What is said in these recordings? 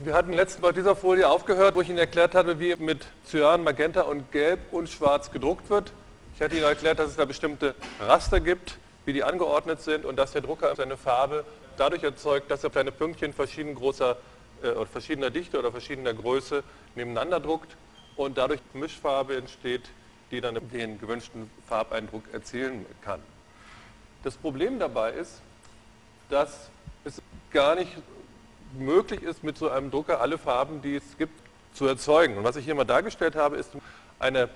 Wir hatten letztens bei dieser Folie aufgehört, wo ich Ihnen erklärt habe, wie mit Cyan, Magenta und Gelb und Schwarz gedruckt wird. Ich hatte Ihnen erklärt, dass es da bestimmte Raster gibt, wie die angeordnet sind und dass der Drucker seine Farbe dadurch erzeugt, dass er kleine Pünktchen verschieden großer, äh, verschiedener Dichte oder verschiedener Größe nebeneinander druckt und dadurch Mischfarbe entsteht, die dann den gewünschten Farbeindruck erzielen kann. Das Problem dabei ist, dass es gar nicht möglich ist, mit so einem Drucker alle Farben, die es gibt, zu erzeugen. Und was ich hier mal dargestellt habe, ist eine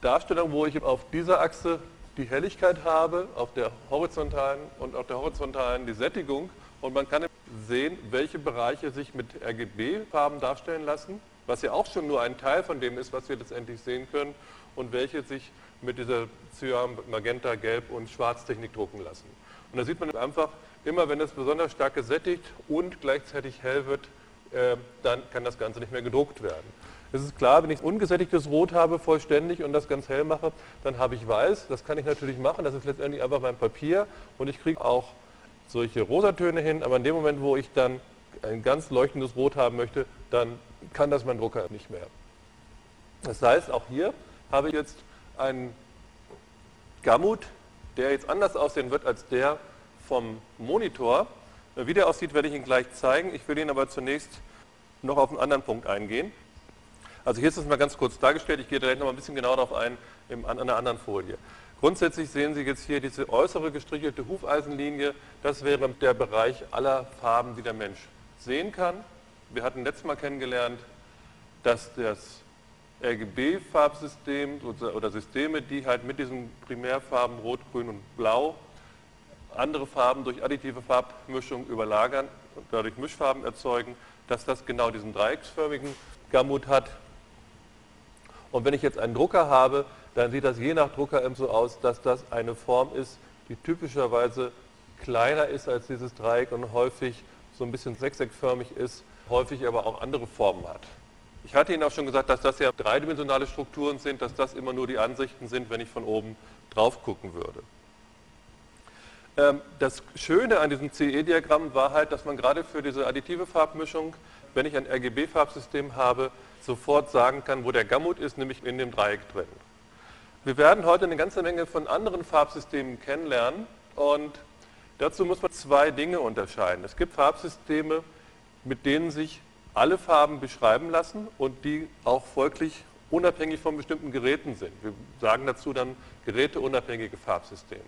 Darstellung, wo ich auf dieser Achse die Helligkeit habe, auf der horizontalen und auf der horizontalen die Sättigung. Und man kann sehen, welche Bereiche sich mit RGB-Farben darstellen lassen, was ja auch schon nur ein Teil von dem ist, was wir letztendlich sehen können, und welche sich mit dieser Cyan, Magenta, Gelb und Schwarztechnik drucken lassen. Und da sieht man einfach, immer wenn es besonders stark gesättigt und gleichzeitig hell wird, äh, dann kann das Ganze nicht mehr gedruckt werden. Es ist klar, wenn ich ungesättigtes Rot habe, vollständig und das ganz hell mache, dann habe ich weiß. Das kann ich natürlich machen, das ist letztendlich einfach mein Papier und ich kriege auch solche Rosatöne hin, aber in dem Moment, wo ich dann ein ganz leuchtendes Rot haben möchte, dann kann das mein Drucker nicht mehr. Das heißt, auch hier habe ich jetzt einen Gamut, der jetzt anders aussehen wird als der vom Monitor. Wie der aussieht, werde ich Ihnen gleich zeigen. Ich will Ihnen aber zunächst noch auf einen anderen Punkt eingehen. Also hier ist es mal ganz kurz dargestellt. Ich gehe gleich noch mal ein bisschen genauer darauf ein an einer anderen Folie. Grundsätzlich sehen Sie jetzt hier diese äußere gestrichelte Hufeisenlinie. Das wäre der Bereich aller Farben, die der Mensch sehen kann. Wir hatten letztes Mal kennengelernt, dass das RGB-Farbsystem oder Systeme, die halt mit diesen Primärfarben Rot, Grün und Blau andere Farben durch additive Farbmischung überlagern und dadurch Mischfarben erzeugen, dass das genau diesen dreiecksförmigen Gamut hat. Und wenn ich jetzt einen Drucker habe, dann sieht das je nach Drucker eben so aus, dass das eine Form ist, die typischerweise kleiner ist als dieses Dreieck und häufig so ein bisschen sechseckförmig ist, häufig aber auch andere Formen hat. Ich hatte Ihnen auch schon gesagt, dass das ja dreidimensionale Strukturen sind, dass das immer nur die Ansichten sind, wenn ich von oben drauf gucken würde. Ähm, das Schöne an diesem CE-Diagramm war halt, dass man gerade für diese additive Farbmischung, wenn ich ein RGB-Farbsystem habe, sofort sagen kann, wo der Gamut ist, nämlich in dem Dreieck drin. Wir werden heute eine ganze Menge von anderen Farbsystemen kennenlernen und dazu muss man zwei Dinge unterscheiden. Es gibt Farbsysteme, mit denen sich alle Farben beschreiben lassen und die auch folglich unabhängig von bestimmten Geräten sind. Wir sagen dazu dann geräteunabhängige Farbsysteme.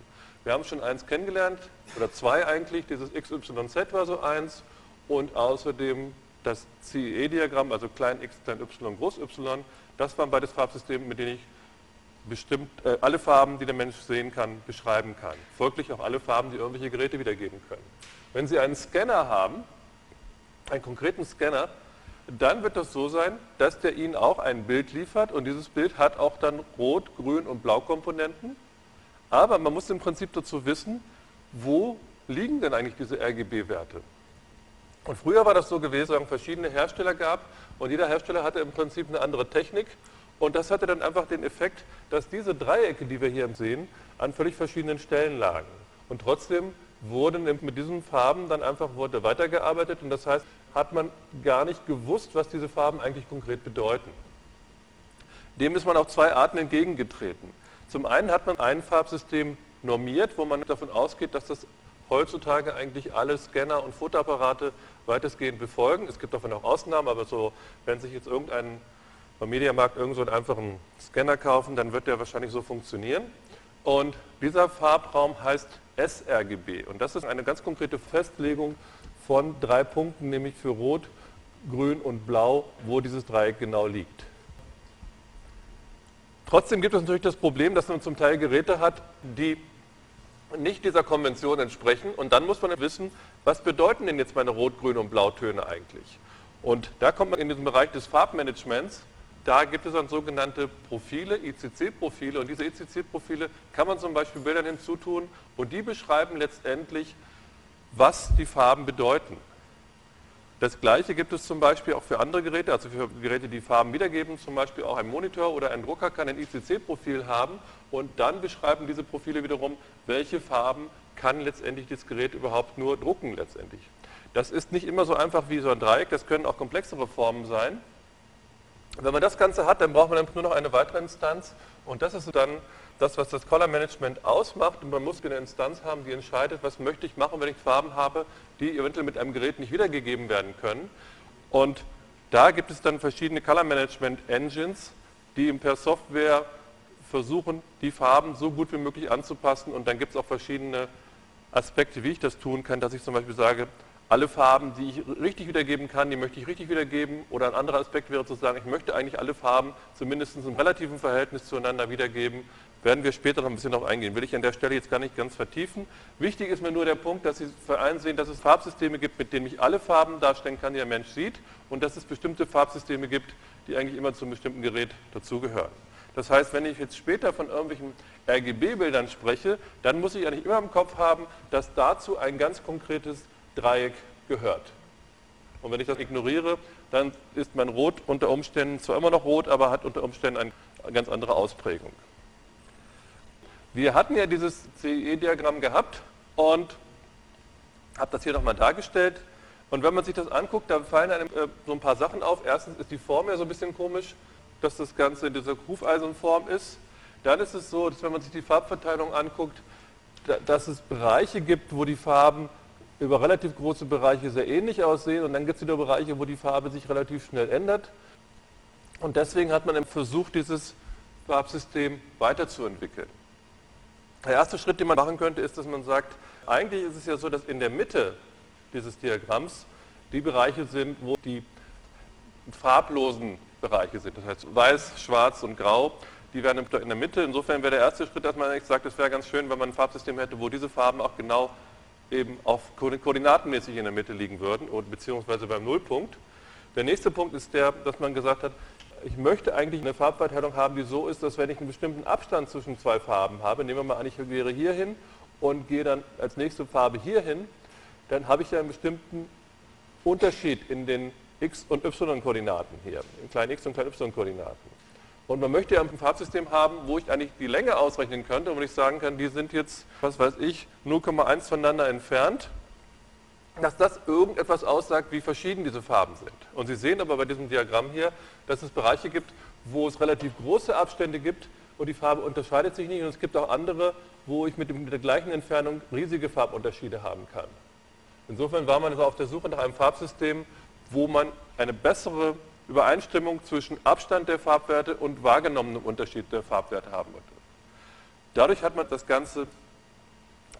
Wir haben schon eins kennengelernt, oder zwei eigentlich, dieses XYZ war so eins und außerdem das CE-Diagramm, also klein x, klein y, groß y, das waren beides Farbsysteme, mit denen ich bestimmt äh, alle Farben, die der Mensch sehen kann, beschreiben kann. Folglich auch alle Farben, die irgendwelche Geräte wiedergeben können. Wenn Sie einen Scanner haben, einen konkreten Scanner, dann wird das so sein, dass der Ihnen auch ein Bild liefert und dieses Bild hat auch dann Rot-, Grün- und Blaukomponenten. Aber man muss im Prinzip dazu wissen, wo liegen denn eigentlich diese RGB-Werte? Und früher war das so gewesen, dass es verschiedene Hersteller gab und jeder Hersteller hatte im Prinzip eine andere Technik. Und das hatte dann einfach den Effekt, dass diese Dreiecke, die wir hier sehen, an völlig verschiedenen Stellen lagen. Und trotzdem wurden mit diesen Farben dann einfach wurde weitergearbeitet und das heißt, hat man gar nicht gewusst, was diese Farben eigentlich konkret bedeuten. Dem ist man auf zwei Arten entgegengetreten. Zum einen hat man ein Farbsystem normiert, wo man davon ausgeht, dass das heutzutage eigentlich alle Scanner und Fotoapparate weitestgehend befolgen. Es gibt davon auch Ausnahmen, aber so, wenn sich jetzt irgendein beim Mediamarkt irgend so einen einfachen Scanner kaufen, dann wird der wahrscheinlich so funktionieren. Und dieser Farbraum heißt sRGB. Und das ist eine ganz konkrete Festlegung von drei Punkten, nämlich für Rot, Grün und Blau, wo dieses Dreieck genau liegt. Trotzdem gibt es natürlich das Problem, dass man zum Teil Geräte hat, die nicht dieser Konvention entsprechen. Und dann muss man wissen, was bedeuten denn jetzt meine Rot-, Grün- und Blautöne eigentlich? Und da kommt man in diesen Bereich des Farbmanagements. Da gibt es dann sogenannte Profile, ICC-Profile. Und diese ICC-Profile kann man zum Beispiel Bildern hinzutun und die beschreiben letztendlich, was die Farben bedeuten. Das gleiche gibt es zum Beispiel auch für andere Geräte, also für Geräte, die Farben wiedergeben, zum Beispiel auch ein Monitor oder ein Drucker kann ein ICC-Profil haben und dann beschreiben diese Profile wiederum, welche Farben kann letztendlich das Gerät überhaupt nur drucken letztendlich. Das ist nicht immer so einfach wie so ein Dreieck, das können auch komplexere Formen sein. Wenn man das Ganze hat, dann braucht man nur noch eine weitere Instanz und das ist dann das, was das Color Management ausmacht. Und man muss eine Instanz haben, die entscheidet, was möchte ich machen, wenn ich Farben habe, die eventuell mit einem Gerät nicht wiedergegeben werden können. Und da gibt es dann verschiedene Color Management Engines, die per Software versuchen, die Farben so gut wie möglich anzupassen. Und dann gibt es auch verschiedene Aspekte, wie ich das tun kann, dass ich zum Beispiel sage, alle Farben, die ich richtig wiedergeben kann, die möchte ich richtig wiedergeben. Oder ein anderer Aspekt wäre zu sagen, ich möchte eigentlich alle Farben zumindest im relativen Verhältnis zueinander wiedergeben. Werden wir später noch ein bisschen darauf eingehen. Will ich an der Stelle jetzt gar nicht ganz vertiefen. Wichtig ist mir nur der Punkt, dass Sie einsehen, dass es Farbsysteme gibt, mit denen ich alle Farben darstellen kann, die der Mensch sieht. Und dass es bestimmte Farbsysteme gibt, die eigentlich immer zum bestimmten Gerät dazugehören. Das heißt, wenn ich jetzt später von irgendwelchen RGB-Bildern spreche, dann muss ich eigentlich immer im Kopf haben, dass dazu ein ganz konkretes Dreieck gehört. Und wenn ich das ignoriere, dann ist mein Rot unter Umständen zwar immer noch rot, aber hat unter Umständen eine ganz andere Ausprägung. Wir hatten ja dieses CE-Diagramm gehabt und habe das hier nochmal dargestellt. Und wenn man sich das anguckt, da fallen einem äh, so ein paar Sachen auf. Erstens ist die Form ja so ein bisschen komisch dass das Ganze in dieser Hufeisenform ist. Dann ist es so, dass wenn man sich die Farbverteilung anguckt, dass es Bereiche gibt, wo die Farben über relativ große Bereiche sehr ähnlich aussehen und dann gibt es wieder Bereiche, wo die Farbe sich relativ schnell ändert. Und deswegen hat man versucht, dieses Farbsystem weiterzuentwickeln. Der erste Schritt, den man machen könnte, ist, dass man sagt, eigentlich ist es ja so, dass in der Mitte dieses Diagramms die Bereiche sind, wo die farblosen Bereiche sind. Das heißt weiß, schwarz und grau, die werden in der Mitte. Insofern wäre der erste Schritt, dass man eigentlich sagt, es wäre ganz schön, wenn man ein Farbsystem hätte, wo diese Farben auch genau eben auf koordinatenmäßig in der Mitte liegen würden, beziehungsweise beim Nullpunkt. Der nächste Punkt ist der, dass man gesagt hat, ich möchte eigentlich eine Farbverteilung haben, die so ist, dass wenn ich einen bestimmten Abstand zwischen zwei Farben habe, nehmen wir mal an, ich gehe hier hin und gehe dann als nächste Farbe hier hin, dann habe ich ja einen bestimmten Unterschied in den x- und y-Koordinaten hier, in kleinen x- und kleinen y-Koordinaten. Und man möchte ja ein Farbsystem haben, wo ich eigentlich die Länge ausrechnen könnte und wo ich sagen kann, die sind jetzt, was weiß ich, 0,1 voneinander entfernt, dass das irgendetwas aussagt, wie verschieden diese Farben sind. Und Sie sehen aber bei diesem Diagramm hier, dass es Bereiche gibt, wo es relativ große Abstände gibt und die Farbe unterscheidet sich nicht. Und es gibt auch andere, wo ich mit, der gleichen Entfernung riesige Farbunterschiede haben kann. Insofern war man also auf der Suche nach einem Farbsystem, wo man eine bessere Übereinstimmung zwischen Abstand der Farbwerte und wahrgenommenem Unterschied der Farbwerte haben wollte. Dadurch hat man das Ganze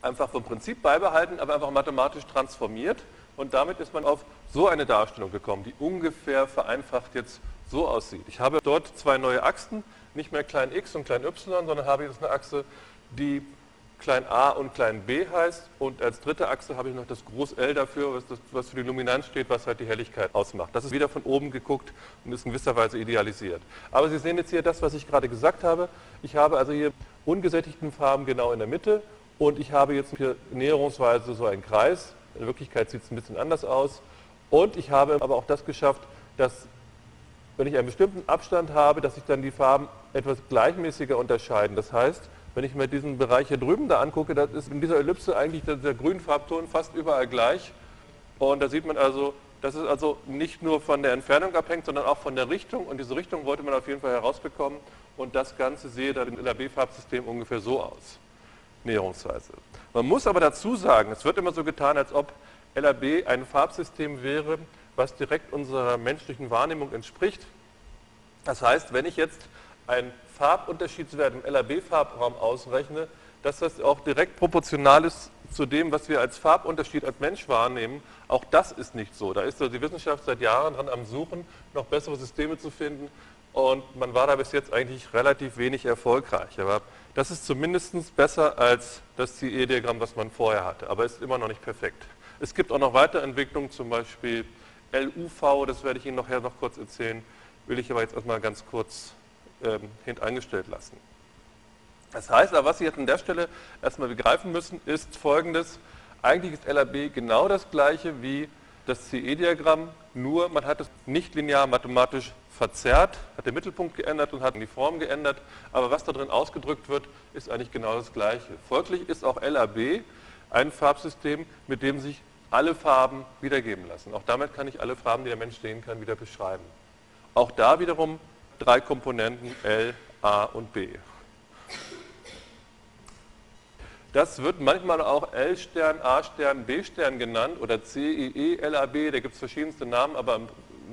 einfach vom Prinzip beibehalten, aber einfach mathematisch transformiert und damit ist man auf so eine Darstellung gekommen, die ungefähr vereinfacht jetzt so aussieht. Ich habe dort zwei neue Achsen, nicht mehr klein x und klein y, sondern habe jetzt eine Achse, die klein a und klein b heißt und als dritte Achse habe ich noch das Groß L dafür, was, das, was, für die Luminanz steht, was halt die Helligkeit ausmacht. Das ist wieder von oben geguckt und ist in gewisser Weise idealisiert. Aber Sie sehen jetzt hier das, was ich gerade gesagt habe. Ich habe also hier ungesättigten Farben genau in der Mitte und ich habe jetzt hier näherungsweise so einen Kreis. In Wirklichkeit sieht es ein bisschen anders aus. Und ich habe aber auch das geschafft, dass wenn ich einen bestimmten Abstand habe, dass sich dann die Farben etwas gleichmäßiger unterscheiden. Das heißt, wenn ich mir diesen Bereich hier drüben da angucke, dann ist in dieser Ellipse eigentlich der, der Grünfarbton fast überall gleich. Und da sieht man also, dass es also nicht nur von der Entfernung abhängt, sondern auch von der Richtung. Und diese Richtung wollte man auf jeden Fall herausbekommen. Und das Ganze sehe dann im LAB-Farbsystem ungefähr so aus, näherungsweise. Man muss aber dazu sagen, es wird immer so getan, als ob LAB ein Farbsystem wäre, was direkt unserer menschlichen Wahrnehmung entspricht. Das heißt, wenn ich jetzt ein Farbunterschiedswert im LAB-Farbraum ausrechne, dass das auch direkt proportional ist zu dem, was wir als Farbunterschied als Mensch wahrnehmen. Auch das ist nicht so. Da ist die Wissenschaft seit Jahren dran am Suchen, noch bessere Systeme zu finden. Und man war da bis jetzt eigentlich relativ wenig erfolgreich. Aber das ist zumindest besser als das CE-Diagramm, was man vorher hatte. Aber ist immer noch nicht perfekt. Es gibt auch noch weitere Entwicklungen, zum Beispiel LUV, das werde ich Ihnen nachher noch kurz erzählen, will ich aber jetzt erstmal ganz kurz ähm, hintangestellt lassen. Das heißt aber, was Sie jetzt an der Stelle erstmal begreifen müssen, ist folgendes. Eigentlich ist LAB genau das gleiche wie das CE-Diagramm, nur man hat es nicht linear mathematisch verzerrt, hat den Mittelpunkt geändert und hat die Form geändert, aber was da drin ausgedrückt wird, ist eigentlich genau das gleiche. Folglich ist auch LAB ein Farbsystem, mit dem sich alle Farben wiedergeben lassen. Auch damit kann ich alle Farben, die der Mensch sehen kann, wieder beschreiben. Auch da wiederum drei Komponenten L, A und B. Das wird manchmal auch L-Stern, A-Stern, B-Stern genannt oder CEE, LAB, da gibt es verschiedenste Namen, aber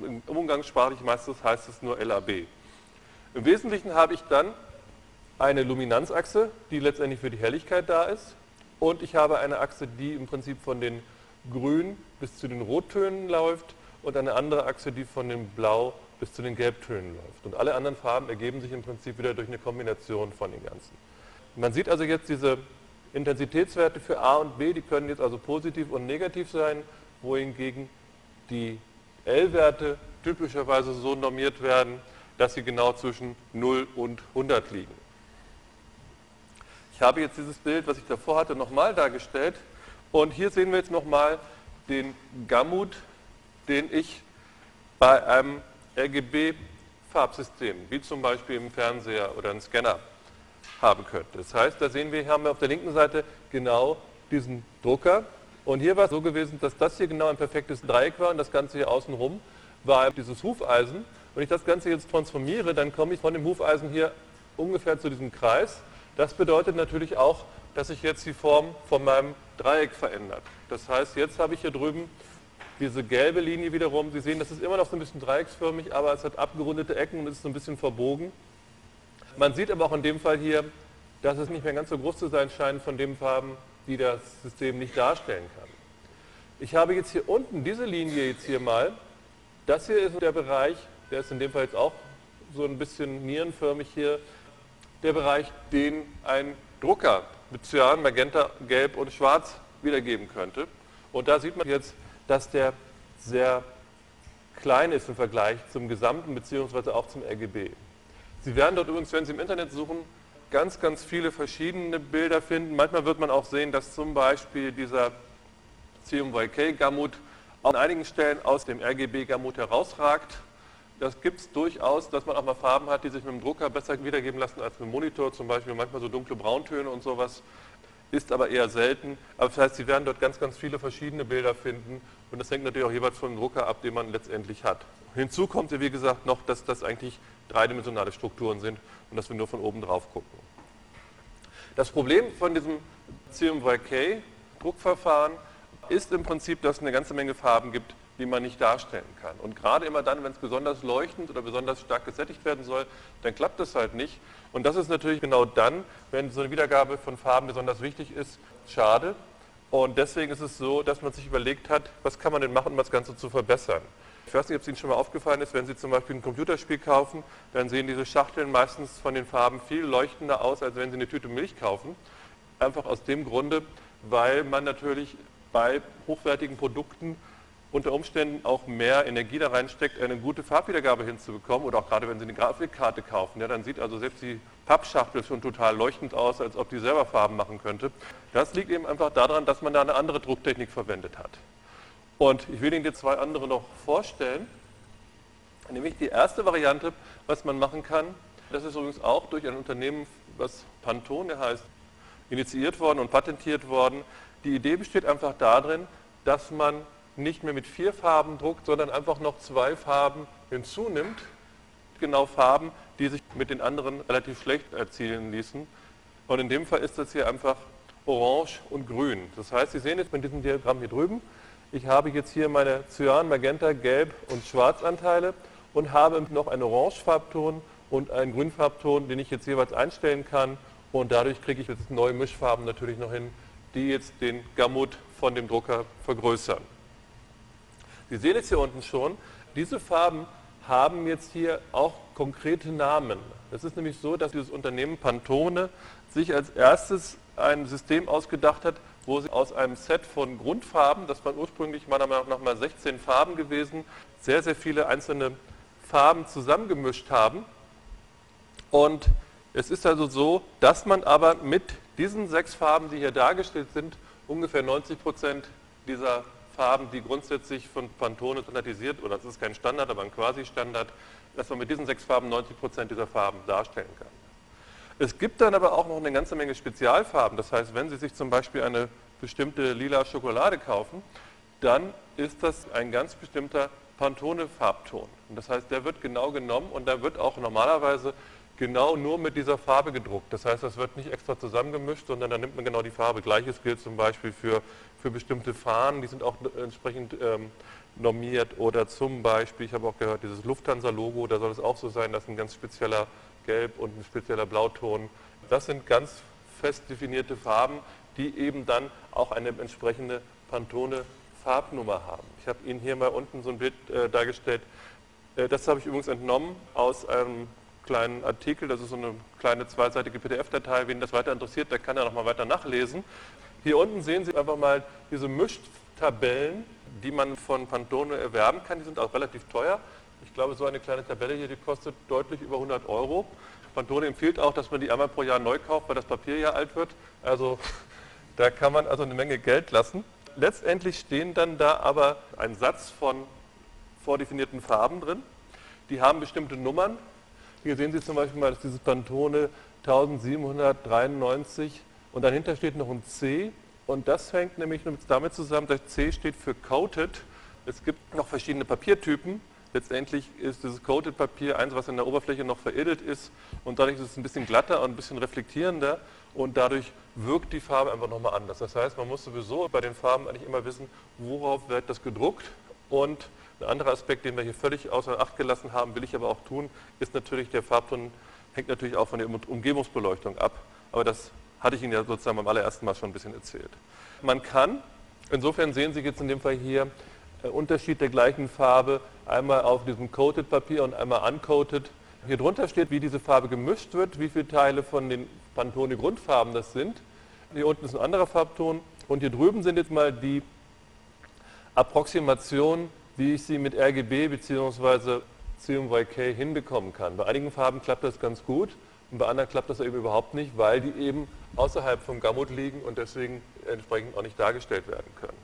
im umgangssprachlich meistens heißt es nur LAB. Im Wesentlichen habe ich dann eine Luminanzachse, die letztendlich für die Helligkeit da ist und ich habe eine Achse, die im Prinzip von den Grün bis zu den Rottönen läuft und eine andere Achse, die von dem Blau bis zu den Gelbtönen läuft. Und alle anderen Farben ergeben sich im Prinzip wieder durch eine Kombination von den ganzen. Man sieht also jetzt diese Intensitätswerte für A und B, die können jetzt also positiv und negativ sein, wohingegen die L-Werte typischerweise so normiert werden, dass sie genau zwischen 0 und 100 liegen. Ich habe jetzt dieses Bild, was ich davor hatte, nochmal dargestellt. Und hier sehen wir jetzt nochmal den Gamut, den ich bei einem RGB-Farbsystem, wie zum Beispiel im Fernseher oder im Scanner, haben könnte. Das heißt, da sehen wir, hier haben wir auf der linken Seite genau diesen Drucker. Und hier war es so gewesen, dass das hier genau ein perfektes Dreieck war und das Ganze hier außenrum war dieses Hufeisen. Wenn ich das Ganze jetzt transformiere, dann komme ich von dem Hufeisen hier ungefähr zu diesem Kreis. Das bedeutet natürlich auch, dass sich jetzt die Form von meinem Dreieck verändert. Das heißt, jetzt habe ich hier drüben diese gelbe Linie wiederum. Sie sehen, das ist immer noch so ein bisschen dreiecksförmig, aber es hat abgerundete Ecken und ist so ein bisschen verbogen. Man sieht aber auch in dem Fall hier, dass es nicht mehr ganz so groß zu sein scheint von den Farben, die das System nicht darstellen kann. Ich habe jetzt hier unten diese Linie jetzt hier mal. Das hier ist der Bereich, der ist in dem Fall jetzt auch so ein bisschen nierenförmig hier, der Bereich, den ein Drucker mit Cyan, Magenta, Gelb und Schwarz wiedergeben könnte. Und da sieht man jetzt, dass der sehr klein ist im Vergleich zum gesamten beziehungsweise auch zum RGB. Sie werden dort übrigens, wenn Sie im Internet suchen, ganz, ganz viele verschiedene Bilder finden. Manchmal wird man auch sehen, dass zum Beispiel dieser CMYK-Gamut an einigen Stellen aus dem RGB-Gamut herausragt. Das gibt es durchaus, dass man auch mal Farben hat, die sich mit dem Drucker besser wiedergeben lassen als mit dem Monitor, zum Beispiel manchmal so dunkle Brauntöne und sowas, ist aber eher selten. Aber das heißt, Sie werden dort ganz, ganz viele verschiedene Bilder finden und das hängt natürlich auch jeweils vom Drucker ab, den man letztendlich hat. Hinzu kommt ja, wie gesagt, noch, dass das eigentlich dreidimensionale Strukturen sind und dass wir nur von oben drauf gucken. Das Problem von diesem CMYK-Druckverfahren ist im Prinzip, dass es eine ganze Menge Farben gibt, die man nicht darstellen kann. Und gerade immer dann, wenn es besonders leuchtend oder besonders stark gesättigt werden soll, dann klappt das halt nicht. Und das ist natürlich genau dann, wenn so eine Wiedergabe von Farben besonders wichtig ist, schade. Und deswegen ist es so, dass man sich überlegt hat, was kann man denn machen, um das Ganze zu verbessern. Ich weiß nicht, ob es Ihnen schon mal aufgefallen ist, wenn Sie zum Beispiel ein Computerspiel kaufen, dann sehen diese Schachteln meistens von den Farben viel leuchtender aus, als wenn Sie eine Tüte Milch kaufen. Einfach aus dem Grunde, weil man natürlich bei hochwertigen Produkten unter Umständen auch mehr Energie da reinsteckt, eine gute Farbwiedergabe hinzubekommen. Oder auch gerade wenn Sie eine Grafikkarte kaufen, ja, dann sieht also selbst die Pappschachtel schon total leuchtend aus, als ob die selber Farben machen könnte. Das liegt eben einfach daran, dass man da eine andere Drucktechnik verwendet hat. Und ich will Ihnen jetzt zwei andere noch vorstellen. Nämlich die erste Variante, was man machen kann, das ist übrigens auch durch ein Unternehmen, was Pantone heißt, initiiert worden und patentiert worden. Die Idee besteht einfach darin, dass man nicht mehr mit vier Farben druckt, sondern einfach noch zwei Farben hinzunimmt. Genau Farben, die sich mit den anderen relativ schlecht erzielen ließen. Und in dem Fall ist das hier einfach Orange und Grün. Das heißt, Sie sehen jetzt bei diesem Diagramm hier drüben, ich habe jetzt hier meine Cyan, Magenta, Gelb und Schwarzanteile und habe noch einen Orangefarbton und einen Grünfarbton, den ich jetzt jeweils einstellen kann. Und dadurch kriege ich jetzt neue Mischfarben natürlich noch hin, die jetzt den Gamut von dem Drucker vergrößern. Sie sehen jetzt hier unten schon, diese Farben haben jetzt hier auch konkrete Namen. Es ist nämlich so, dass dieses Unternehmen Pantone sich als erstes ein System ausgedacht hat, wo sie aus einem Set von Grundfarben, das waren ursprünglich meiner Meinung nach mal 16 Farben gewesen, sehr, sehr viele einzelne Farben zusammengemischt haben. Und es ist also so, dass man aber mit diesen sechs Farben, die hier dargestellt sind, ungefähr 90 Prozent dieser Farben, die grundsätzlich von Pantone standardisiert, oder das ist kein Standard, aber ein Quasi-Standard, dass man mit diesen sechs Farben 90 Prozent dieser Farben darstellen kann. Es gibt dann aber auch noch eine ganze Menge Spezialfarben. Das heißt, wenn Sie sich zum Beispiel eine bestimmte lila Schokolade kaufen, dann ist das ein ganz bestimmter Pantone-Farbton. Das heißt, der wird genau genommen und der wird auch normalerweise genau nur mit dieser Farbe gedruckt. Das heißt, das wird nicht extra zusammengemischt, sondern dann nimmt man genau die Farbe. Gleiches gilt zum Beispiel für, für bestimmte Fahnen, die sind auch entsprechend ähm, normiert. Oder zum Beispiel, ich habe auch gehört, dieses Lufthansa-Logo, da soll es auch so sein, dass ein ganz spezieller Gelb- und ein spezieller Blauton. Das sind ganz fest definierte Farben, die eben dann auch eine entsprechende Pantone-Farbnummer haben. Ich habe Ihnen hier mal unten so ein Bild äh, dargestellt. Äh, das habe ich übrigens entnommen aus einem kleinen Artikel, das ist so eine kleine zweiseitige PDF-Datei. Wen das weiter interessiert, der kann ja noch mal weiter nachlesen. Hier unten sehen Sie einfach mal diese Mischtabellen, die man von Pantone erwerben kann. Die sind auch relativ teuer. Ich glaube, so eine kleine Tabelle hier, die kostet deutlich über 100 Euro. Pantone empfiehlt auch, dass man die einmal pro Jahr neu kauft, weil das Papier ja alt wird. Also da kann man also eine Menge Geld lassen. Letztendlich stehen dann da aber ein Satz von vordefinierten Farben drin. Die haben bestimmte Nummern. Hier sehen Sie zum Beispiel mal, dass dieses Pantone 1793 und dahinter steht noch ein C. Und das hängt nämlich damit zusammen, dass C steht für Coated. Es gibt noch verschiedene Papiertypen. Letztendlich ist dieses Coated Papier eins, was in der Oberfläche noch veredelt ist und dadurch ist es ein bisschen glatter und ein bisschen reflektierender und dadurch wirkt die Farbe einfach nochmal anders. Das heißt, man muss sowieso bei den Farben eigentlich immer wissen, worauf wird das gedruckt und ein anderer Aspekt, den wir hier völlig außer Acht gelassen haben, will ich aber auch tun, ist natürlich, der Farbton hängt natürlich auch von der Umgebungsbeleuchtung ab. Aber das hatte ich Ihnen ja sozusagen beim allerersten Mal schon ein bisschen erzählt. Man kann, insofern sehen Sie jetzt in dem Fall hier, äh, Unterschied der gleichen Farbe, einmal auf diesem Coated Papier und einmal uncoated. Hier drunter steht, wie diese Farbe gemischt wird, wie viele Teile von den Pantone Grundfarben das sind. Hier unten ist ein anderer Farbton und hier drüben sind jetzt mal die Approximationen wie ich sie mit RGB bzw. CMYK hinbekommen kann. Bei einigen Farben klappt das ganz gut und bei anderen klappt das eben überhaupt nicht, weil die eben außerhalb vom Gamut liegen und deswegen entsprechend auch nicht dargestellt werden können.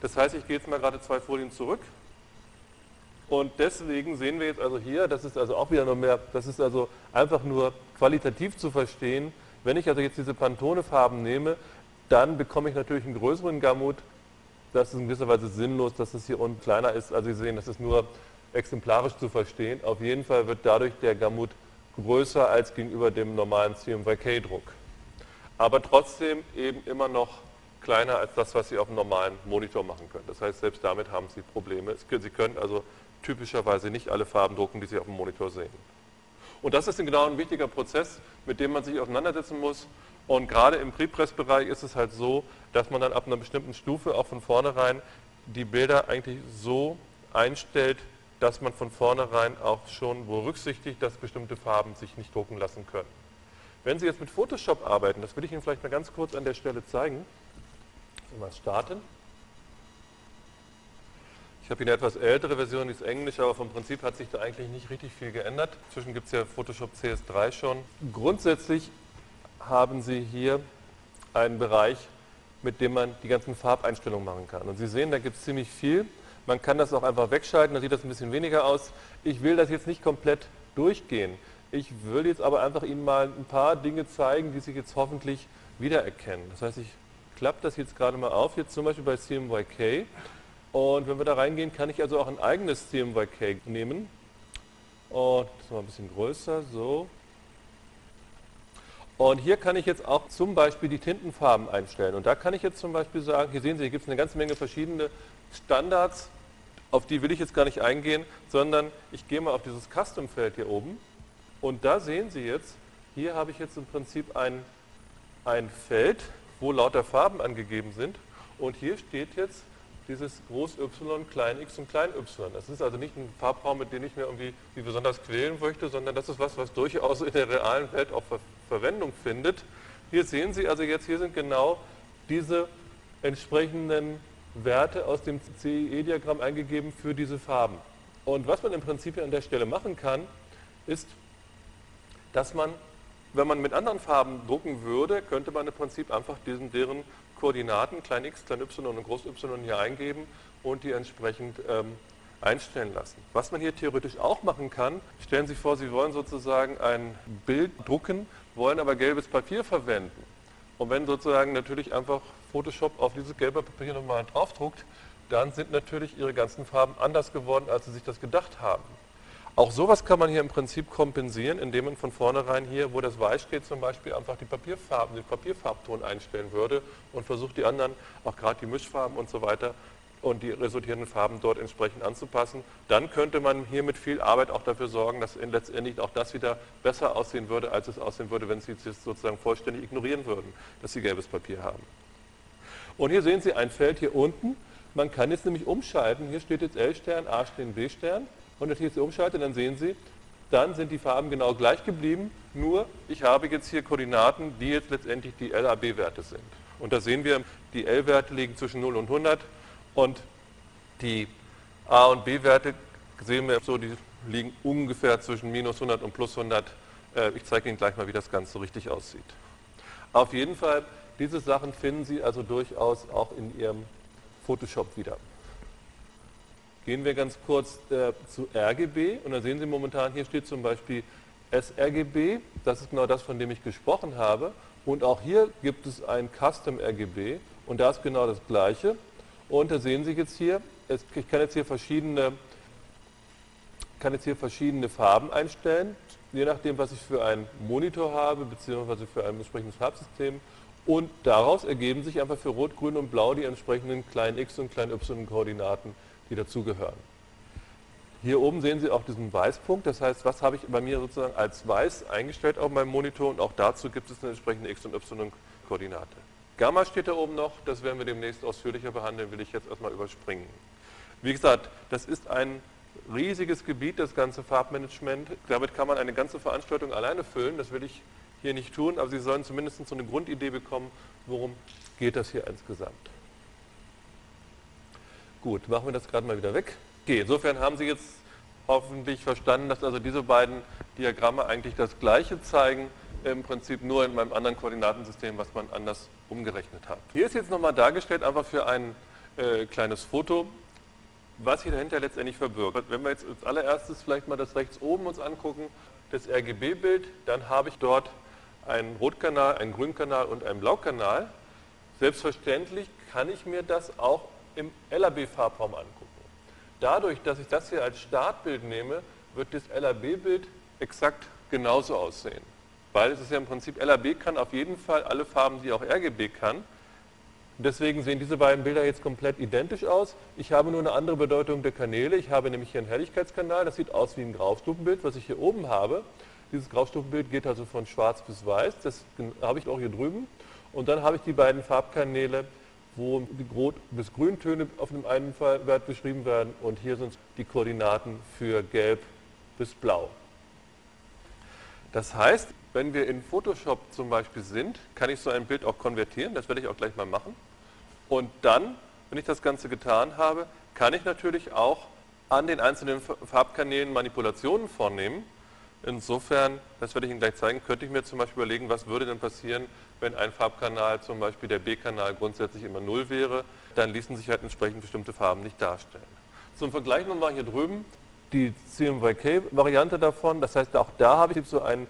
Das heißt, ich gehe jetzt mal gerade zwei Folien zurück und deswegen sehen wir jetzt also hier, das ist also auch wieder noch mehr, das ist also einfach nur qualitativ zu verstehen. Wenn ich also jetzt diese Pantone-Farben nehme, dann bekomme ich natürlich einen größeren Gamut das ist in gewisser Weise sinnlos, dass es hier unten kleiner ist. Also Sie sehen, das ist nur exemplarisch zu verstehen. Auf jeden Fall wird dadurch der Gamut größer als gegenüber dem normalen CMYK-Druck. Aber trotzdem eben immer noch kleiner als das, was Sie auf einem normalen Monitor machen können. Das heißt, selbst damit haben Sie Probleme. Sie können also typischerweise nicht alle Farben drucken, die Sie auf dem Monitor sehen. Und das ist genau ein wichtiger Prozess, mit dem man sich auseinandersetzen muss. Und gerade im Prepress-Bereich ist es halt so, dass man dann ab einer bestimmten Stufe auch von vornherein die Bilder eigentlich so einstellt, dass man von vornherein auch schon berücksichtigt, dass bestimmte Farben sich nicht drucken lassen können. Wenn Sie jetzt mit Photoshop arbeiten, das will ich Ihnen vielleicht mal ganz kurz an der Stelle zeigen. Mal starten. Ich habe hier eine etwas ältere Version, die ist Englisch, aber vom Prinzip hat sich da eigentlich nicht richtig viel geändert. Inzwischen gibt es ja Photoshop CS3 schon. Grundsätzlich haben Sie hier einen Bereich, mit dem man die ganzen Farbeinstellungen machen kann. Und Sie sehen, da gibt es ziemlich viel. Man kann das auch einfach wegschalten, dann sieht das ein bisschen weniger aus. Ich will das jetzt nicht komplett durchgehen. Ich will jetzt aber einfach Ihnen mal ein paar Dinge zeigen, die Sie jetzt hoffentlich wiedererkennen. Das heißt, ich klappe das jetzt gerade mal auf, jetzt zum Beispiel bei CMYK. Und wenn wir da reingehen, kann ich also auch ein eigenes CMYK nehmen. Und das mal ein bisschen größer, so. Und hier kann ich jetzt auch zum Beispiel die Tintenfarben einstellen. Und da kann ich jetzt zum Beispiel sagen, hier sehen Sie, hier gibt es eine ganze Menge verschiedene Standards, auf die will ich jetzt gar nicht eingehen, sondern ich gehe mal auf dieses Custom-Feld hier oben. Und da sehen Sie jetzt, hier habe ich jetzt im Prinzip ein, ein Feld, wo lauter Farben angegeben sind. Und hier steht jetzt dieses Groß Y, Klein x und Klein y. Das ist also nicht ein Farbraum, mit dem ich mir irgendwie wie besonders quälen möchte, sondern das ist was, was durchaus in der realen Welt auch Ver Verwendung findet. Hier sehen Sie also jetzt, hier sind genau diese entsprechenden Werte aus dem CIE-Diagramm eingegeben für diese Farben. Und was man im Prinzip an der Stelle machen kann, ist, dass man, wenn man mit anderen Farben drucken würde, könnte man im Prinzip einfach diesen, deren Koordinaten, klein x, klein y und groß y hier eingeben und die entsprechend ähm, einstellen lassen. Was man hier theoretisch auch machen kann, stellen Sie sich vor, Sie wollen sozusagen ein Bild drucken, wollen aber gelbes Papier verwenden. Und wenn sozusagen natürlich einfach Photoshop auf dieses gelbe Papier nochmal draufdruckt, dann sind natürlich ihre ganzen Farben anders geworden, als sie sich das gedacht haben. Auch sowas kann man hier im Prinzip kompensieren, indem man von vornherein hier, wo das Weiß steht, zum Beispiel einfach die Papierfarben, den Papierfarbton einstellen würde und versucht die anderen, auch gerade die Mischfarben und so weiter, und die resultierenden Farben dort entsprechend anzupassen. Dann könnte man hier mit viel Arbeit auch dafür sorgen, dass letztendlich auch das wieder besser aussehen würde, als es aussehen würde, wenn Sie es sozusagen vollständig ignorieren würden, dass Sie gelbes Papier haben. Und hier sehen Sie ein Feld hier unten. Man kann jetzt nämlich umschalten. Hier steht jetzt L-Stern, A-Stern, B-Stern. Und wenn ich jetzt umschalte, dann sehen Sie, dann sind die Farben genau gleich geblieben. Nur ich habe jetzt hier Koordinaten, die jetzt letztendlich die LAB-Werte sind. Und da sehen wir, die L-Werte liegen zwischen 0 und 100 und die A- und B-Werte sehen wir so, die liegen ungefähr zwischen minus 100 und plus 100. Äh, ich zeige Ihnen gleich mal, wie das Ganze so richtig aussieht. Auf jeden Fall diese Sachen finden Sie also durchaus auch in Ihrem Photoshop wieder. Gehen wir ganz kurz äh, zu RGB und dann sehen Sie momentan, hier steht zum Beispiel sRGB, das ist genau das, von dem ich gesprochen habe. Und auch hier gibt es ein Custom RGB und da ist genau das gleiche. Und da sehen Sie jetzt hier, ich kann jetzt hier verschiedene, kann jetzt hier verschiedene Farben einstellen, je nachdem, was ich für einen Monitor habe, beziehungsweise für ein entsprechendes Farbsystem. Und daraus ergeben sich einfach für Rot, Grün und Blau die entsprechenden kleinen x und kleinen y-Koordinaten, die dazugehören. Hier oben sehen Sie auch diesen Weißpunkt, das heißt, was habe ich bei mir sozusagen als Weiß eingestellt auf meinem Monitor und auch dazu gibt es eine entsprechende x- und y-Koordinate. Gamma steht da oben noch, das werden wir demnächst ausführlicher behandeln, will ich jetzt erstmal überspringen. Wie gesagt, das ist ein riesiges Gebiet, das ganze Farbmanagement. Damit kann man eine ganze Veranstaltung alleine füllen, das will ich hier nicht tun, aber Sie sollen zumindest so eine Grundidee bekommen, worum geht das hier insgesamt. Gut, machen wir das gerade mal wieder weg. Okay, insofern haben Sie jetzt hoffentlich verstanden, dass also diese beiden Diagramme eigentlich das Gleiche zeigen, im Prinzip nur in meinem anderen Koordinatensystem, was man anders umgerechnet hat. Hier ist jetzt nochmal dargestellt, einfach für ein äh, kleines Foto, was hier dahinter letztendlich verbirgt. Wenn wir jetzt als allererstes vielleicht mal das rechts oben uns angucken, das RGB-Bild, dann habe ich dort einen Rotkanal, einen Grünkanal und einen Blaukanal. Selbstverständlich kann ich mir das auch im LAB-Farbraum angucken. Dadurch, dass ich das hier als Startbild nehme, wird das LAB-Bild exakt genauso aussehen. Weil es ist ja im Prinzip, LAB kann auf jeden Fall alle Farben, die auch RGB kann. Deswegen sehen diese beiden Bilder jetzt komplett identisch aus. Ich habe nur eine andere Bedeutung der Kanäle. Ich habe nämlich hier einen Helligkeitskanal, das sieht aus wie ein Graustufenbild, was ich hier oben habe. Dieses Graustufenbild geht also von schwarz bis weiß, das habe ich auch hier drüben. Und dann habe ich die beiden Farbkanäle, wo die Rot- bis Grüntöne auf dem einen Wert beschrieben werden und hier sind die Koordinaten für Gelb bis Blau. Das heißt, wenn wir in Photoshop zum Beispiel sind, kann ich so ein Bild auch konvertieren, das werde ich auch gleich mal machen. Und dann, wenn ich das Ganze getan habe, kann ich natürlich auch an den einzelnen Farbkanälen Manipulationen vornehmen Insofern, das werde ich Ihnen gleich zeigen, könnte ich mir zum Beispiel überlegen, was würde denn passieren, wenn ein Farbkanal, zum Beispiel der B-Kanal, grundsätzlich immer 0 wäre, dann ließen sich halt entsprechend bestimmte Farben nicht darstellen. Zum Vergleich nochmal hier drüben die CMYK-Variante davon, das heißt, auch da habe ich so ein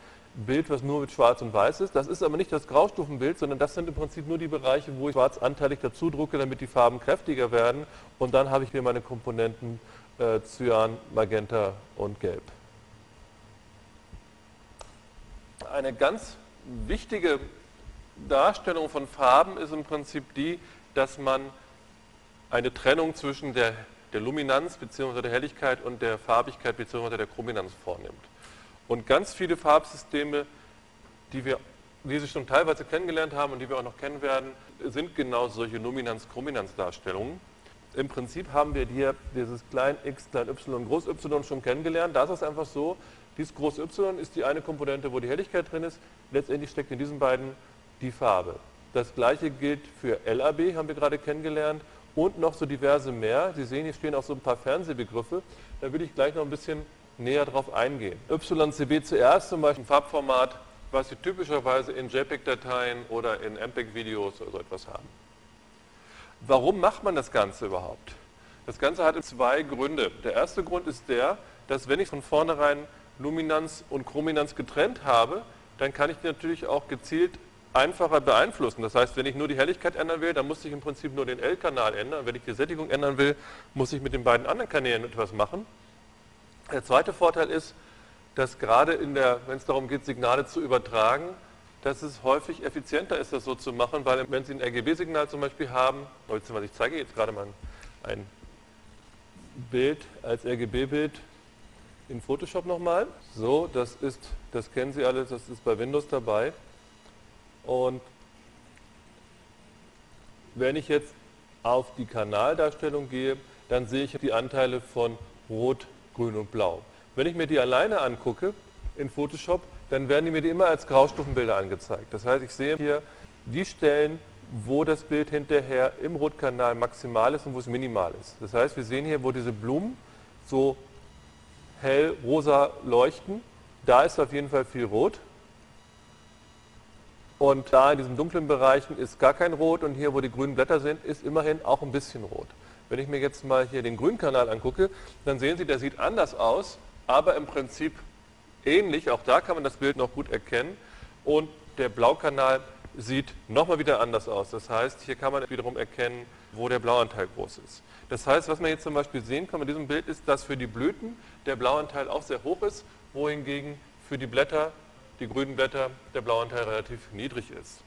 Bild, was nur mit Schwarz und Weiß ist. Das ist aber nicht das Graustufenbild, sondern das sind im Prinzip nur die Bereiche, wo ich Schwarz anteilig dazu drucke, damit die Farben kräftiger werden. Und dann habe ich hier meine Komponenten äh, Cyan, Magenta und Gelb. eine ganz wichtige Darstellung von Farben ist im Prinzip die, dass man eine Trennung zwischen der, der Luminanz bzw. der Helligkeit und der Farbigkeit bzw. der Chrominanz vornimmt. Und ganz viele Farbsysteme, die wir die Sie schon teilweise kennengelernt haben und die wir auch noch kennen werden, sind genau solche Luminanz-Chrominanz-Darstellungen. Im Prinzip haben wir hier dieses klein x, klein y, groß y schon kennengelernt. Da ist es einfach so, dieses große Y ist die eine Komponente, wo die Helligkeit drin ist. Letztendlich steckt in diesen beiden die Farbe. Das gleiche gilt für LAB, haben wir gerade kennengelernt, und noch so diverse mehr. Sie sehen, hier stehen auch so ein paar Fernsehbegriffe. Da will ich gleich noch ein bisschen näher drauf eingehen. YCB-CR ist zum Beispiel ein Farbformat, was Sie typischerweise in JPEG-Dateien oder in MPEG-Videos oder so etwas haben. Warum macht man das Ganze überhaupt? Das Ganze hat zwei Gründe. Der erste Grund ist der, dass wenn ich von vornherein Luminanz und Chrominanz getrennt habe, dann kann ich natürlich auch gezielt einfacher beeinflussen. Das heißt, wenn ich nur die Helligkeit ändern will, dann muss ich im Prinzip nur den L-Kanal ändern. Wenn ich die Sättigung ändern will, muss ich mit den beiden anderen Kanälen etwas machen. Der zweite Vorteil ist, dass gerade in der, wenn es darum geht, Signale zu übertragen, dass es häufig effizienter ist, das so zu machen, weil wenn Sie ein RGB-Signal zum Beispiel haben, beziehungsweise ich zeige jetzt gerade mal ein Bild als RGB-Bild in Photoshop nochmal. So, das ist, das kennen Sie alle, das ist bei Windows dabei. Und wenn ich jetzt auf die Kanaldarstellung gehe, dann sehe ich die Anteile von Rot, Grün und Blau. Wenn ich mir die alleine angucke in Photoshop, dann werden die mir die immer als Graustufenbilder angezeigt. Das heißt, ich sehe hier die Stellen, wo das Bild hinterher im Rotkanal maximal ist und wo es minimal ist. Das heißt, wir sehen hier, wo diese Blumen so hell rosa leuchten, da ist auf jeden Fall viel Rot. Und da in diesen dunklen Bereichen ist gar kein Rot und hier, wo die grünen Blätter sind, ist immerhin auch ein bisschen Rot. Wenn ich mir jetzt mal hier den Grünkanal angucke, dann sehen Sie, der sieht anders aus, aber im Prinzip ähnlich. Auch da kann man das Bild noch gut erkennen. Und der Blaukanal sieht nochmal wieder anders aus. Das heißt, hier kann man wiederum erkennen, wo der Blauanteil groß ist. Das heißt, was man jetzt zum Beispiel sehen kann bei diesem Bild ist, dass für die Blüten der Blauanteil auch sehr hoch ist, wohingegen für die Blätter, die grünen Blätter, der Blauanteil relativ niedrig ist.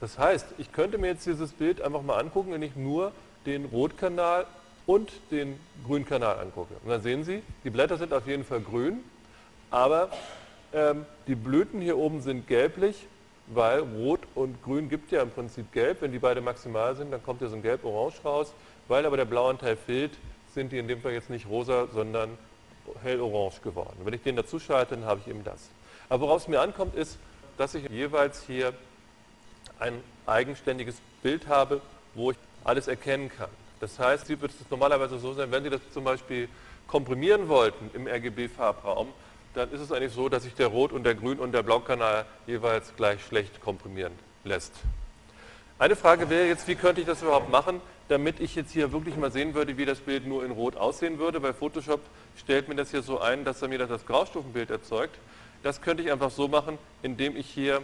Das heißt, ich könnte mir jetzt dieses Bild einfach mal angucken, wenn ich nur den Rotkanal und den Grünkanal angucke. Und dann sehen Sie, die Blätter sind auf jeden Fall grün, aber ähm, die Blüten hier oben sind gelblich weil Rot und Grün gibt ja im Prinzip Gelb. Wenn die beide maximal sind, dann kommt hier so ein Gelb-Orange raus. Weil aber der Blauanteil fehlt, sind die in dem Fall jetzt nicht rosa, sondern hell-orange geworden. wenn ich den dazu schalte, dann habe ich eben das. Aber worauf es mir ankommt, ist, dass ich jeweils hier ein eigenständiges Bild habe, wo ich alles erkennen kann. Das heißt, Sie wird es normalerweise so sein, wenn Sie das zum Beispiel komprimieren wollten im RGB-Farbraum, dann ist es eigentlich so, dass sich der Rot- und der Grün- und der Blaukanal jeweils gleich schlecht komprimieren lässt. Eine Frage wäre jetzt, wie könnte ich das überhaupt machen, damit ich jetzt hier wirklich mal sehen würde, wie das Bild nur in Rot aussehen würde. Bei Photoshop stellt mir das hier so ein, dass er mir das Graustufenbild erzeugt. Das könnte ich einfach so machen, indem ich hier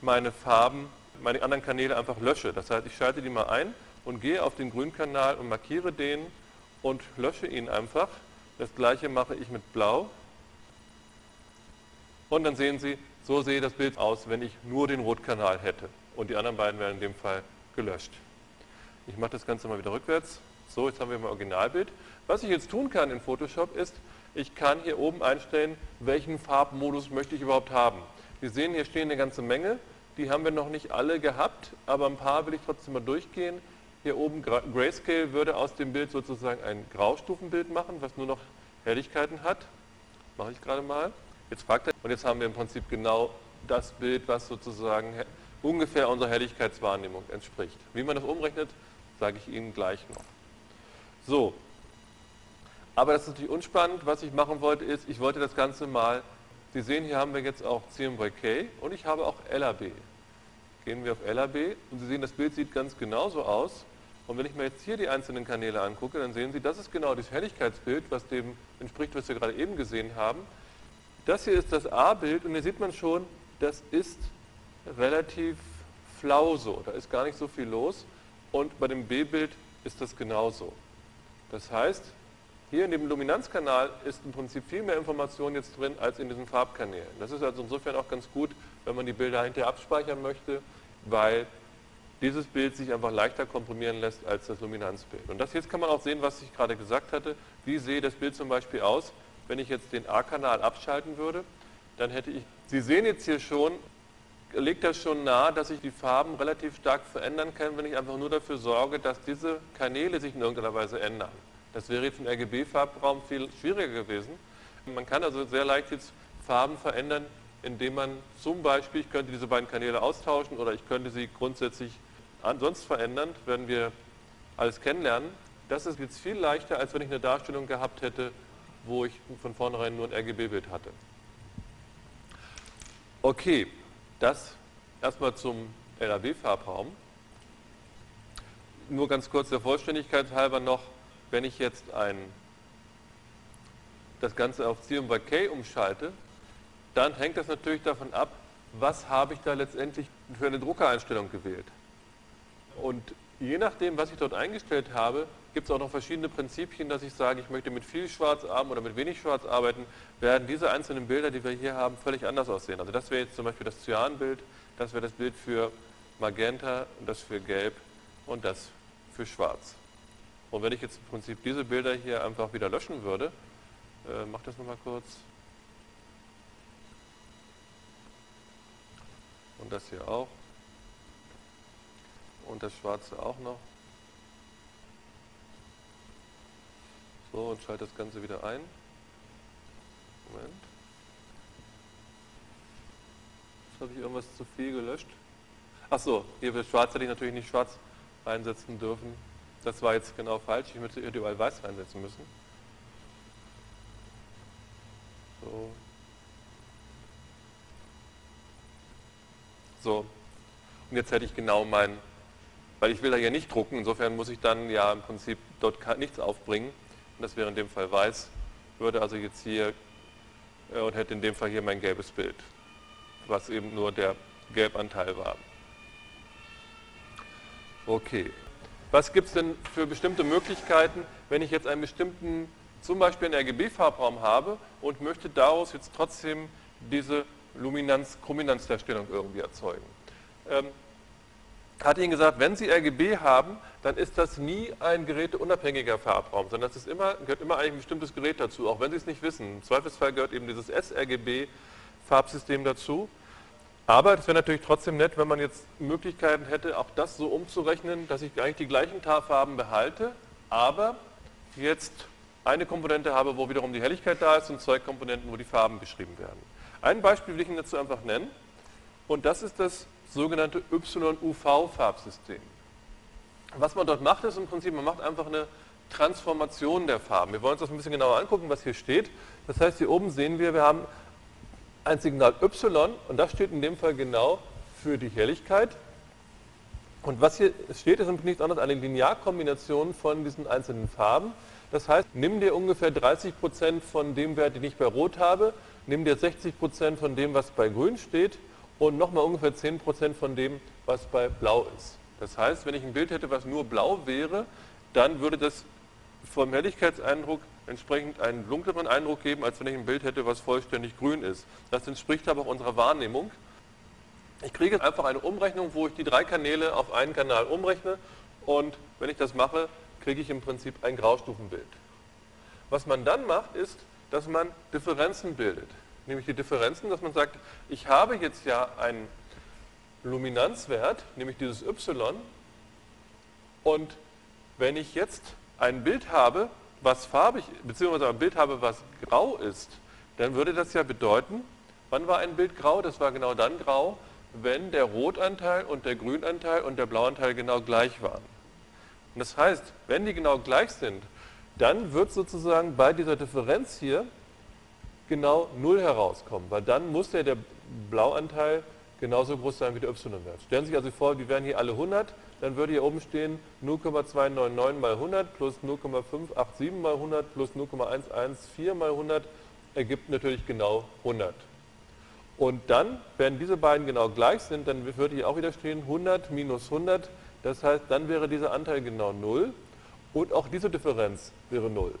meine Farben, meine anderen Kanäle einfach lösche. Das heißt, ich schalte die mal ein und gehe auf den Grünkanal und markiere den und lösche ihn einfach. Das gleiche mache ich mit Blau und dann sehen Sie, so sehe das Bild aus, wenn ich nur den Rotkanal hätte. Und die anderen beiden werden in dem Fall gelöscht. Ich mache das Ganze mal wieder rückwärts. So, jetzt haben wir mein Originalbild. Was ich jetzt tun kann in Photoshop ist, ich kann hier oben einstellen, welchen Farbmodus möchte ich überhaupt haben. Wir sehen, hier stehen eine ganze Menge. Die haben wir noch nicht alle gehabt, aber ein paar will ich trotzdem mal durchgehen. Hier oben Grayscale würde aus dem Bild sozusagen ein Graustufenbild machen, was nur noch Helligkeiten hat. Mache ich gerade mal. Jetzt fragt er, und jetzt haben wir im Prinzip genau das Bild, was sozusagen ungefähr unserer Helligkeitswahrnehmung entspricht. Wie man das umrechnet, sage ich Ihnen gleich noch. So, aber das ist natürlich unspannend. Was ich machen wollte, ist, ich wollte das Ganze mal, Sie sehen, hier haben wir jetzt auch CMYK und ich habe auch LAB. Gehen wir auf LAB und Sie sehen, das Bild sieht ganz genauso aus. Und wenn ich mir jetzt hier die einzelnen Kanäle angucke, dann sehen Sie, das ist genau das Helligkeitsbild, was dem entspricht, was wir gerade eben gesehen haben. Das hier ist das A-Bild und hier sieht man schon, das ist relativ flau so. Da ist gar nicht so viel los. Und bei dem B-Bild ist das genauso. Das heißt, hier in dem Luminanzkanal ist im Prinzip viel mehr Information jetzt drin als in diesen Farbkanälen. Das ist also insofern auch ganz gut, wenn man die Bilder hinterher abspeichern möchte, weil dieses Bild sich einfach leichter komprimieren lässt als das Luminanzbild. Und das jetzt kann man auch sehen, was ich gerade gesagt hatte. Wie sehe das Bild zum Beispiel aus, wenn ich jetzt den A-Kanal abschalten würde, dann hätte ich, Sie sehen jetzt hier schon, legt das schon nahe, dass ich die Farben relativ stark verändern kann, wenn ich einfach nur dafür sorge, dass diese Kanäle sich in irgendeiner Weise ändern. Das wäre jetzt im RGB-Farbraum viel schwieriger gewesen. Man kann also sehr leicht jetzt Farben verändern, indem man zum Beispiel, ich könnte diese beiden Kanäle austauschen oder ich könnte sie grundsätzlich ansonsten verändern, werden wir alles kennenlernen. Das ist jetzt viel leichter, als wenn ich eine Darstellung gehabt hätte, wo ich von vornherein nur ein RGB-Bild hatte. Okay, das erstmal zum LAB-Farbraum. Nur ganz kurz der Vollständigkeit halber noch, wenn ich jetzt ein, das Ganze auf CMYK umschalte, dann hängt das natürlich davon ab, was habe ich da letztendlich für eine Druckereinstellung gewählt. Und je nachdem, was ich dort eingestellt habe, gibt es auch noch verschiedene Prinzipien, dass ich sage, ich möchte mit viel Schwarz arbeiten oder mit wenig Schwarz arbeiten, werden diese einzelnen Bilder, die wir hier haben, völlig anders aussehen. Also das wäre jetzt zum Beispiel das Cyanbild, das wäre das Bild für Magenta, das für Gelb und das für Schwarz. Und wenn ich jetzt im Prinzip diese Bilder hier einfach wieder löschen würde, äh, mach das nochmal kurz. Und das hier auch. Und das Schwarze auch noch. So, und schalte das Ganze wieder ein. Moment. Jetzt habe ich irgendwas zu viel gelöscht. Achso, hier für Schwarz hätte ich natürlich nicht Schwarz reinsetzen dürfen. Das war jetzt genau falsch. Ich hätte überall Weiß reinsetzen müssen. So. So. Und jetzt hätte ich genau meinen, weil ich will da ja nicht drucken, insofern muss ich dann ja im Prinzip dort nichts aufbringen. Und das wäre in dem Fall weiß. Würde also jetzt hier äh, und hätte in dem Fall hier mein gelbes Bild, was eben nur der Gelbanteil war. Okay. Was gibt es denn für bestimmte Möglichkeiten, wenn ich jetzt einen bestimmten, zum Beispiel einen RGB-Farbraum habe und möchte daraus jetzt trotzdem diese Luminanz, Chrominanzdarstellung irgendwie erzeugen? Ähm, hatte Ihnen gesagt, wenn Sie RGB haben, dann ist das nie ein geräteunabhängiger Farbraum, sondern das ist immer, gehört immer eigentlich ein bestimmtes Gerät dazu, auch wenn Sie es nicht wissen. Im Zweifelsfall gehört eben dieses sRGB-Farbsystem dazu. Aber es wäre natürlich trotzdem nett, wenn man jetzt Möglichkeiten hätte, auch das so umzurechnen, dass ich eigentlich die gleichen Farben behalte, aber jetzt eine Komponente habe, wo wiederum die Helligkeit da ist und zwei Komponenten, wo die Farben beschrieben werden. Ein Beispiel will ich Ihnen dazu einfach nennen und das ist das sogenannte YUV-Farbsystem. Was man dort macht, ist im Prinzip, man macht einfach eine Transformation der Farben. Wir wollen uns das ein bisschen genauer angucken, was hier steht. Das heißt, hier oben sehen wir, wir haben ein Signal Y und das steht in dem Fall genau für die Helligkeit. Und was hier steht, ist nichts anderes als eine Linearkombination von diesen einzelnen Farben. Das heißt, nimm dir ungefähr 30% von dem Wert, den ich bei Rot habe, nimm dir 60% von dem, was bei Grün steht und nochmal ungefähr 10% von dem, was bei Blau ist. Das heißt, wenn ich ein Bild hätte, was nur blau wäre, dann würde das vom Helligkeitseindruck entsprechend einen dunkleren Eindruck geben, als wenn ich ein Bild hätte, was vollständig grün ist. Das entspricht aber auch unserer Wahrnehmung. Ich kriege einfach eine Umrechnung, wo ich die drei Kanäle auf einen Kanal umrechne und wenn ich das mache, kriege ich im Prinzip ein Graustufenbild. Was man dann macht, ist, dass man Differenzen bildet. Nämlich die Differenzen, dass man sagt, ich habe jetzt ja einen Luminanzwert, nämlich dieses y, und wenn ich jetzt ein Bild habe, was farbig, beziehungsweise ein Bild habe, was grau ist, dann würde das ja bedeuten, wann war ein Bild grau? Das war genau dann grau, wenn der Rotanteil und der Grünanteil und der Blauanteil genau gleich waren. Und das heißt, wenn die genau gleich sind, dann wird sozusagen bei dieser Differenz hier genau 0 herauskommen, weil dann muss ja der Blauanteil genauso groß sein wie der y-Wert. Stellen Sie sich also vor, die wären hier alle 100, dann würde hier oben stehen 0,299 mal 100 plus 0,587 mal 100 plus 0,114 mal 100 ergibt natürlich genau 100. Und dann, wenn diese beiden genau gleich sind, dann würde hier auch wieder stehen 100 minus 100. Das heißt, dann wäre dieser Anteil genau 0 und auch diese Differenz wäre 0.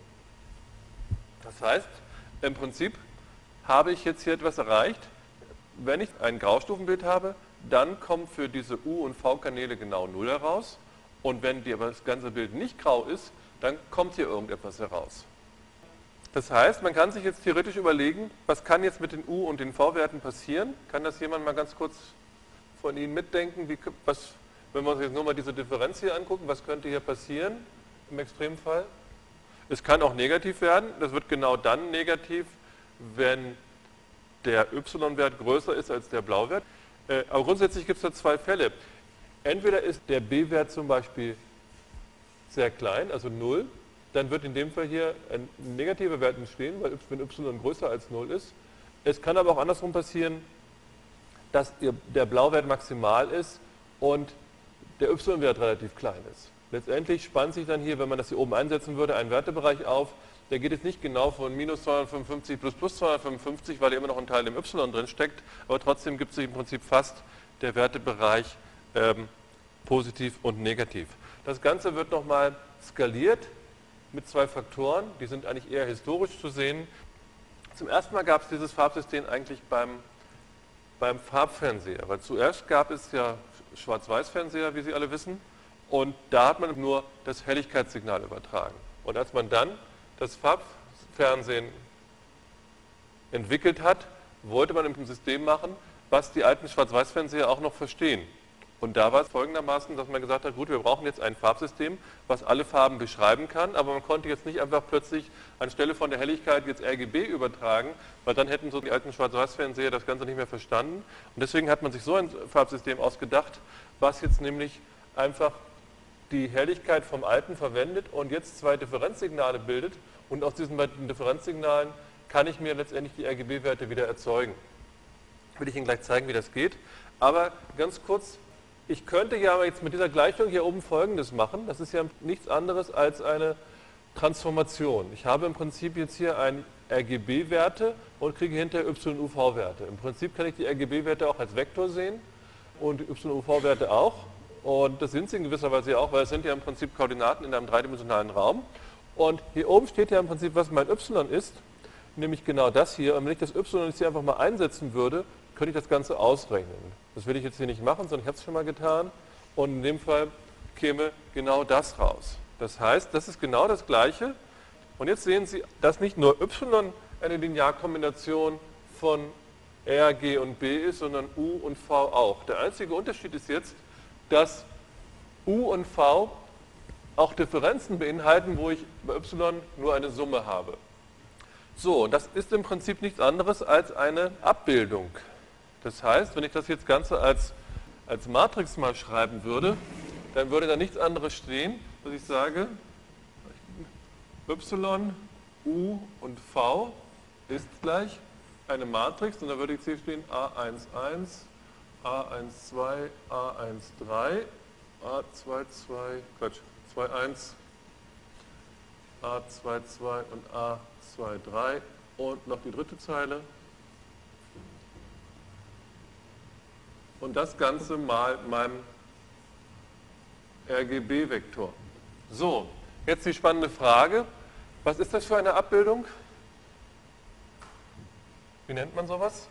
Das heißt, im Prinzip habe ich jetzt hier etwas erreicht. Wenn ich ein Graustufenbild habe, dann kommt für diese U- und V-Kanäle genau 0 heraus. Und wenn das ganze Bild nicht grau ist, dann kommt hier irgendetwas heraus. Das heißt, man kann sich jetzt theoretisch überlegen, was kann jetzt mit den U- und den V-Werten passieren? Kann das jemand mal ganz kurz von Ihnen mitdenken? Wie, was, wenn wir uns jetzt nur mal diese Differenz hier angucken, was könnte hier passieren im Extremfall? Es kann auch negativ werden. Das wird genau dann negativ, wenn der Y-Wert größer ist als der Blauwert. Äh, aber grundsätzlich gibt es da zwei Fälle. Entweder ist der B-Wert zum Beispiel sehr klein, also 0, dann wird in dem Fall hier ein negativer Wert entstehen, weil wenn y größer als 0 ist. Es kann aber auch andersrum passieren, dass der Blauwert maximal ist und der y-Wert relativ klein ist. Letztendlich spannt sich dann hier, wenn man das hier oben einsetzen würde, ein Wertebereich auf, der geht jetzt nicht genau von minus 255 plus plus 255, weil hier immer noch ein Teil im y drin steckt, aber trotzdem gibt sich im Prinzip fast der Wertebereich ähm, positiv und negativ. Das Ganze wird nochmal skaliert mit zwei Faktoren, die sind eigentlich eher historisch zu sehen. Zum ersten Mal gab es dieses Farbsystem eigentlich beim, beim Farbfernseher, weil zuerst gab es ja Schwarz-Weiß-Fernseher, wie Sie alle wissen, und da hat man nur das Helligkeitssignal übertragen. Und als man dann das Farbfernsehen entwickelt hat, wollte man ein System machen, was die alten Schwarz-Weiß-Fernseher auch noch verstehen. Und da war es folgendermaßen, dass man gesagt hat, gut, wir brauchen jetzt ein Farbsystem, was alle Farben beschreiben kann, aber man konnte jetzt nicht einfach plötzlich anstelle von der Helligkeit jetzt RGB übertragen, weil dann hätten so die alten Schwarz-Weiß-Fernseher das Ganze nicht mehr verstanden. Und deswegen hat man sich so ein Farbsystem ausgedacht, was jetzt nämlich einfach die Helligkeit vom alten verwendet und jetzt zwei Differenzsignale bildet und aus diesen beiden Differenzsignalen kann ich mir letztendlich die RGB-Werte wieder erzeugen. Will ich Ihnen gleich zeigen, wie das geht. Aber ganz kurz, ich könnte ja jetzt mit dieser Gleichung hier oben Folgendes machen. Das ist ja nichts anderes als eine Transformation. Ich habe im Prinzip jetzt hier ein RGB-Werte und kriege hinter YUV-Werte. Im Prinzip kann ich die RGB-Werte auch als Vektor sehen und YUV-Werte auch. Und das sind sie in gewisser Weise auch, weil es sind ja im Prinzip Koordinaten in einem dreidimensionalen Raum. Und hier oben steht ja im Prinzip, was mein y ist, nämlich genau das hier. Und wenn ich das y jetzt hier einfach mal einsetzen würde, könnte ich das Ganze ausrechnen. Das will ich jetzt hier nicht machen, sondern ich habe es schon mal getan. Und in dem Fall käme genau das raus. Das heißt, das ist genau das Gleiche. Und jetzt sehen Sie, dass nicht nur y eine Linearkombination von R, G und B ist, sondern U und V auch. Der einzige Unterschied ist jetzt, dass U und V auch Differenzen beinhalten, wo ich bei y nur eine Summe habe. So, das ist im Prinzip nichts anderes als eine Abbildung. Das heißt, wenn ich das jetzt Ganze als, als Matrix mal schreiben würde, dann würde da nichts anderes stehen, dass ich sage, y, u und v ist gleich eine Matrix und da würde ich hier stehen a11, A12, A13, A22, Quatsch, 21, A22 und A23 und noch die dritte Zeile. Und das Ganze mal meinem RGB-Vektor. So, jetzt die spannende Frage. Was ist das für eine Abbildung? Wie nennt man sowas?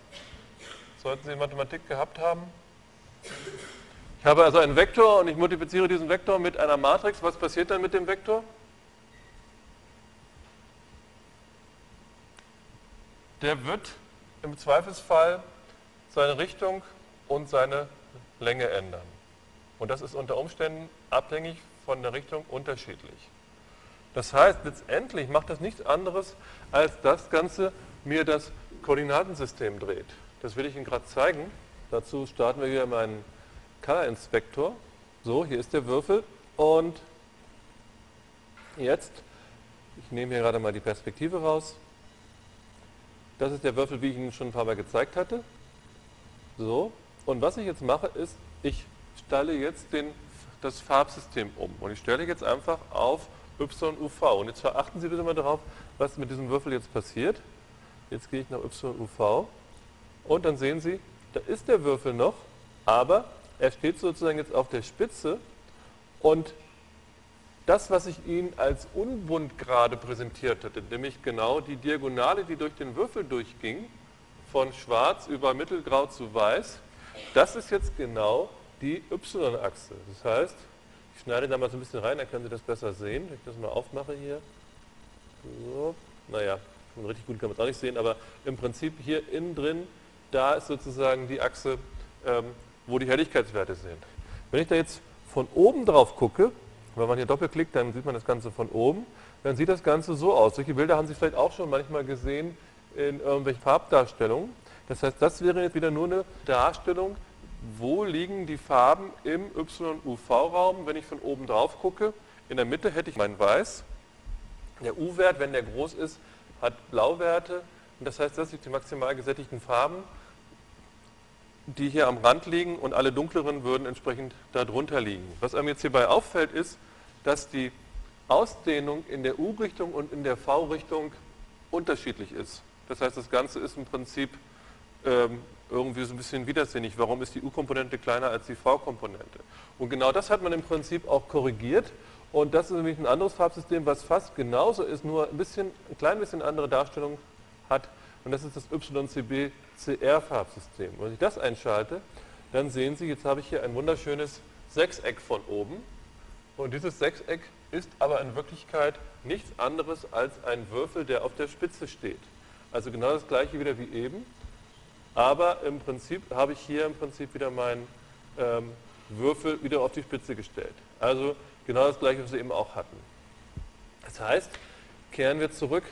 Sollten Sie Mathematik gehabt haben. Ich habe also einen Vektor und ich multipliziere diesen Vektor mit einer Matrix. Was passiert dann mit dem Vektor? Der wird im Zweifelsfall seine Richtung und seine Länge ändern. Und das ist unter Umständen abhängig von der Richtung unterschiedlich. Das heißt, letztendlich macht das nichts anderes, als das Ganze mir das Koordinatensystem dreht. Das will ich Ihnen gerade zeigen. Dazu starten wir hier meinen Color Inspector. So, hier ist der Würfel und jetzt, ich nehme hier gerade mal die Perspektive raus. Das ist der Würfel, wie ich Ihnen schon ein paar Mal gezeigt hatte. So, und was ich jetzt mache, ist, ich stelle jetzt den, das Farbsystem um. Und ich stelle jetzt einfach auf YUV. Und jetzt verachten Sie bitte mal darauf, was mit diesem Würfel jetzt passiert. Jetzt gehe ich nach YUV und dann sehen Sie, da ist der Würfel noch, aber er steht sozusagen jetzt auf der Spitze und das, was ich Ihnen als unbunt gerade präsentiert hatte, nämlich genau die Diagonale, die durch den Würfel durchging, von schwarz über mittelgrau zu weiß, das ist jetzt genau die y-Achse. Das heißt, ich schneide da mal so ein bisschen rein, dann können Sie das besser sehen. Wenn ich das mal aufmache hier. So, naja, richtig gut kann man es auch nicht sehen, aber im Prinzip hier innen drin da ist sozusagen die Achse, ähm, wo die Helligkeitswerte sind. Wenn ich da jetzt von oben drauf gucke, wenn man hier doppelklickt, dann sieht man das Ganze von oben, dann sieht das Ganze so aus. Solche Bilder haben Sie vielleicht auch schon manchmal gesehen in irgendwelchen Farbdarstellungen. Das heißt, das wäre jetzt wieder nur eine Darstellung, wo liegen die Farben im YUV-Raum, wenn ich von oben drauf gucke. In der Mitte hätte ich mein Weiß. Der U-Wert, wenn der groß ist, hat Blauwerte. Und das heißt, das sind die maximal gesättigten Farben die hier am Rand liegen und alle dunkleren würden entsprechend darunter liegen. Was einem jetzt hierbei auffällt, ist, dass die Ausdehnung in der U-Richtung und in der V-Richtung unterschiedlich ist. Das heißt, das Ganze ist im Prinzip ähm, irgendwie so ein bisschen widersinnig. Warum ist die U-Komponente kleiner als die V-Komponente? Und genau das hat man im Prinzip auch korrigiert. Und das ist nämlich ein anderes Farbsystem, was fast genauso ist, nur ein bisschen, ein klein bisschen andere Darstellung hat. Und das ist das YCB-CR-Farbsystem. Wenn ich das einschalte, dann sehen Sie, jetzt habe ich hier ein wunderschönes Sechseck von oben. Und dieses Sechseck ist aber in Wirklichkeit nichts anderes als ein Würfel, der auf der Spitze steht. Also genau das gleiche wieder wie eben. Aber im Prinzip habe ich hier im Prinzip wieder meinen ähm, Würfel wieder auf die Spitze gestellt. Also genau das gleiche, was wir eben auch hatten. Das heißt, kehren wir zurück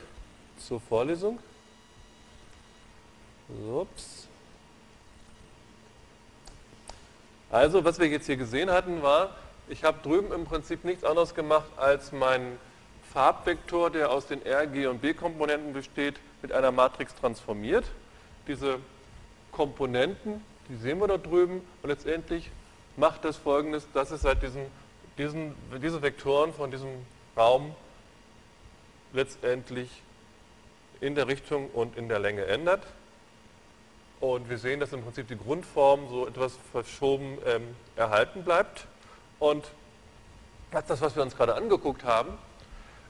zur Vorlesung. Ups. Also, was wir jetzt hier gesehen hatten, war, ich habe drüben im Prinzip nichts anderes gemacht, als meinen Farbvektor, der aus den R, G und B-Komponenten besteht, mit einer Matrix transformiert. Diese Komponenten, die sehen wir da drüben, und letztendlich macht das folgendes, dass es halt diesen, diesen, diese Vektoren von diesem Raum letztendlich in der Richtung und in der Länge ändert. Und wir sehen, dass im Prinzip die Grundform so etwas verschoben ähm, erhalten bleibt. Und das ist das, was wir uns gerade angeguckt haben.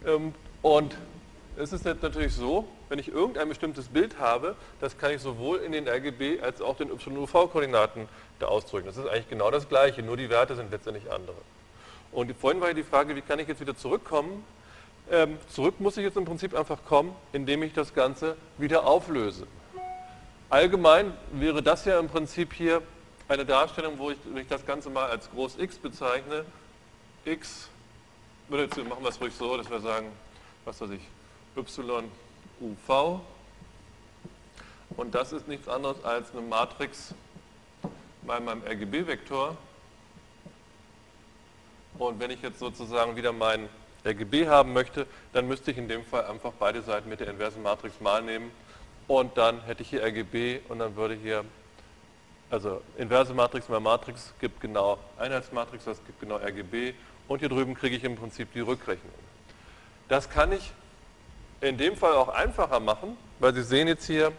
Ähm, und es ist natürlich so, wenn ich irgendein bestimmtes Bild habe, das kann ich sowohl in den RGB als auch den YUV-Koordinaten da ausdrücken. Das ist eigentlich genau das Gleiche, nur die Werte sind letztendlich andere. Und vorhin war ja die Frage, wie kann ich jetzt wieder zurückkommen? Ähm, zurück muss ich jetzt im Prinzip einfach kommen, indem ich das Ganze wieder auflöse. Allgemein wäre das ja im Prinzip hier eine Darstellung, wo ich, wenn ich das Ganze mal als Groß X bezeichne. X, machen wir es ruhig so, dass wir sagen, was weiß ich, Y, U, V. Und das ist nichts anderes als eine Matrix bei meinem RGB-Vektor. Und wenn ich jetzt sozusagen wieder mein RGB haben möchte, dann müsste ich in dem Fall einfach beide Seiten mit der inversen Matrix mal nehmen und dann hätte ich hier RGB und dann würde hier, also inverse Matrix mal Matrix gibt genau Einheitsmatrix, das gibt genau RGB und hier drüben kriege ich im Prinzip die Rückrechnung. Das kann ich in dem Fall auch einfacher machen, weil Sie sehen jetzt hier,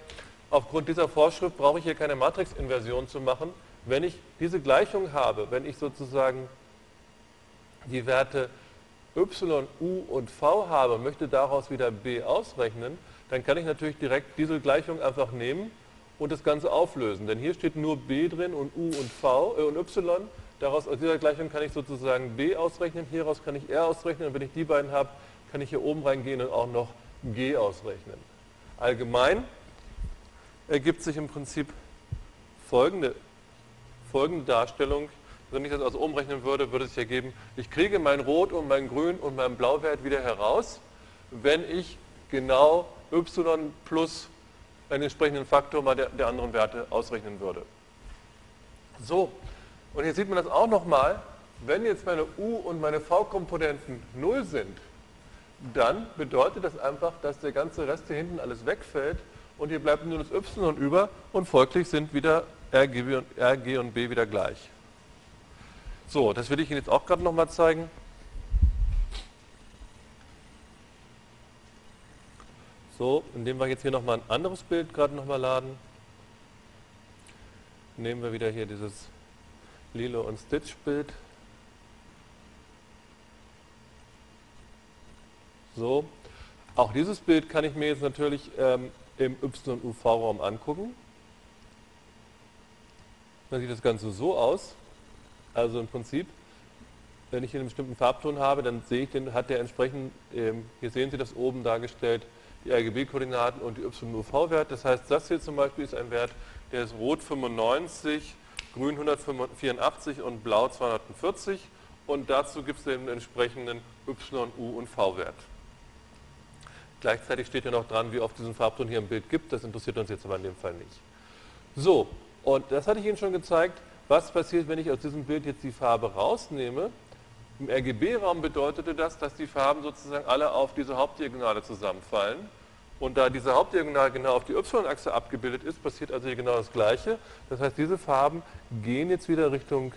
aufgrund dieser Vorschrift brauche ich hier keine Matrixinversion zu machen. Wenn ich diese Gleichung habe, wenn ich sozusagen die Werte y, u und v habe, möchte daraus wieder b ausrechnen, dann kann ich natürlich direkt diese Gleichung einfach nehmen und das Ganze auflösen. Denn hier steht nur b drin und u und v äh, und y. Daraus, aus dieser Gleichung kann ich sozusagen b ausrechnen, hieraus kann ich r ausrechnen und wenn ich die beiden habe, kann ich hier oben reingehen und auch noch g ausrechnen. Allgemein ergibt sich im Prinzip folgende, folgende Darstellung. Wenn ich das also umrechnen würde, würde es sich ergeben, ich kriege mein Rot und mein Grün und mein Blauwert wieder heraus, wenn ich genau y plus einen entsprechenden Faktor mal der, der anderen Werte ausrechnen würde. So, und hier sieht man das auch nochmal, wenn jetzt meine u- und meine v-Komponenten 0 sind, dann bedeutet das einfach, dass der ganze Rest hier hinten alles wegfällt und hier bleibt nur das y über und folglich sind wieder und, RG und B wieder gleich. So, das will ich Ihnen jetzt auch gerade nochmal zeigen. So, indem wir jetzt hier nochmal ein anderes Bild gerade nochmal laden, nehmen wir wieder hier dieses Lilo und Stitch Bild. So, auch dieses Bild kann ich mir jetzt natürlich ähm, im YUV-Raum angucken. Dann sieht das Ganze so aus. Also im Prinzip, wenn ich hier einen bestimmten Farbton habe, dann sehe ich den, hat der entsprechend, ähm, hier sehen Sie das oben dargestellt, die RGB-Koordinaten und die YUV-Wert. Das heißt, das hier zum Beispiel ist ein Wert, der ist rot 95, grün 184 und blau 240 und dazu gibt es den entsprechenden Y, U und V-Wert. Gleichzeitig steht ja noch dran, wie oft diesen Farbton hier im Bild gibt, das interessiert uns jetzt aber in dem Fall nicht. So, und das hatte ich Ihnen schon gezeigt, was passiert, wenn ich aus diesem Bild jetzt die Farbe rausnehme. Im RGB-Raum bedeutete das, dass die Farben sozusagen alle auf diese Hauptdiagonale zusammenfallen. Und da diese Hauptdiagonale genau auf die Y-Achse abgebildet ist, passiert also hier genau das Gleiche. Das heißt, diese Farben gehen jetzt wieder Richtung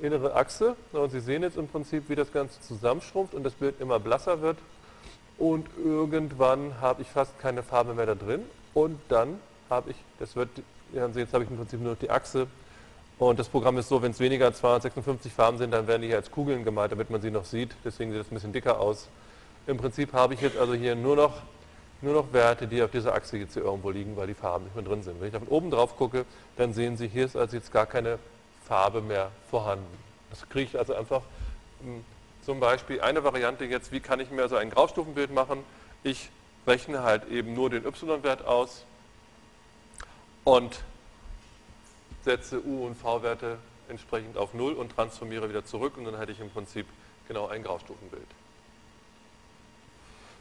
innere Achse. Und Sie sehen jetzt im Prinzip, wie das Ganze zusammenschrumpft und das Bild immer blasser wird. Und irgendwann habe ich fast keine Farbe mehr da drin. Und dann habe ich, das wird, jetzt habe ich im Prinzip nur noch die Achse. Und das Programm ist so, wenn es weniger als 256 Farben sind, dann werden die hier als Kugeln gemalt, damit man sie noch sieht. Deswegen sieht das ein bisschen dicker aus. Im Prinzip habe ich jetzt also hier nur noch, nur noch Werte, die auf dieser Achse jetzt hier irgendwo liegen, weil die Farben nicht mehr drin sind. Wenn ich da von oben drauf gucke, dann sehen Sie, hier ist also jetzt gar keine Farbe mehr vorhanden. Das kriege ich also einfach hm, zum Beispiel eine Variante jetzt, wie kann ich mir also ein Graustufenbild machen? Ich rechne halt eben nur den y-Wert aus und setze u- und v-Werte entsprechend auf 0 und transformiere wieder zurück und dann hätte ich im Prinzip genau ein Graustufenbild.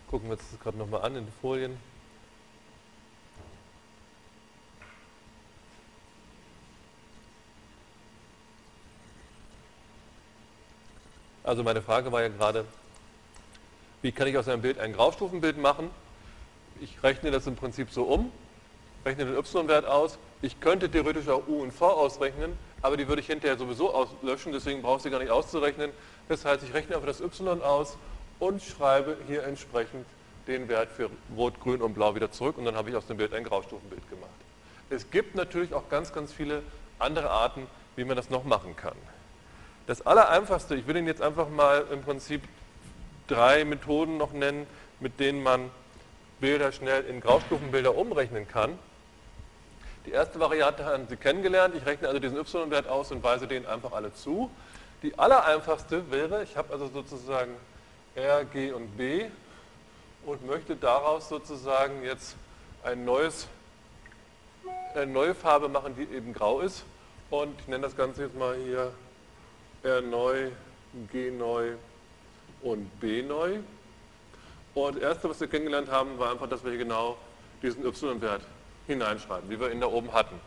Gucken wir uns das gerade nochmal an in den Folien. Also meine Frage war ja gerade, wie kann ich aus einem Bild ein Graustufenbild machen? Ich rechne das im Prinzip so um, rechne den y-Wert aus. Ich könnte theoretisch auch u und v ausrechnen, aber die würde ich hinterher sowieso auslöschen, deswegen brauche ich sie gar nicht auszurechnen. Das heißt, ich rechne einfach das y aus und schreibe hier entsprechend den Wert für Rot, Grün und Blau wieder zurück und dann habe ich aus dem Bild ein Graustufenbild gemacht. Es gibt natürlich auch ganz, ganz viele andere Arten, wie man das noch machen kann. Das Allereinfachste, ich will Ihnen jetzt einfach mal im Prinzip drei Methoden noch nennen, mit denen man Bilder schnell in Graustufenbilder umrechnen kann. Die erste Variante haben Sie kennengelernt. Ich rechne also diesen y-Wert aus und weise den einfach alle zu. Die allereinfachste wäre, ich habe also sozusagen R, G und B und möchte daraus sozusagen jetzt ein neues, eine neue Farbe machen, die eben grau ist. Und ich nenne das Ganze jetzt mal hier R neu, G neu und B neu. Und das erste, was wir kennengelernt haben, war einfach, dass wir hier genau diesen y-Wert hineinschreiben, wie wir ihn da oben hatten.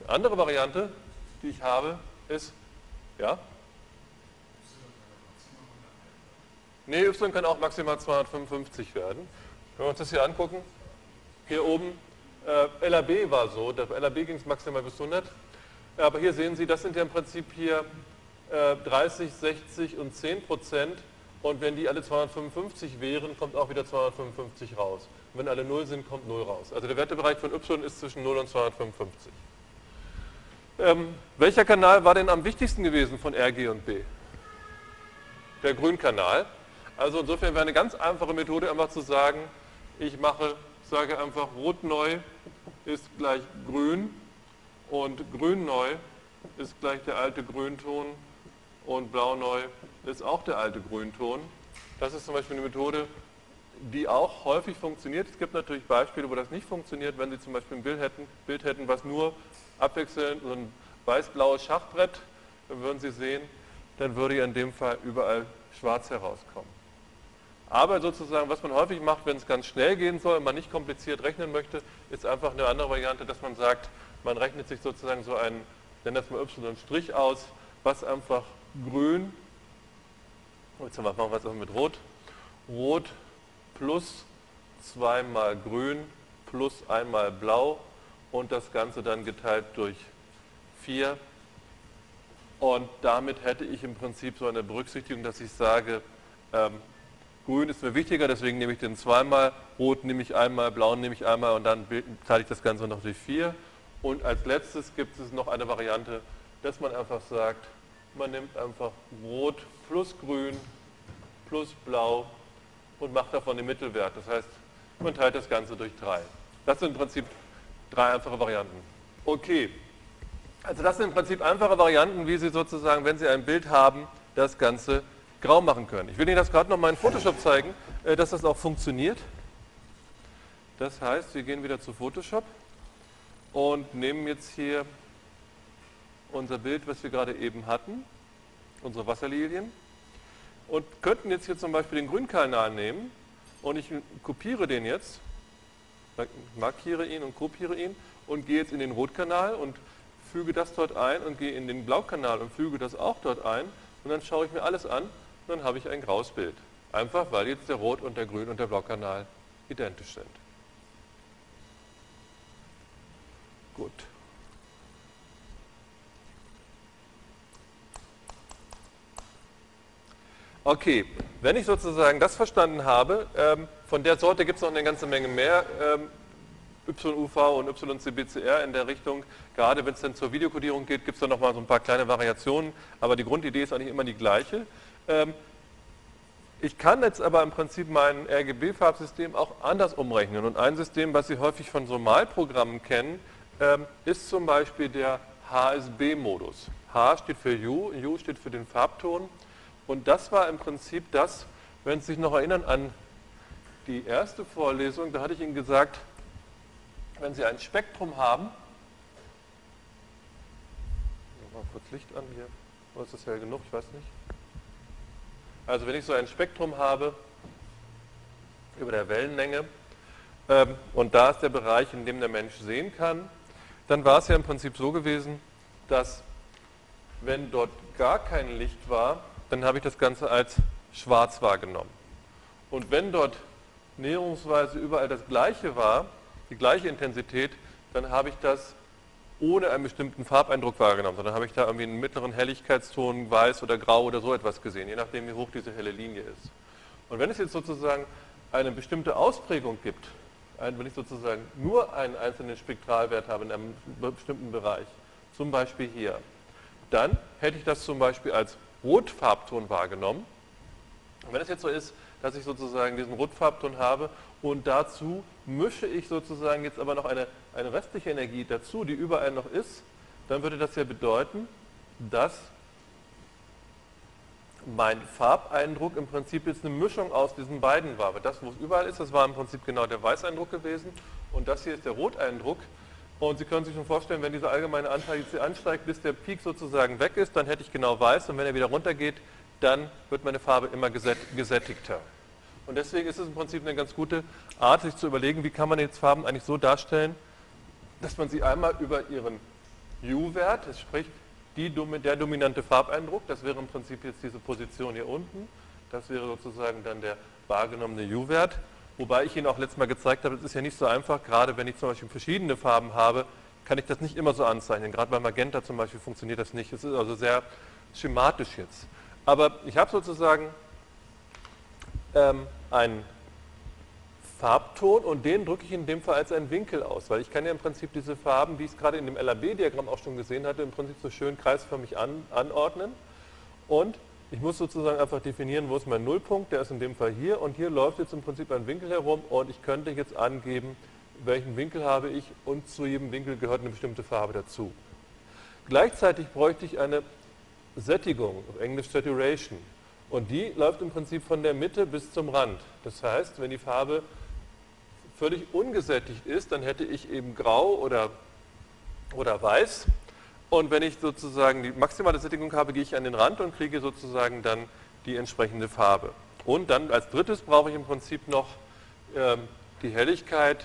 Eine andere Variante, die ich habe, ist, ja? Ne, y kann auch maximal 255 werden. Wenn wir uns das hier angucken, hier oben, äh, LAB war so, der LAB ging es maximal bis 100, aber hier sehen Sie, das sind ja im Prinzip hier 30, äh, 60 und 10 Prozent und wenn die alle 255 wären, kommt auch wieder 255 raus. Und wenn alle 0 sind, kommt 0 raus. Also der Wertebereich von y ist zwischen 0 und 255. Ähm, welcher Kanal war denn am wichtigsten gewesen von R, G und B? Der Grünkanal. Also insofern wäre eine ganz einfache Methode einfach zu sagen, ich mache, sage einfach rot neu ist gleich grün und grün neu ist gleich der alte Grünton und blau neu ist auch der alte Grünton. Das ist zum Beispiel eine Methode, die auch häufig funktioniert. Es gibt natürlich Beispiele, wo das nicht funktioniert. Wenn Sie zum Beispiel ein Bild hätten, Bild hätten was nur abwechselnd so ein weiß-blaues Schachbrett, dann würden Sie sehen, dann würde ja in dem Fall überall schwarz herauskommen. Aber sozusagen, was man häufig macht, wenn es ganz schnell gehen soll und man nicht kompliziert rechnen möchte, ist einfach eine andere Variante, dass man sagt, man rechnet sich sozusagen so einen, nennen das mal y' aus, was einfach grün, jetzt machen wir es mit rot, rot plus zweimal grün plus einmal blau und das Ganze dann geteilt durch 4. Und damit hätte ich im Prinzip so eine Berücksichtigung, dass ich sage, ähm, grün ist mir wichtiger, deswegen nehme ich den zweimal, rot nehme ich einmal, blau nehme ich einmal und dann teile ich das Ganze noch durch 4. Und als letztes gibt es noch eine Variante, dass man einfach sagt, man nimmt einfach rot plus grün plus blau und macht davon den Mittelwert. Das heißt, man teilt das Ganze durch 3. Das sind im Prinzip drei einfache Varianten. Okay, also das sind im Prinzip einfache Varianten, wie Sie sozusagen, wenn Sie ein Bild haben, das Ganze grau machen können. Ich will Ihnen das gerade noch mal in Photoshop zeigen, äh, dass das auch funktioniert. Das heißt, wir gehen wieder zu Photoshop und nehmen jetzt hier unser Bild, was wir gerade eben hatten, unsere Wasserlilien und könnten jetzt hier zum Beispiel den Grünkanal nehmen und ich kopiere den jetzt, markiere ihn und kopiere ihn und gehe jetzt in den Rotkanal und füge das dort ein und gehe in den Blaukanal und füge das auch dort ein und dann schaue ich mir alles an und dann habe ich ein graues Bild. Einfach weil jetzt der Rot- und der Grün- und der Blaukanal identisch sind. Gut. Okay, wenn ich sozusagen das verstanden habe, ähm, von der Sorte gibt es noch eine ganze Menge mehr ähm, YUV und YCBCR in der Richtung. Gerade wenn es dann zur Videokodierung geht, gibt es da noch mal so ein paar kleine Variationen, aber die Grundidee ist eigentlich immer die gleiche. Ähm, ich kann jetzt aber im Prinzip mein RGB-Farbsystem auch anders umrechnen. Und ein System, was Sie häufig von so Malprogrammen kennen, ähm, ist zum Beispiel der HSB-Modus. H steht für U, U steht für den Farbton. Und das war im Prinzip das, wenn Sie sich noch erinnern an die erste Vorlesung, da hatte ich Ihnen gesagt, wenn Sie ein Spektrum haben, mal kurz Licht an hier, oder ist das hell genug, ich weiß nicht. Also wenn ich so ein Spektrum habe über der Wellenlänge ähm, und da ist der Bereich, in dem der Mensch sehen kann, dann war es ja im Prinzip so gewesen, dass wenn dort gar kein Licht war, dann habe ich das Ganze als schwarz wahrgenommen. Und wenn dort näherungsweise überall das gleiche war, die gleiche Intensität, dann habe ich das ohne einen bestimmten Farbeindruck wahrgenommen, sondern habe ich da irgendwie einen mittleren Helligkeitston, weiß oder grau oder so etwas gesehen, je nachdem wie hoch diese helle Linie ist. Und wenn es jetzt sozusagen eine bestimmte Ausprägung gibt, wenn ich sozusagen nur einen einzelnen Spektralwert habe in einem bestimmten Bereich, zum Beispiel hier, dann hätte ich das zum Beispiel als Rotfarbton wahrgenommen. Und wenn es jetzt so ist, dass ich sozusagen diesen Rotfarbton habe und dazu mische ich sozusagen jetzt aber noch eine, eine restliche Energie dazu, die überall noch ist, dann würde das ja bedeuten, dass mein Farbeindruck im Prinzip jetzt eine Mischung aus diesen beiden war. Aber das, wo es überall ist, das war im Prinzip genau der Weißeindruck gewesen und das hier ist der Roteindruck. Und Sie können sich schon vorstellen, wenn dieser allgemeine Anteil jetzt hier ansteigt, bis der Peak sozusagen weg ist, dann hätte ich genau weiß und wenn er wieder runtergeht, dann wird meine Farbe immer gesättigter. Und deswegen ist es im Prinzip eine ganz gute Art, sich zu überlegen, wie kann man jetzt Farben eigentlich so darstellen, dass man sie einmal über ihren U-Wert, sprich die, der dominante Farbeindruck, das wäre im Prinzip jetzt diese Position hier unten, das wäre sozusagen dann der wahrgenommene U-Wert, wobei ich Ihnen auch letztes Mal gezeigt habe, es ist ja nicht so einfach, gerade wenn ich zum Beispiel verschiedene Farben habe, kann ich das nicht immer so anzeichnen. Gerade bei Magenta zum Beispiel funktioniert das nicht. Es ist also sehr schematisch jetzt. Aber ich habe sozusagen ähm, einen Farbton und den drücke ich in dem Fall als einen Winkel aus, weil ich kann ja im Prinzip diese Farben, wie ich es gerade in dem LAB-Diagramm auch schon gesehen hatte, im Prinzip so schön kreisförmig an, anordnen und ich muss sozusagen einfach definieren, wo ist mein Nullpunkt, der ist in dem Fall hier und hier läuft jetzt im Prinzip ein Winkel herum und ich könnte jetzt angeben, welchen Winkel habe ich und zu jedem Winkel gehört eine bestimmte Farbe dazu. Gleichzeitig bräuchte ich eine Sättigung, auf Englisch Saturation. Und die läuft im Prinzip von der Mitte bis zum Rand. Das heißt, wenn die Farbe völlig ungesättigt ist, dann hätte ich eben grau oder, oder weiß. Und wenn ich sozusagen die maximale Sättigung habe, gehe ich an den Rand und kriege sozusagen dann die entsprechende Farbe. Und dann als drittes brauche ich im Prinzip noch ähm, die Helligkeit,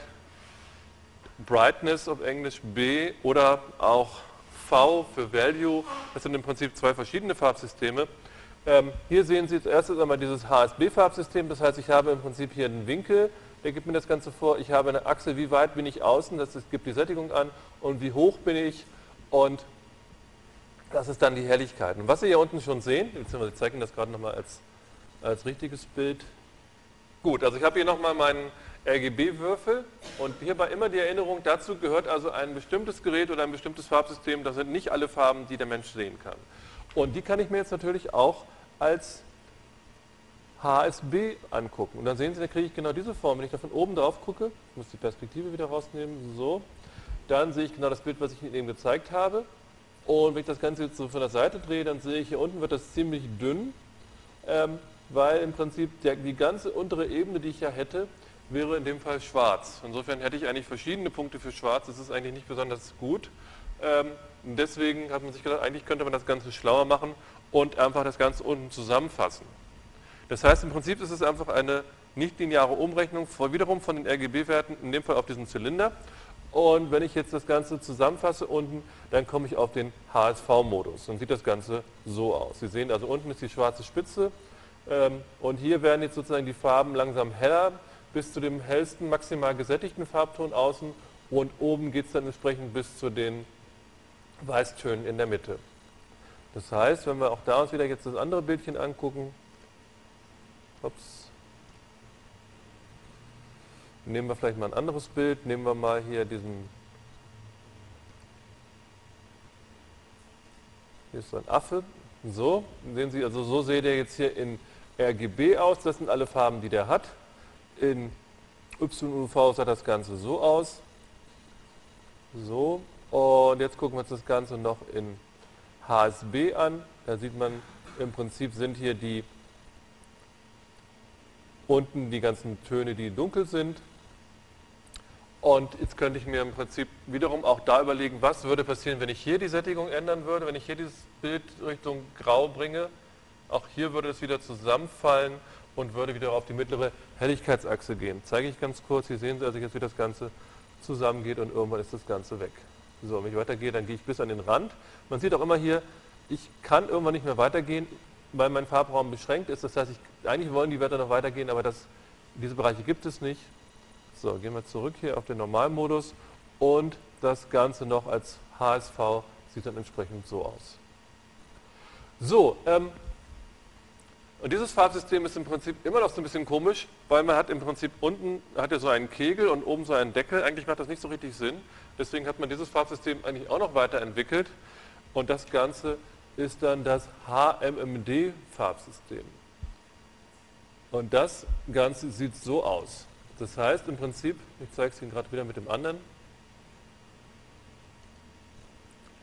Brightness auf Englisch B oder auch V für Value. Das sind im Prinzip zwei verschiedene Farbsysteme. Ähm, hier sehen Sie als erstes einmal dieses HSB-Farbsystem, das heißt, ich habe im Prinzip hier einen Winkel, der gibt mir das Ganze vor. Ich habe eine Achse, wie weit bin ich außen, das gibt die Sättigung an und wie hoch bin ich und das ist dann die Helligkeit. Und was Sie hier unten schon sehen, ich zeige Ihnen das gerade nochmal als, als richtiges Bild. Gut, also ich habe hier nochmal meinen RGB-Würfel und hierbei immer die Erinnerung, dazu gehört also ein bestimmtes Gerät oder ein bestimmtes Farbsystem, das sind nicht alle Farben, die der Mensch sehen kann. Und die kann ich mir jetzt natürlich auch als HSB angucken. Und dann sehen Sie, da kriege ich genau diese Form. Wenn ich da von oben drauf gucke, ich muss die Perspektive wieder rausnehmen, so, dann sehe ich genau das Bild, was ich Ihnen eben gezeigt habe. Und wenn ich das Ganze jetzt so von der Seite drehe, dann sehe ich hier unten wird das ziemlich dünn, ähm, weil im Prinzip der, die ganze untere Ebene, die ich ja hätte, wäre in dem Fall schwarz. Insofern hätte ich eigentlich verschiedene Punkte für schwarz. Das ist eigentlich nicht besonders gut. Ähm, deswegen hat man sich gedacht, eigentlich könnte man das Ganze schlauer machen und einfach das Ganze unten zusammenfassen. Das heißt, im Prinzip ist es einfach eine nicht-lineare Umrechnung wiederum von den RGB-Werten, in dem Fall auf diesen Zylinder. Und wenn ich jetzt das Ganze zusammenfasse unten, dann komme ich auf den HSV-Modus. Dann sieht das Ganze so aus. Sie sehen also unten ist die schwarze Spitze ähm, und hier werden jetzt sozusagen die Farben langsam heller bis zu dem hellsten maximal gesättigten Farbton außen und oben geht es dann entsprechend bis zu den Weißtönen in der Mitte. Das heißt, wenn wir auch da uns wieder jetzt das andere Bildchen angucken, Ups. Nehmen wir vielleicht mal ein anderes Bild. Nehmen wir mal hier diesen. Hier ist so ein Affe. So, sehen Sie, also so seht ihr jetzt hier in RGB aus. Das sind alle Farben, die der hat. In YUV sah das Ganze so aus. So, und jetzt gucken wir uns das Ganze noch in HSB an. Da sieht man, im Prinzip sind hier die unten die ganzen Töne, die dunkel sind. Und jetzt könnte ich mir im Prinzip wiederum auch da überlegen, was würde passieren, wenn ich hier die Sättigung ändern würde, wenn ich hier dieses Bild Richtung Grau bringe. Auch hier würde es wieder zusammenfallen und würde wieder auf die mittlere Helligkeitsachse gehen. Zeige ich ganz kurz. Hier sehen Sie also jetzt, wie das Ganze zusammengeht und irgendwann ist das Ganze weg. So, wenn ich weitergehe, dann gehe ich bis an den Rand. Man sieht auch immer hier, ich kann irgendwann nicht mehr weitergehen, weil mein Farbraum beschränkt ist. Das heißt, ich, eigentlich wollen die Werte noch weitergehen, aber das, diese Bereiche gibt es nicht. So, gehen wir zurück hier auf den Normalmodus und das Ganze noch als HSV sieht dann entsprechend so aus. So, ähm, und dieses Farbsystem ist im Prinzip immer noch so ein bisschen komisch, weil man hat im Prinzip unten hat ja so einen Kegel und oben so einen Deckel. Eigentlich macht das nicht so richtig Sinn. Deswegen hat man dieses Farbsystem eigentlich auch noch weiterentwickelt. Und das Ganze ist dann das HMMD-Farbsystem. Und das Ganze sieht so aus. Das heißt im Prinzip, ich zeige es Ihnen gerade wieder mit dem anderen,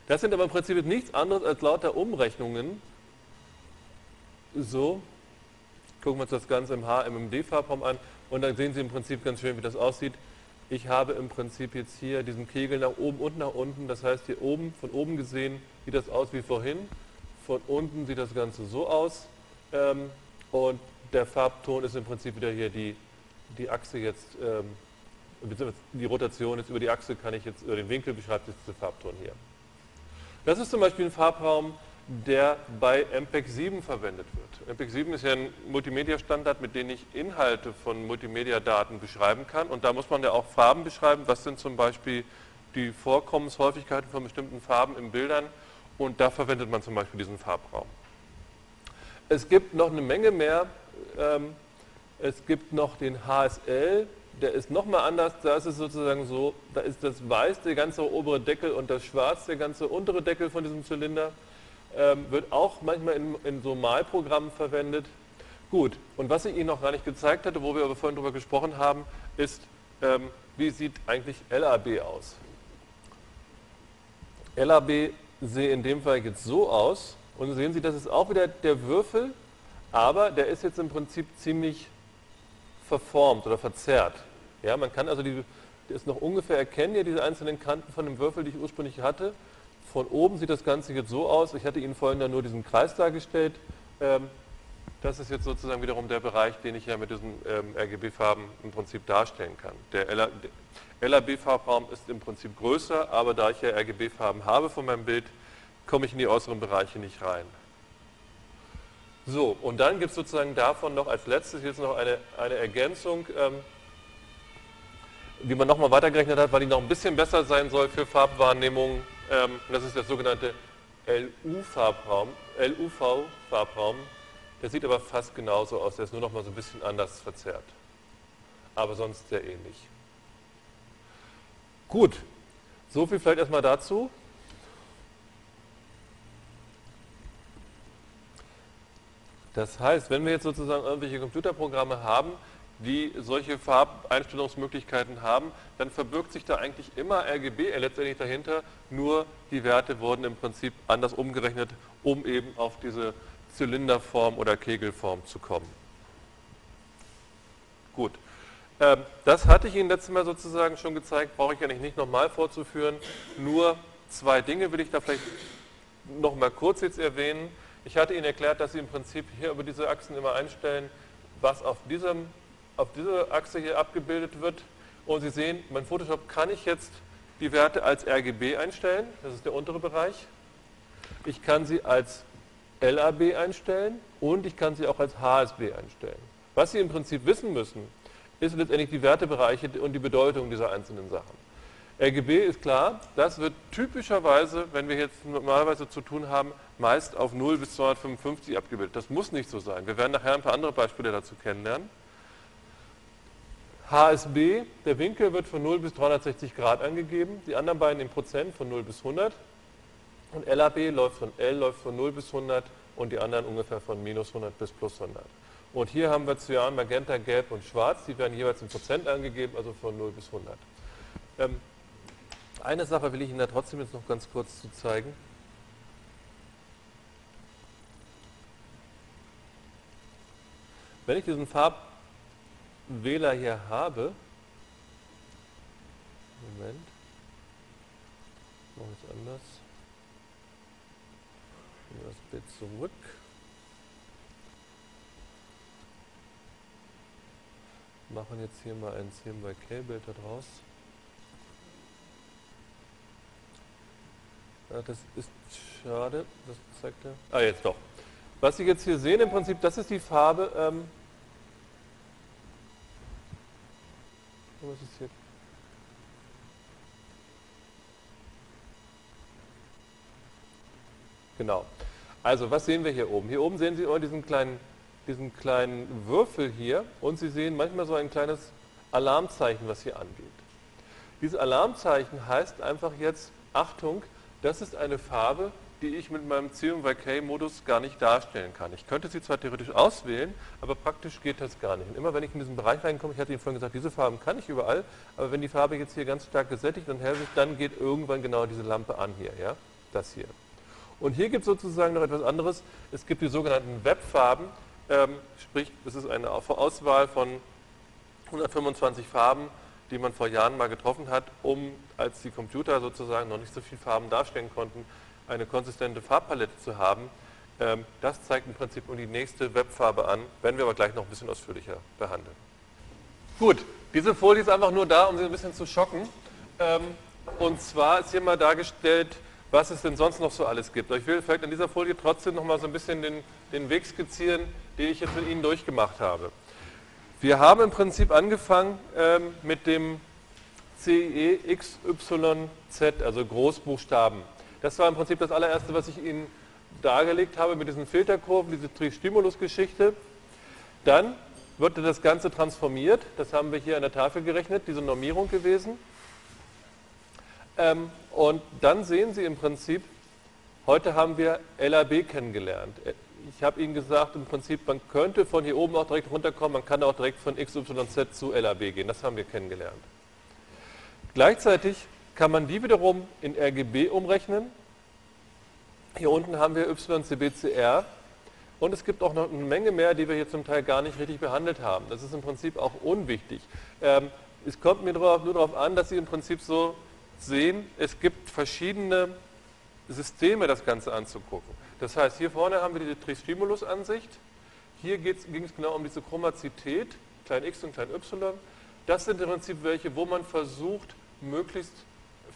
das sind aber im Prinzip nichts anderes als lauter Umrechnungen. So, gucken wir uns das Ganze im HMMD-Farbraum an und dann sehen Sie im Prinzip ganz schön, wie das aussieht. Ich habe im Prinzip jetzt hier diesen Kegel nach oben und nach unten. Das heißt, hier oben, von oben gesehen, sieht das aus wie vorhin. Von unten sieht das Ganze so aus. Ähm, und der Farbton ist im Prinzip wieder hier die die Achse jetzt, ähm, die Rotation jetzt über die Achse kann ich jetzt, über den Winkel beschreibt jetzt der Farbton hier. Das ist zum Beispiel ein Farbraum, der bei MPEG 7 verwendet wird. MPEG 7 ist ja ein Multimedia-Standard, mit dem ich Inhalte von Multimedia-Daten beschreiben kann. Und da muss man ja auch Farben beschreiben. Was sind zum Beispiel die Vorkommenshäufigkeiten von bestimmten Farben in Bildern? Und da verwendet man zum Beispiel diesen Farbraum. Es gibt noch eine Menge mehr ähm, es gibt noch den HSL, der ist nochmal anders. Da ist es sozusagen so, da ist das Weiß der ganze obere Deckel und das Schwarz der ganze untere Deckel von diesem Zylinder. Ähm, wird auch manchmal in, in so Malprogrammen verwendet. Gut, und was ich Ihnen noch gar nicht gezeigt hatte, wo wir aber vorhin darüber gesprochen haben, ist, ähm, wie sieht eigentlich LAB aus? LAB sehe in dem Fall jetzt so aus. Und sehen Sie, das ist auch wieder der Würfel, aber der ist jetzt im Prinzip ziemlich verformt oder verzerrt. Ja, man kann also die, das noch ungefähr erkennen, hier diese einzelnen Kanten von dem Würfel, die ich ursprünglich hatte. Von oben sieht das Ganze jetzt so aus. Ich hatte Ihnen vorhin ja nur diesen Kreis dargestellt. Ähm, das ist jetzt sozusagen wiederum der Bereich, den ich ja mit diesen ähm, RGB-Farben im Prinzip darstellen kann. Der LAB-Farbraum ist im Prinzip größer, aber da ich ja RGB-Farben habe von meinem Bild, komme ich in die äußeren Bereiche nicht rein. So, und dann gibt es sozusagen davon noch als letztes jetzt noch eine, eine Ergänzung, ähm, die man nochmal weitergerechnet hat, weil die noch ein bisschen besser sein soll für Farbwahrnehmung. Ähm, das ist der sogenannte LU-Farbraum, LUV-Farbraum. Der sieht aber fast genauso aus, der ist nur noch mal so ein bisschen anders verzerrt. Aber sonst sehr ähnlich. Gut, so viel vielleicht erstmal dazu. Das heißt, wenn wir jetzt sozusagen irgendwelche Computerprogramme haben, die solche Farbeinstellungsmöglichkeiten haben, dann verbirgt sich da eigentlich immer RGB letztendlich dahinter, nur die Werte wurden im Prinzip anders umgerechnet, um eben auf diese Zylinderform oder Kegelform zu kommen. Gut, ähm, das hatte ich Ihnen letztes Mal sozusagen schon gezeigt, brauche ich eigentlich nicht nochmal vorzuführen, nur zwei Dinge will ich da vielleicht nochmal kurz jetzt erwähnen. Ich hatte Ihnen erklärt, dass Sie im Prinzip hier über diese Achsen immer einstellen, was auf, diesem, auf dieser Achse hier abgebildet wird. Und Sie sehen, mein Photoshop kann ich jetzt die Werte als RGB einstellen, das ist der untere Bereich. Ich kann sie als LAB einstellen und ich kann sie auch als HSB einstellen. Was Sie im Prinzip wissen müssen, ist letztendlich die Wertebereiche und die Bedeutung dieser einzelnen Sachen. RGB ist klar, das wird typischerweise, wenn wir jetzt normalerweise zu tun haben, meist auf 0 bis 255 abgebildet. Das muss nicht so sein. Wir werden nachher ein paar andere Beispiele dazu kennenlernen. HSB, der Winkel wird von 0 bis 360 Grad angegeben, die anderen beiden in Prozent von 0 bis 100. Und LAB läuft von L läuft von 0 bis 100 und die anderen ungefähr von minus 100 bis plus 100. Und hier haben wir Cyan, Magenta, Gelb und Schwarz, die werden jeweils in Prozent angegeben, also von 0 bis 100. Ähm, eine Sache will ich Ihnen da trotzdem jetzt noch ganz kurz zu zeigen. Wenn ich diesen Farbwähler hier habe, Moment, mache ich es anders, das Bild zurück. Machen jetzt hier mal ein CMYK-Bild daraus. Ja, das ist schade, das zeigt er. Ah, jetzt doch. Was Sie jetzt hier sehen, im Prinzip, das ist die Farbe. Ähm, was ist hier? Genau. Also, was sehen wir hier oben? Hier oben sehen Sie immer diesen kleinen, diesen kleinen Würfel hier und Sie sehen manchmal so ein kleines Alarmzeichen, was hier angeht. Dieses Alarmzeichen heißt einfach jetzt, Achtung, das ist eine Farbe, die ich mit meinem CMYK-Modus gar nicht darstellen kann. Ich könnte sie zwar theoretisch auswählen, aber praktisch geht das gar nicht. Und immer wenn ich in diesen Bereich reinkomme, ich hatte Ihnen vorhin gesagt, diese Farben kann ich überall, aber wenn die Farbe jetzt hier ganz stark gesättigt und hell ist, dann geht irgendwann genau diese Lampe an hier, ja, das hier. Und hier gibt es sozusagen noch etwas anderes. Es gibt die sogenannten Webfarben, ähm, sprich, es ist eine Auswahl von 125 Farben, die man vor Jahren mal getroffen hat, um, als die Computer sozusagen noch nicht so viele Farben darstellen konnten, eine konsistente Farbpalette zu haben. Ähm, das zeigt im Prinzip nur die nächste Webfarbe an, werden wir aber gleich noch ein bisschen ausführlicher behandeln. Gut, diese Folie ist einfach nur da, um Sie ein bisschen zu schocken. Ähm, und zwar ist hier mal dargestellt, was es denn sonst noch so alles gibt. Ich will vielleicht an dieser Folie trotzdem noch mal so ein bisschen den, den Weg skizzieren, den ich jetzt mit Ihnen durchgemacht habe. Wir haben im Prinzip angefangen ähm, mit dem CE XYZ, also Großbuchstaben. Das war im Prinzip das allererste, was ich Ihnen dargelegt habe mit diesen Filterkurven, diese Tristimulus-Geschichte. Dann wurde das Ganze transformiert, das haben wir hier an der Tafel gerechnet, diese Normierung gewesen. Ähm, und dann sehen Sie im Prinzip, heute haben wir LAB kennengelernt ich habe Ihnen gesagt, im Prinzip, man könnte von hier oben auch direkt runterkommen, man kann auch direkt von XYZ zu LAB gehen. Das haben wir kennengelernt. Gleichzeitig kann man die wiederum in RGB umrechnen. Hier unten haben wir YCBCR und es gibt auch noch eine Menge mehr, die wir hier zum Teil gar nicht richtig behandelt haben. Das ist im Prinzip auch unwichtig. Ähm, es kommt mir nur darauf an, dass Sie im Prinzip so sehen, es gibt verschiedene Systeme, das Ganze anzugucken. Das heißt, hier vorne haben wir diese Tristimulus-Ansicht. Hier ging es genau um diese Chromazität, klein x und klein y. Das sind im Prinzip welche, wo man versucht, möglichst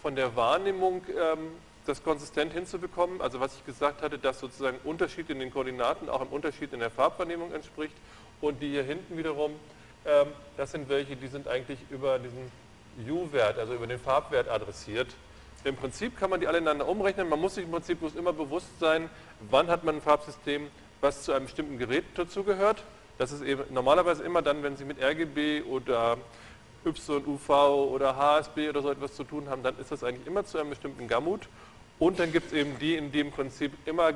von der Wahrnehmung ähm, das konsistent hinzubekommen. Also was ich gesagt hatte, dass sozusagen Unterschied in den Koordinaten auch einem Unterschied in der Farbwahrnehmung entspricht. Und die hier hinten wiederum, ähm, das sind welche, die sind eigentlich über diesen U-Wert, also über den Farbwert adressiert. Im Prinzip kann man die alle ineinander umrechnen. Man muss sich im Prinzip bloß immer bewusst sein, wann hat man ein Farbsystem, was zu einem bestimmten Gerät dazugehört. Das ist eben normalerweise immer dann, wenn Sie mit RGB oder YUV oder HSB oder so etwas zu tun haben, dann ist das eigentlich immer zu einem bestimmten Gamut. Und dann gibt es eben die, in die im Prinzip immer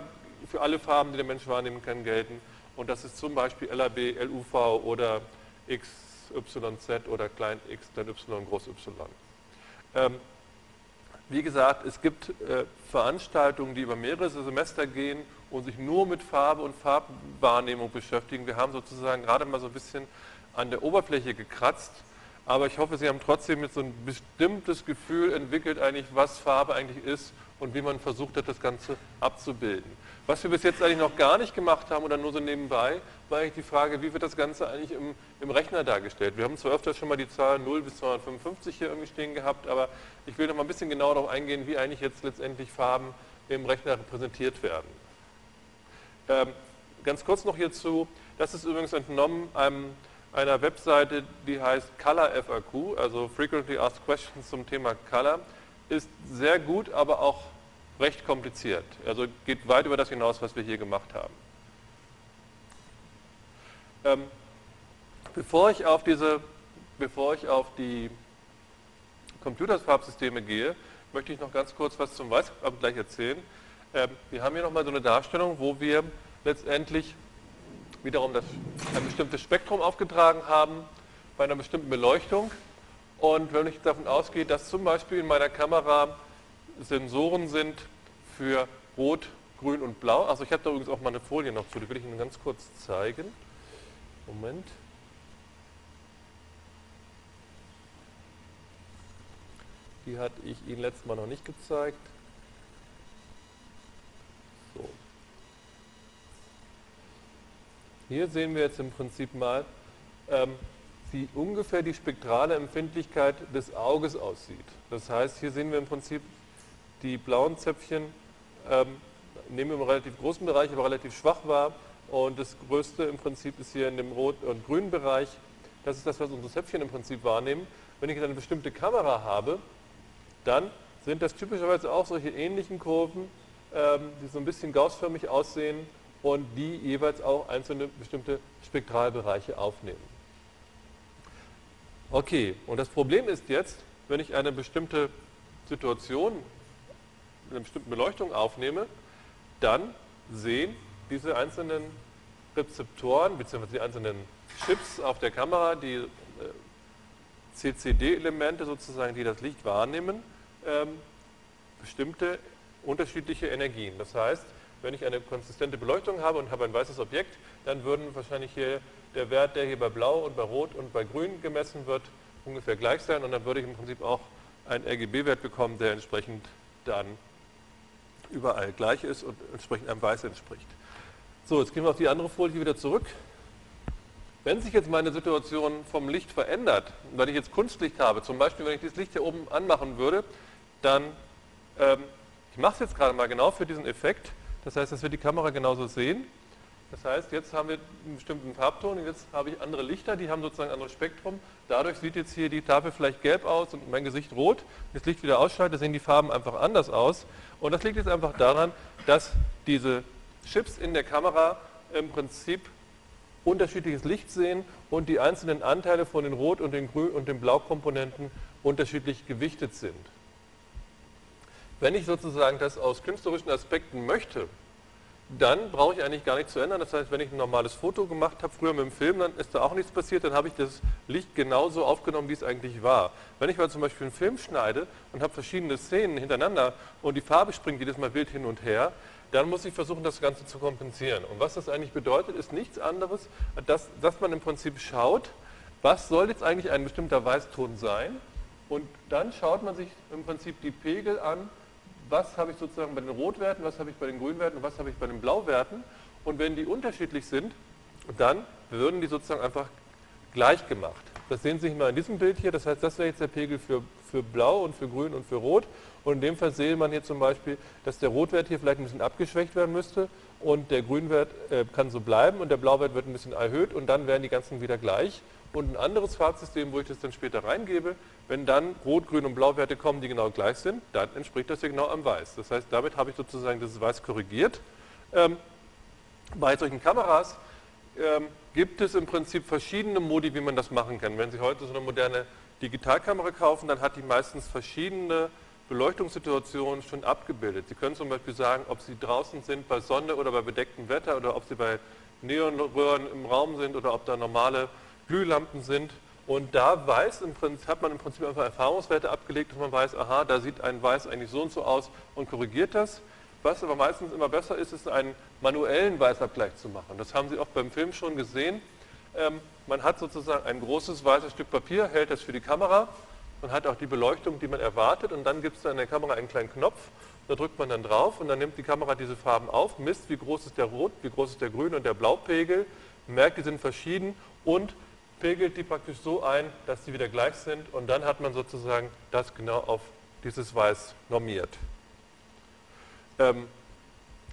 für alle Farben, die der Mensch wahrnehmen kann, gelten. Und das ist zum Beispiel LAB, LUV oder XYZ oder klein x, klein y, groß y. Ähm, wie gesagt, es gibt äh, Veranstaltungen, die über mehrere Semester gehen und sich nur mit Farbe und Farbwahrnehmung beschäftigen. Wir haben sozusagen gerade mal so ein bisschen an der Oberfläche gekratzt, aber ich hoffe, Sie haben trotzdem jetzt so ein bestimmtes Gefühl entwickelt, eigentlich, was Farbe eigentlich ist und wie man versucht hat, das Ganze abzubilden. Was wir bis jetzt eigentlich noch gar nicht gemacht haben oder nur so nebenbei, war eigentlich die Frage, wie wird das Ganze eigentlich im, im Rechner dargestellt. Wir haben zwar öfter schon mal die Zahl 0 bis 255 hier irgendwie stehen gehabt, aber ich will noch mal ein bisschen genauer darauf eingehen, wie eigentlich jetzt letztendlich Farben im Rechner repräsentiert werden. Ähm, ganz kurz noch hierzu, das ist übrigens entnommen einem, einer Webseite, die heißt Color FAQ, also Frequently Asked Questions zum Thema Color. Ist sehr gut, aber auch recht kompliziert. Also geht weit über das hinaus, was wir hier gemacht haben. Ähm, bevor ich auf diese, bevor ich auf die Computersfarbsysteme gehe, möchte ich noch ganz kurz was zum Weißabgleich erzählen. Ähm, wir haben hier nochmal so eine Darstellung, wo wir letztendlich wiederum das, ein bestimmtes Spektrum aufgetragen haben bei einer bestimmten Beleuchtung. Und wenn ich davon ausgehe, dass zum Beispiel in meiner Kamera Sensoren sind für Rot, Grün und Blau. Also ich habe da übrigens auch mal eine Folie noch zu, die will ich Ihnen ganz kurz zeigen. Moment. Die hatte ich Ihnen letztes Mal noch nicht gezeigt. So. Hier sehen wir jetzt im Prinzip mal, ähm, wie ungefähr die spektrale Empfindlichkeit des Auges aussieht. Das heißt, hier sehen wir im Prinzip die blauen Zäpfchen, ähm, nehmen wir im relativ großen Bereich, aber relativ schwach wahr. Und das Größte im Prinzip ist hier in dem rot- und grünen Bereich. Das ist das, was unsere Zäpfchen im Prinzip wahrnehmen. Wenn ich jetzt eine bestimmte Kamera habe, dann sind das typischerweise auch solche ähnlichen Kurven, ähm, die so ein bisschen gaussförmig aussehen und die jeweils auch einzelne bestimmte Spektralbereiche aufnehmen. Okay, und das Problem ist jetzt, wenn ich eine bestimmte Situation, eine bestimmte Beleuchtung aufnehme, dann sehen diese einzelnen Rezeptoren bzw. die einzelnen Chips auf der Kamera, die äh, CCD-Elemente sozusagen, die das Licht wahrnehmen, ähm, bestimmte unterschiedliche Energien. Das heißt, wenn ich eine konsistente Beleuchtung habe und habe ein weißes Objekt, dann würden wahrscheinlich hier der Wert, der hier bei Blau und bei Rot und bei Grün gemessen wird, ungefähr gleich sein und dann würde ich im Prinzip auch einen RGB-Wert bekommen, der entsprechend dann überall gleich ist und entsprechend einem Weiß entspricht. So, jetzt gehen wir auf die andere Folie wieder zurück. Wenn sich jetzt meine Situation vom Licht verändert, wenn ich jetzt Kunstlicht habe, zum Beispiel wenn ich dieses Licht hier oben anmachen würde, dann, ähm, ich mache es jetzt gerade mal genau für diesen Effekt, das heißt, das wird die Kamera genauso sehen. Das heißt, jetzt haben wir einen bestimmten Farbton und jetzt habe ich andere Lichter, die haben sozusagen ein anderes Spektrum. Dadurch sieht jetzt hier die Tafel vielleicht gelb aus und mein Gesicht rot. Wenn das Licht wieder ausschalte, sehen die Farben einfach anders aus. Und das liegt jetzt einfach daran, dass diese Chips in der Kamera im Prinzip unterschiedliches Licht sehen und die einzelnen Anteile von den Rot- und den Grün- und den Blaukomponenten unterschiedlich gewichtet sind. Wenn ich sozusagen das aus künstlerischen Aspekten möchte, dann brauche ich eigentlich gar nichts zu ändern. Das heißt, wenn ich ein normales Foto gemacht habe, früher mit dem Film, dann ist da auch nichts passiert, dann habe ich das Licht genauso aufgenommen, wie es eigentlich war. Wenn ich aber zum Beispiel einen Film schneide und habe verschiedene Szenen hintereinander und die Farbe springt jedes Mal wild hin und her, dann muss ich versuchen, das Ganze zu kompensieren. Und was das eigentlich bedeutet, ist nichts anderes, als dass man im Prinzip schaut, was soll jetzt eigentlich ein bestimmter Weißton sein und dann schaut man sich im Prinzip die Pegel an, was habe ich sozusagen bei den Rotwerten, was habe ich bei den Grünwerten und was habe ich bei den Blauwerten. Und wenn die unterschiedlich sind, dann würden die sozusagen einfach gleich gemacht. Das sehen Sie mal in diesem Bild hier. Das heißt, das wäre jetzt der Pegel für, für Blau und für Grün und für Rot. Und in dem Fall sehe man hier zum Beispiel, dass der Rotwert hier vielleicht ein bisschen abgeschwächt werden müsste und der Grünwert äh, kann so bleiben und der Blauwert wird ein bisschen erhöht und dann wären die ganzen wieder gleich. Und ein anderes Farbsystem, wo ich das dann später reingebe, wenn dann Rot, Grün und Blauwerte kommen, die genau gleich sind, dann entspricht das hier genau am Weiß. Das heißt, damit habe ich sozusagen das Weiß korrigiert. Ähm, bei solchen Kameras ähm, gibt es im Prinzip verschiedene Modi, wie man das machen kann. Wenn Sie heute so eine moderne Digitalkamera kaufen, dann hat die meistens verschiedene Beleuchtungssituationen schon abgebildet. Sie können zum Beispiel sagen, ob Sie draußen sind bei Sonne oder bei bedecktem Wetter oder ob Sie bei Neonröhren im Raum sind oder ob da normale Glühlampen sind. Und da weiß im Prinzip, hat man im Prinzip einfach Erfahrungswerte abgelegt, dass man weiß, aha, da sieht ein Weiß eigentlich so und so aus und korrigiert das. Was aber meistens immer besser ist, ist einen manuellen Weißabgleich zu machen. Das haben Sie auch beim Film schon gesehen. Ähm, man hat sozusagen ein großes weißes Stück Papier, hält das für die Kamera man hat auch die Beleuchtung, die man erwartet und dann gibt es da in der Kamera einen kleinen Knopf, da drückt man dann drauf und dann nimmt die Kamera diese Farben auf, misst, wie groß ist der Rot, wie groß ist der Grün und der Blaupegel, merkt, die sind verschieden und pegelt die praktisch so ein, dass sie wieder gleich sind und dann hat man sozusagen das genau auf dieses Weiß normiert. Ähm,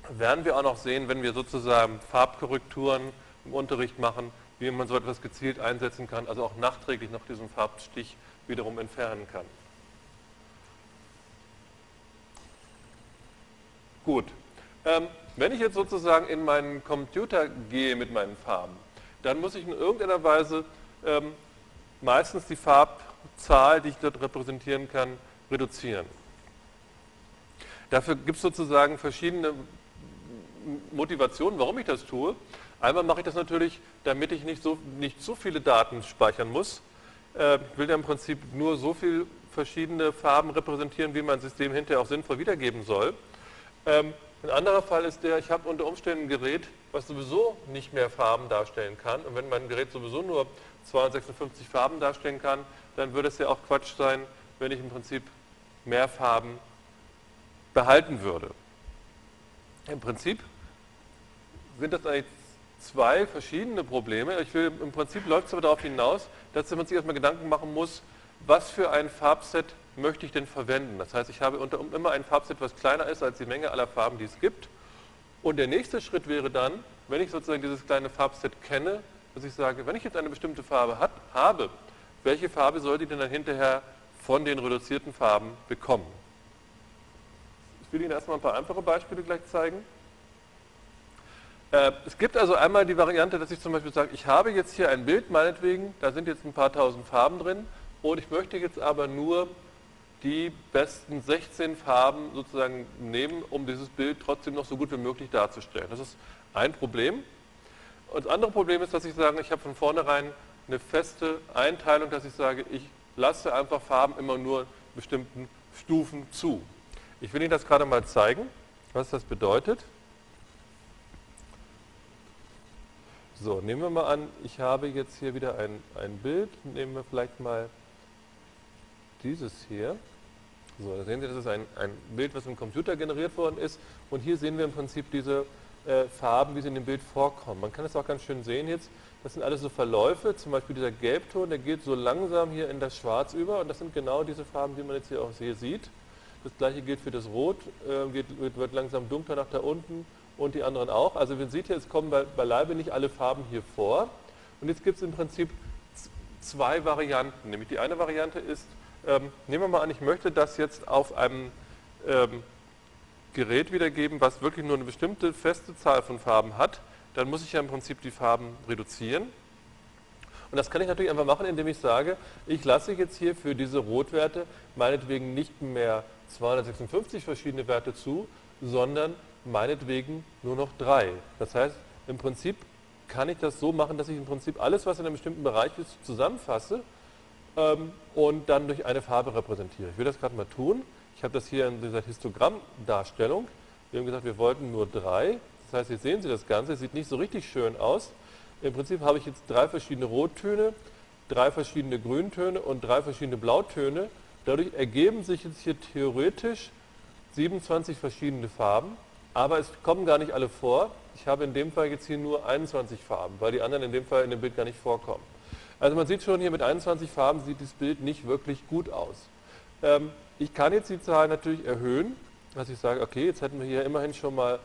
werden wir auch noch sehen, wenn wir sozusagen Farbkorrekturen im Unterricht machen, wie man so etwas gezielt einsetzen kann, also auch nachträglich noch diesen Farbstich wiederum entfernen kann. Gut, ähm, wenn ich jetzt sozusagen in meinen Computer gehe mit meinen Farben, dann muss ich in irgendeiner Weise ähm, meistens die Farbzahl, die ich dort repräsentieren kann, reduzieren. Dafür gibt es sozusagen verschiedene Motivationen, warum ich das tue. Einmal mache ich das natürlich, damit ich nicht so, nicht so viele Daten speichern muss. Äh, ich will ja im Prinzip nur so viele verschiedene Farben repräsentieren, wie mein System hinterher auch sinnvoll wiedergeben soll. Ähm, ein anderer Fall ist der, ich habe unter Umständen ein Gerät, was sowieso nicht mehr Farben darstellen kann. Und wenn mein Gerät sowieso nur 256 Farben darstellen kann, dann würde es ja auch Quatsch sein, wenn ich im Prinzip mehr Farben behalten würde. Im Prinzip sind das eigentlich zwei verschiedene Probleme. Ich will, Im Prinzip läuft es aber darauf hinaus, dass man sich erstmal Gedanken machen muss, was für ein Farbset möchte ich denn verwenden. Das heißt, ich habe unter, immer ein Farbset, was kleiner ist als die Menge aller Farben, die es gibt. Und der nächste Schritt wäre dann, wenn ich sozusagen dieses kleine Farbset kenne, dass ich sage, wenn ich jetzt eine bestimmte Farbe hat, habe, welche Farbe soll die denn dann hinterher von den reduzierten Farben bekommen? Ich will Ihnen erstmal ein paar einfache Beispiele gleich zeigen. Äh, es gibt also einmal die Variante, dass ich zum Beispiel sage, ich habe jetzt hier ein Bild, meinetwegen, da sind jetzt ein paar tausend Farben drin und ich möchte jetzt aber nur die besten 16 Farben sozusagen nehmen, um dieses Bild trotzdem noch so gut wie möglich darzustellen. Das ist ein Problem. Und das andere Problem ist, dass ich sage, ich habe von vornherein eine feste Einteilung, dass ich sage, ich lasse einfach Farben immer nur bestimmten Stufen zu. Ich will Ihnen das gerade mal zeigen, was das bedeutet. So, nehmen wir mal an, ich habe jetzt hier wieder ein, ein Bild. Nehmen wir vielleicht mal dieses hier. So, da sehen Sie, das ist ein, ein Bild, was im Computer generiert worden ist. Und hier sehen wir im Prinzip diese äh, Farben, wie sie in dem Bild vorkommen. Man kann es auch ganz schön sehen jetzt. Das sind alles so Verläufe. Zum Beispiel dieser Gelbton, der geht so langsam hier in das Schwarz über. Und das sind genau diese Farben, die man jetzt hier auch hier sieht. Das gleiche gilt für das Rot, äh, geht, wird langsam dunkler nach da unten und die anderen auch. Also man sieht hier, es kommen bei, beileibe nicht alle Farben hier vor. Und jetzt gibt es im Prinzip zwei Varianten. Nämlich die eine Variante ist, ähm, nehmen wir mal an, ich möchte das jetzt auf einem ähm, Gerät wiedergeben, was wirklich nur eine bestimmte feste Zahl von Farben hat, dann muss ich ja im Prinzip die Farben reduzieren. Und das kann ich natürlich einfach machen, indem ich sage, ich lasse jetzt hier für diese Rotwerte meinetwegen nicht mehr 256 verschiedene Werte zu, sondern meinetwegen nur noch drei. Das heißt, im Prinzip kann ich das so machen, dass ich im Prinzip alles, was in einem bestimmten Bereich ist, zusammenfasse ähm, und dann durch eine Farbe repräsentiere. Ich will das gerade mal tun. Ich habe das hier in dieser Histogrammdarstellung. Wir haben gesagt, wir wollten nur drei. Das heißt, jetzt sehen Sie das Ganze, es sieht nicht so richtig schön aus. Im Prinzip habe ich jetzt drei verschiedene Rottöne, drei verschiedene Grüntöne und drei verschiedene Blautöne. Dadurch ergeben sich jetzt hier theoretisch 27 verschiedene Farben, aber es kommen gar nicht alle vor. Ich habe in dem Fall jetzt hier nur 21 Farben, weil die anderen in dem Fall in dem Bild gar nicht vorkommen. Also man sieht schon hier mit 21 Farben sieht das Bild nicht wirklich gut aus. Ähm, ich kann jetzt die Zahl natürlich erhöhen, dass ich sage, okay, jetzt hätten wir hier immerhin schon mal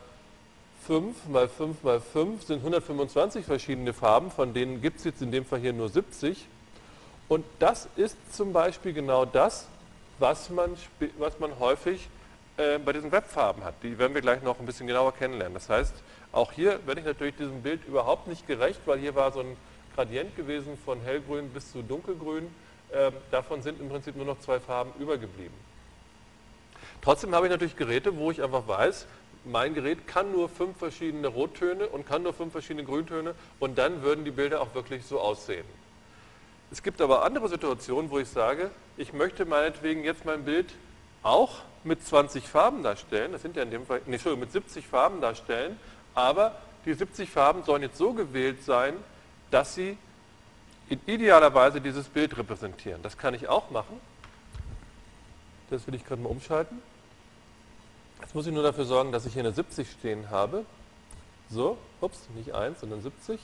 5 mal 5 mal 5 sind 125 verschiedene Farben, von denen gibt es jetzt in dem Fall hier nur 70. Und das ist zum Beispiel genau das, was man, was man häufig äh, bei diesen Webfarben hat. Die werden wir gleich noch ein bisschen genauer kennenlernen. Das heißt, auch hier werde ich natürlich diesem Bild überhaupt nicht gerecht, weil hier war so ein Gradient gewesen von hellgrün bis zu dunkelgrün. Ähm, davon sind im Prinzip nur noch zwei Farben übergeblieben. Trotzdem habe ich natürlich Geräte, wo ich einfach weiß, mein Gerät kann nur fünf verschiedene Rottöne und kann nur fünf verschiedene Grüntöne und dann würden die Bilder auch wirklich so aussehen. Es gibt aber andere Situationen, wo ich sage, ich möchte meinetwegen jetzt mein Bild auch mit 20 Farben darstellen, das sind ja in dem Fall, nee, Entschuldigung, mit 70 Farben darstellen, aber die 70 Farben sollen jetzt so gewählt sein, dass sie in idealer Weise dieses Bild repräsentieren. Das kann ich auch machen. Das will ich gerade mal umschalten. Jetzt muss ich nur dafür sorgen, dass ich hier eine 70 stehen habe. So, ups, nicht 1, sondern 70.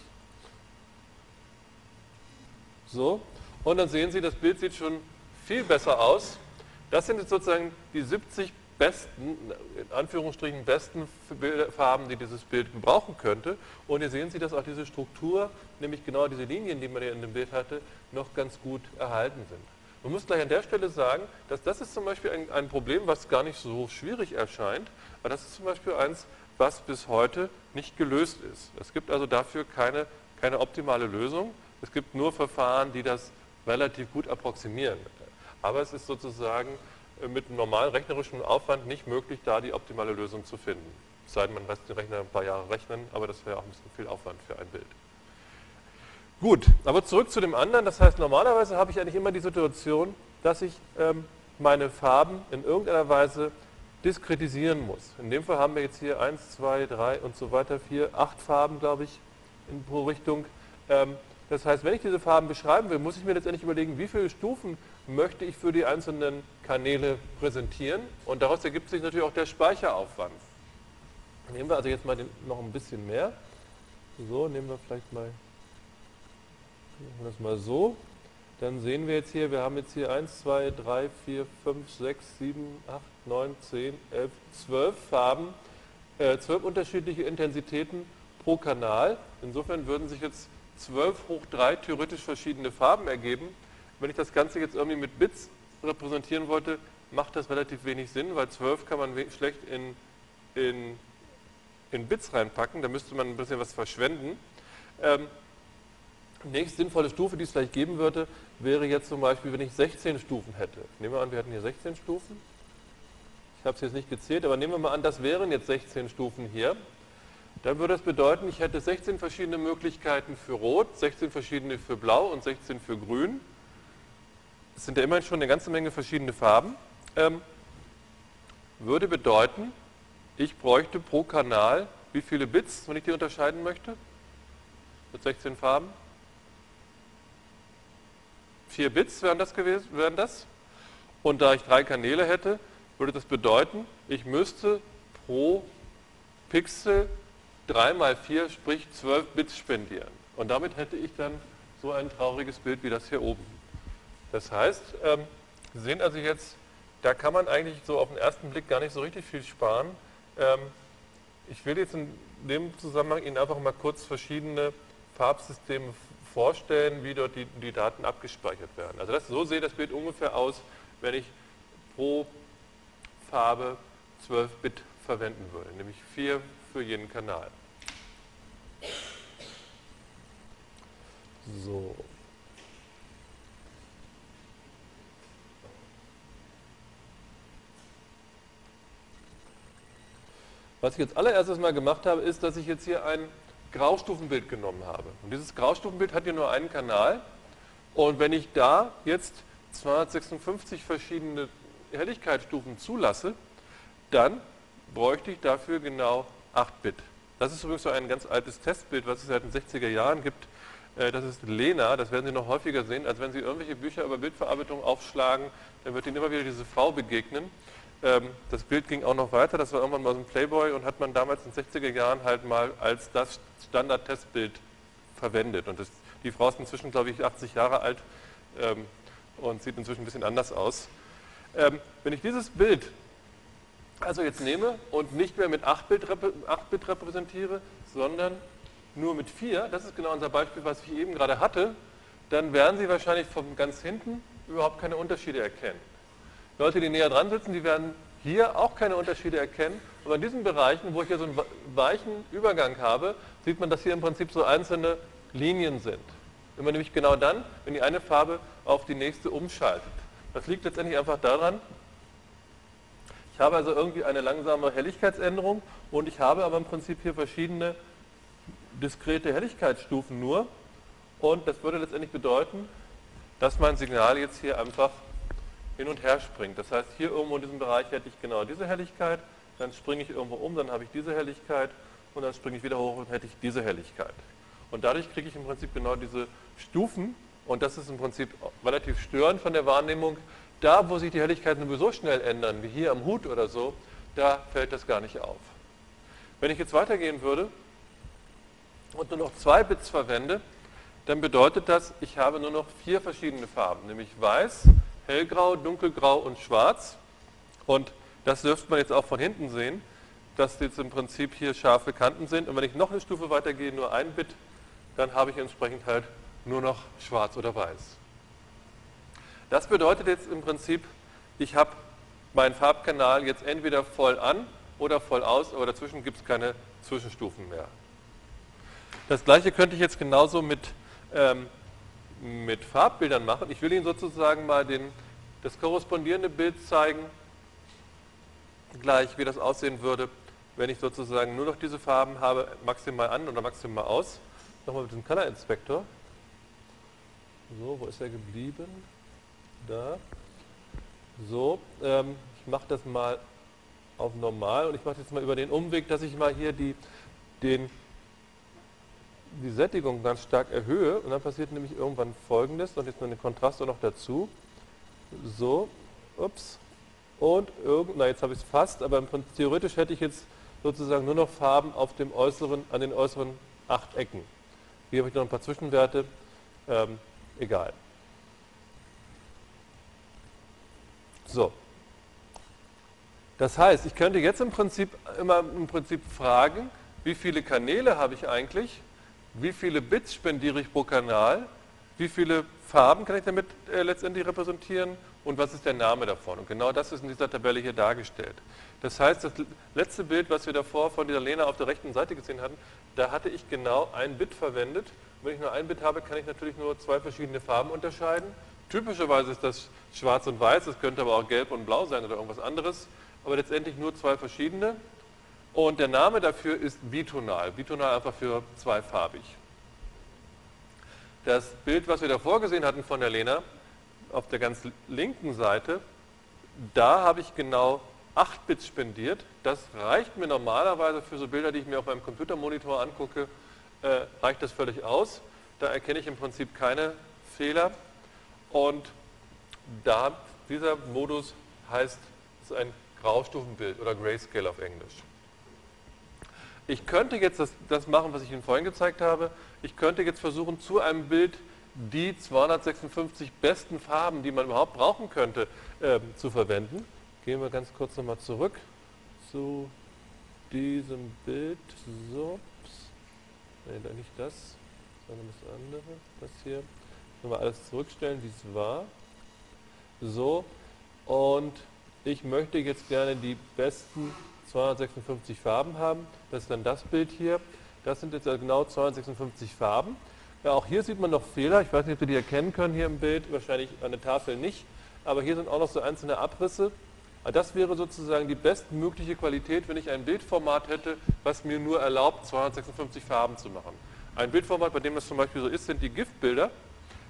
So, und dann sehen Sie, das Bild sieht schon viel besser aus. Das sind jetzt sozusagen die 70 besten, in Anführungsstrichen besten Farben, die dieses Bild brauchen könnte. Und hier sehen Sie, dass auch diese Struktur, nämlich genau diese Linien, die man hier in dem Bild hatte, noch ganz gut erhalten sind. Man muss gleich an der Stelle sagen, dass das ist zum Beispiel ein, ein Problem, was gar nicht so schwierig erscheint, aber das ist zum Beispiel eins, was bis heute nicht gelöst ist. Es gibt also dafür keine, keine optimale Lösung. Es gibt nur Verfahren, die das relativ gut approximieren. Aber es ist sozusagen äh, mit einem normalen rechnerischen Aufwand nicht möglich, da die optimale Lösung zu finden. Es sei denn, man lässt den Rechner ein paar Jahre rechnen, aber das wäre auch ein bisschen viel Aufwand für ein Bild. Gut, aber zurück zu dem anderen. Das heißt, normalerweise habe ich eigentlich immer die Situation, dass ich ähm, meine Farben in irgendeiner Weise diskretisieren muss. In dem Fall haben wir jetzt hier 1, 2, 3 und so weiter, 4, 8 Farben, glaube ich, in pro Richtung. Ähm, das heißt, wenn ich diese Farben beschreiben will, muss ich mir letztendlich überlegen, wie viele Stufen möchte ich für die einzelnen Kanäle präsentieren. Und daraus ergibt sich natürlich auch der Speicheraufwand. Nehmen wir also jetzt mal den, noch ein bisschen mehr. So, nehmen wir vielleicht mal, das mal so. Dann sehen wir jetzt hier, wir haben jetzt hier 1, 2, 3, 4, 5, 6, 7, 8, 9, 10, 11, 12 Farben, äh, 12 unterschiedliche Intensitäten pro Kanal. Insofern würden sich jetzt 12 hoch 3 theoretisch verschiedene Farben ergeben. Wenn ich das Ganze jetzt irgendwie mit Bits repräsentieren wollte, macht das relativ wenig Sinn, weil 12 kann man schlecht in, in, in Bits reinpacken, da müsste man ein bisschen was verschwenden. Ähm, nächste sinnvolle Stufe, die es vielleicht geben würde, wäre jetzt zum Beispiel, wenn ich 16 Stufen hätte. Nehmen wir an, wir hätten hier 16 Stufen. Ich habe es jetzt nicht gezählt, aber nehmen wir mal an, das wären jetzt 16 Stufen hier. Dann würde das bedeuten, ich hätte 16 verschiedene Möglichkeiten für Rot, 16 verschiedene für Blau und 16 für Grün. Das sind ja immerhin schon eine ganze Menge verschiedene Farben. Ähm, würde bedeuten, ich bräuchte pro Kanal wie viele Bits, wenn ich die unterscheiden möchte? Mit 16 Farben? 4 Bits wären das gewesen, wären das. Und da ich drei Kanäle hätte, würde das bedeuten, ich müsste pro Pixel 3 mal 4, sprich 12 Bits spendieren. Und damit hätte ich dann so ein trauriges Bild wie das hier oben. Das heißt, ähm, Sie sehen also jetzt, da kann man eigentlich so auf den ersten Blick gar nicht so richtig viel sparen. Ähm, ich will jetzt in dem Zusammenhang Ihnen einfach mal kurz verschiedene Farbsysteme vorstellen, wie dort die, die Daten abgespeichert werden. Also das, so sieht das Bild ungefähr aus, wenn ich pro Farbe 12 Bit verwenden würde, nämlich 4 für jeden Kanal. So. Was ich jetzt allererstes mal gemacht habe, ist, dass ich jetzt hier ein Graustufenbild genommen habe. Und dieses Graustufenbild hat hier nur einen Kanal. Und wenn ich da jetzt 256 verschiedene Helligkeitsstufen zulasse, dann bräuchte ich dafür genau 8 Bit. Das ist übrigens so ein ganz altes Testbild, was es seit den 60er Jahren gibt. Äh, das ist Lena, das werden Sie noch häufiger sehen, als wenn Sie irgendwelche Bücher über Bildverarbeitung aufschlagen, dann wird Ihnen immer wieder diese Frau begegnen. Ähm, das Bild ging auch noch weiter, das war irgendwann mal so ein Playboy und hat man damals in den 60er Jahren halt mal als das Standard-Testbild verwendet. Und das, die Frau ist inzwischen, glaube ich, 80 Jahre alt ähm, und sieht inzwischen ein bisschen anders aus. Ähm, wenn ich dieses Bild also jetzt nehme und nicht mehr mit 8-Bit repräsentiere, sondern nur mit 4, das ist genau unser Beispiel, was ich eben gerade hatte, dann werden Sie wahrscheinlich von ganz hinten überhaupt keine Unterschiede erkennen. Leute, die näher dran sitzen, die werden hier auch keine Unterschiede erkennen. Aber in diesen Bereichen, wo ich hier so einen weichen Übergang habe, sieht man, dass hier im Prinzip so einzelne Linien sind. Immer nämlich genau dann, wenn die eine Farbe auf die nächste umschaltet. Das liegt letztendlich einfach daran, ich habe also irgendwie eine langsame Helligkeitsänderung und ich habe aber im Prinzip hier verschiedene diskrete Helligkeitsstufen nur. Und das würde letztendlich bedeuten, dass mein Signal jetzt hier einfach hin und her springt. Das heißt, hier irgendwo in diesem Bereich hätte ich genau diese Helligkeit, dann springe ich irgendwo um, dann habe ich diese Helligkeit und dann springe ich wieder hoch und hätte ich diese Helligkeit. Und dadurch kriege ich im Prinzip genau diese Stufen und das ist im Prinzip relativ störend von der Wahrnehmung, da, wo sich die Helligkeiten sowieso schnell ändern, wie hier am Hut oder so, da fällt das gar nicht auf. Wenn ich jetzt weitergehen würde und nur noch zwei Bits verwende, dann bedeutet das, ich habe nur noch vier verschiedene Farben, nämlich weiß, hellgrau, dunkelgrau und schwarz. Und Das dürfte man jetzt auch von hinten sehen, dass jetzt im Prinzip hier scharfe Kanten sind. Und wenn ich noch eine Stufe weitergehe, nur ein Bit, dann habe ich entsprechend halt nur noch schwarz oder weiß. Das bedeutet jetzt im Prinzip, ich habe meinen Farbkanal jetzt entweder voll an oder voll aus, aber dazwischen gibt es keine Zwischenstufen mehr. Das gleiche könnte ich jetzt genauso mit, ähm, mit Farbbildern machen. Ich will Ihnen sozusagen mal den, das korrespondierende Bild zeigen, gleich wie das aussehen würde, wenn ich sozusagen nur noch diese Farben habe, maximal an oder maximal aus. Nochmal mit dem Color Inspector. So, wo ist er geblieben? Da. So, ähm, ich mache das mal auf normal und ich mache jetzt mal über den Umweg, dass ich mal hier die, den, die Sättigung ganz stark erhöhe und dann passiert nämlich irgendwann folgendes und jetzt noch den Kontrast noch dazu. So, ups. Und irgend, na jetzt habe ich es fast, aber theoretisch hätte ich jetzt sozusagen nur noch Farben auf dem äußeren, an den äußeren acht Ecken. Hier habe ich noch ein paar Zwischenwerte, ähm, egal. So. Das heißt, ich könnte jetzt im Prinzip immer im Prinzip fragen, wie viele Kanäle habe ich eigentlich, wie viele Bits spendiere ich pro Kanal, wie viele Farben kann ich damit äh, letztendlich repräsentieren und was ist der Name davon. Und genau das ist in dieser Tabelle hier dargestellt. Das heißt, das letzte Bild, was wir davor von dieser Lena auf der rechten Seite gesehen hatten, da hatte ich genau ein Bit verwendet. Wenn ich nur ein Bit habe, kann ich natürlich nur zwei verschiedene Farben unterscheiden. Typischerweise ist das schwarz und weiß, es könnte aber auch gelb und blau sein oder irgendwas anderes, aber letztendlich nur zwei verschiedene. Und der Name dafür ist bitonal. Bitonal einfach für zweifarbig. Das Bild, was wir davor gesehen hatten von der Lena, auf der ganz linken Seite, da habe ich genau 8 Bits spendiert. Das reicht mir normalerweise für so Bilder, die ich mir auf meinem Computermonitor angucke, äh, reicht das völlig aus. Da erkenne ich im Prinzip keine Fehler. Und da, dieser Modus heißt, es ist ein Graustufenbild oder Grayscale auf Englisch. Ich könnte jetzt das, das, machen, was ich Ihnen vorhin gezeigt habe. Ich könnte jetzt versuchen, zu einem Bild die 256 besten Farben, die man überhaupt brauchen könnte, äh, zu verwenden. Gehen wir ganz kurz nochmal zurück zu diesem Bild. So, Nein, nicht das, sondern das andere. Das hier. Wir alles zurückstellen, wie es war. So, und ich möchte jetzt gerne die besten 256 Farben haben. Das ist dann das Bild hier. Das sind jetzt genau 256 Farben. Ja, auch hier sieht man noch Fehler. Ich weiß nicht, ob Sie die erkennen können hier im Bild. Wahrscheinlich an der Tafel nicht. Aber hier sind auch noch so einzelne Abrisse. Das wäre sozusagen die bestmögliche Qualität, wenn ich ein Bildformat hätte, was mir nur erlaubt, 256 Farben zu machen. Ein Bildformat, bei dem das zum Beispiel so ist, sind die GIF-Bilder.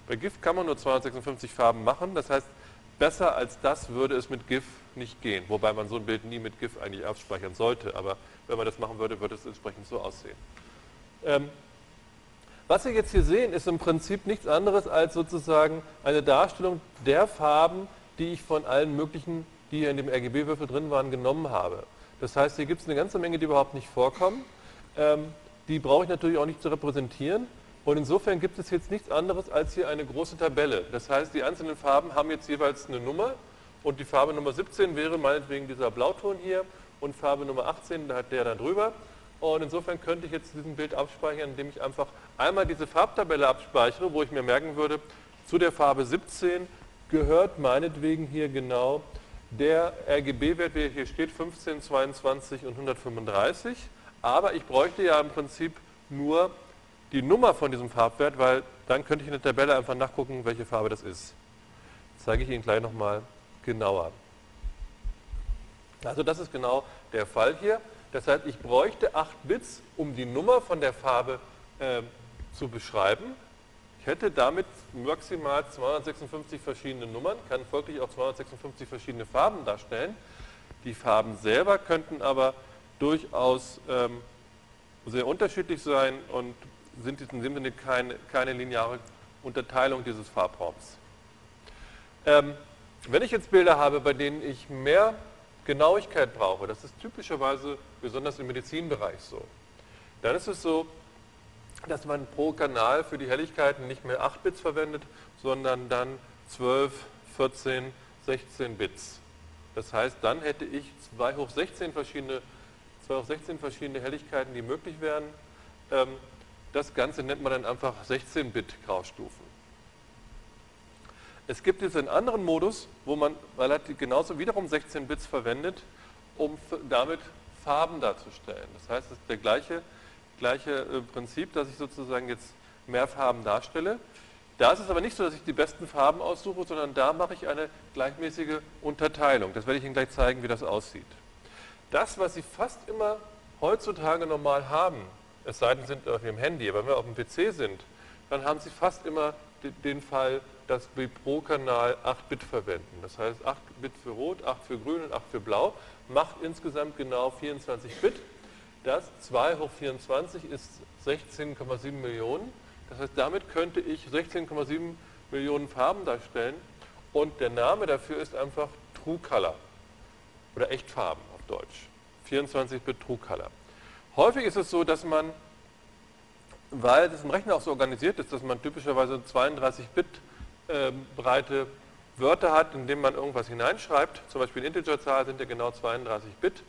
Bei GIF kann man nur 256 Farben machen. Das heißt, besser als das würde es mit GIF nicht gehen. Wobei man so ein Bild nie mit GIF eigentlich abspeichern sollte. Aber wenn man das machen würde, würde es entsprechend so aussehen. Ähm, was wir jetzt hier sehen, ist im Prinzip nichts anderes als sozusagen eine Darstellung der Farben, die ich von allen möglichen, die hier in dem RGB-Würfel drin waren, genommen habe. Das heißt, hier gibt es eine ganze Menge, die überhaupt nicht vorkommen. Ähm, die brauche ich natürlich auch nicht zu repräsentieren. Und insofern gibt es jetzt nichts anderes als hier eine große Tabelle. Das heißt, die einzelnen Farben haben jetzt jeweils eine Nummer und die Farbe Nummer 17 wäre meinetwegen dieser Blauton hier und Farbe Nummer 18, da hat der da drüber. Und insofern könnte ich jetzt diesen Bild abspeichern, indem ich einfach einmal diese Farbtabelle abspeichere, wo ich mir merken würde, zu der Farbe 17 gehört meinetwegen hier genau der RGB-Wert, der hier steht, 15, 22 und 135. Aber ich bräuchte ja im Prinzip nur die Nummer von diesem Farbwert, weil dann könnte ich in der Tabelle einfach nachgucken, welche Farbe das ist. Das zeige ich Ihnen gleich nochmal genauer. Also das ist genau der Fall hier. Das heißt, ich bräuchte 8 Bits, um die Nummer von der Farbe äh, zu beschreiben. Ich hätte damit maximal 256 verschiedene Nummern, kann folglich auch 256 verschiedene Farben darstellen. Die Farben selber könnten aber durchaus ähm, sehr unterschiedlich sein und sind in dem Sinne keine, keine lineare Unterteilung dieses Farbraums. Ähm, wenn ich jetzt Bilder habe, bei denen ich mehr Genauigkeit brauche, das ist typischerweise besonders im Medizinbereich so, dann ist es so, dass man pro Kanal für die Helligkeiten nicht mehr 8 Bits verwendet, sondern dann 12, 14, 16 Bits. Das heißt, dann hätte ich 2 hoch 16 verschiedene, 2 hoch 16 verschiedene Helligkeiten, die möglich wären. Ähm, das Ganze nennt man dann einfach 16-Bit-Graustufen. Es gibt jetzt einen anderen Modus, wo man relativ genauso wiederum 16 Bits verwendet, um damit Farben darzustellen. Das heißt, es ist der gleiche, gleiche äh, Prinzip, dass ich sozusagen jetzt mehr Farben darstelle. Da ist es aber nicht so, dass ich die besten Farben aussuche, sondern da mache ich eine gleichmäßige Unterteilung. Das werde ich Ihnen gleich zeigen, wie das aussieht. Das, was Sie fast immer heutzutage normal haben, es sei denn, Sie sind auf Ihrem Handy, aber wenn wir auf dem PC sind, dann haben Sie fast immer den Fall, dass wir pro Kanal 8 Bit verwenden. Das heißt 8 Bit für Rot, 8 für Grün und 8 für Blau macht insgesamt genau 24 Bit. Das 2 hoch 24 ist 16,7 Millionen. Das heißt, damit könnte ich 16,7 Millionen Farben darstellen und der Name dafür ist einfach True Color oder Echtfarben auf Deutsch. 24-Bit True Color. Häufig ist es so, dass man, weil das im Rechner auch so organisiert ist, dass man typischerweise 32 Bit äh, breite Wörter hat, in denen man irgendwas hineinschreibt, zum Beispiel Integerzahl sind ja genau 32 Bit,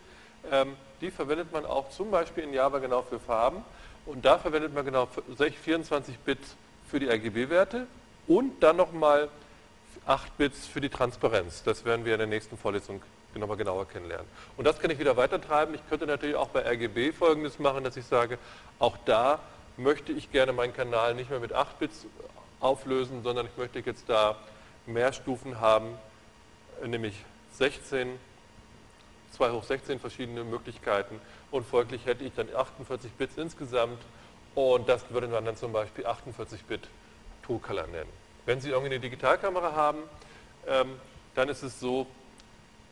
ähm, die verwendet man auch zum Beispiel in Java genau für Farben. Und da verwendet man genau 24 Bit für die RGB-Werte und dann nochmal 8 Bits für die Transparenz. Das werden wir in der nächsten Vorlesung nochmal genauer kennenlernen. Und das kann ich wieder weitertreiben. Ich könnte natürlich auch bei RGB folgendes machen, dass ich sage, auch da möchte ich gerne meinen Kanal nicht mehr mit 8 Bits auflösen, sondern ich möchte jetzt da mehr Stufen haben, nämlich 16, 2 hoch 16 verschiedene Möglichkeiten und folglich hätte ich dann 48 Bits insgesamt und das würde man dann zum Beispiel 48 Bit True Color nennen. Wenn Sie irgendwie eine Digitalkamera haben, ähm, dann ist es so,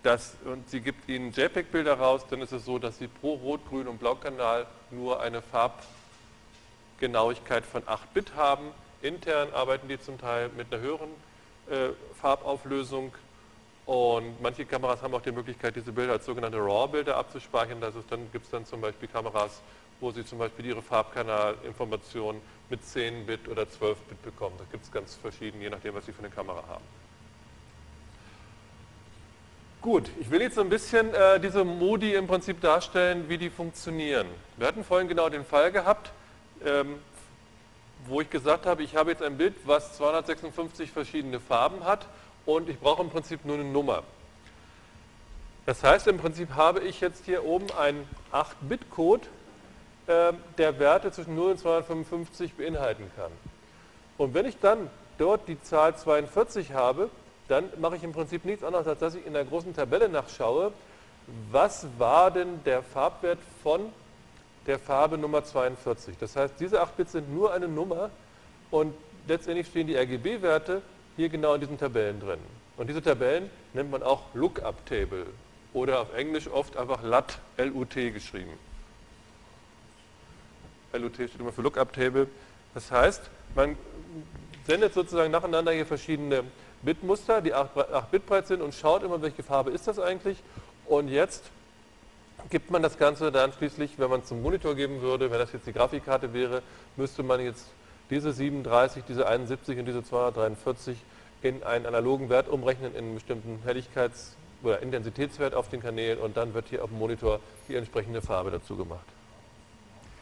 dass, und sie gibt Ihnen JPEG-Bilder raus, dann ist es so, dass Sie pro Rot-, Grün- und Blaukanal nur eine Farbgenauigkeit von 8 Bit haben. Intern arbeiten die zum Teil mit einer höheren äh, Farbauflösung und manche Kameras haben auch die Möglichkeit, diese Bilder als sogenannte RAW-Bilder abzuspeichern. Das ist, dann gibt es dann zum Beispiel Kameras, wo Sie zum Beispiel Ihre Farbkanalinformationen mit 10 Bit oder 12 Bit bekommen. Da gibt es ganz verschieden, je nachdem, was Sie für eine Kamera haben. Gut, ich will jetzt so ein bisschen äh, diese Modi im Prinzip darstellen, wie die funktionieren. Wir hatten vorhin genau den Fall gehabt, ähm, wo ich gesagt habe, ich habe jetzt ein Bild, was 256 verschiedene Farben hat und ich brauche im Prinzip nur eine Nummer. Das heißt, im Prinzip habe ich jetzt hier oben einen 8-Bit-Code, äh, der Werte zwischen 0 und 255 beinhalten kann. Und wenn ich dann dort die Zahl 42 habe, dann mache ich im Prinzip nichts anderes, als dass ich in der großen Tabelle nachschaue, was war denn der Farbwert von der Farbe Nummer 42. Das heißt, diese 8 Bits sind nur eine Nummer und letztendlich stehen die RGB-Werte hier genau in diesen Tabellen drin. Und diese Tabellen nennt man auch Lookup Table oder auf Englisch oft einfach LUT, L-U-T geschrieben. LUT steht immer für Lookup Table. Das heißt, man sendet sozusagen nacheinander hier verschiedene Bitmuster, die 8 Bit breit sind und schaut immer, welche Farbe ist das eigentlich. Und jetzt gibt man das Ganze dann schließlich, wenn man es zum Monitor geben würde, wenn das jetzt die Grafikkarte wäre, müsste man jetzt diese 37, diese 71 und diese 243 in einen analogen Wert umrechnen, in einen bestimmten Helligkeits- oder Intensitätswert auf den Kanälen und dann wird hier auf dem Monitor die entsprechende Farbe dazu gemacht.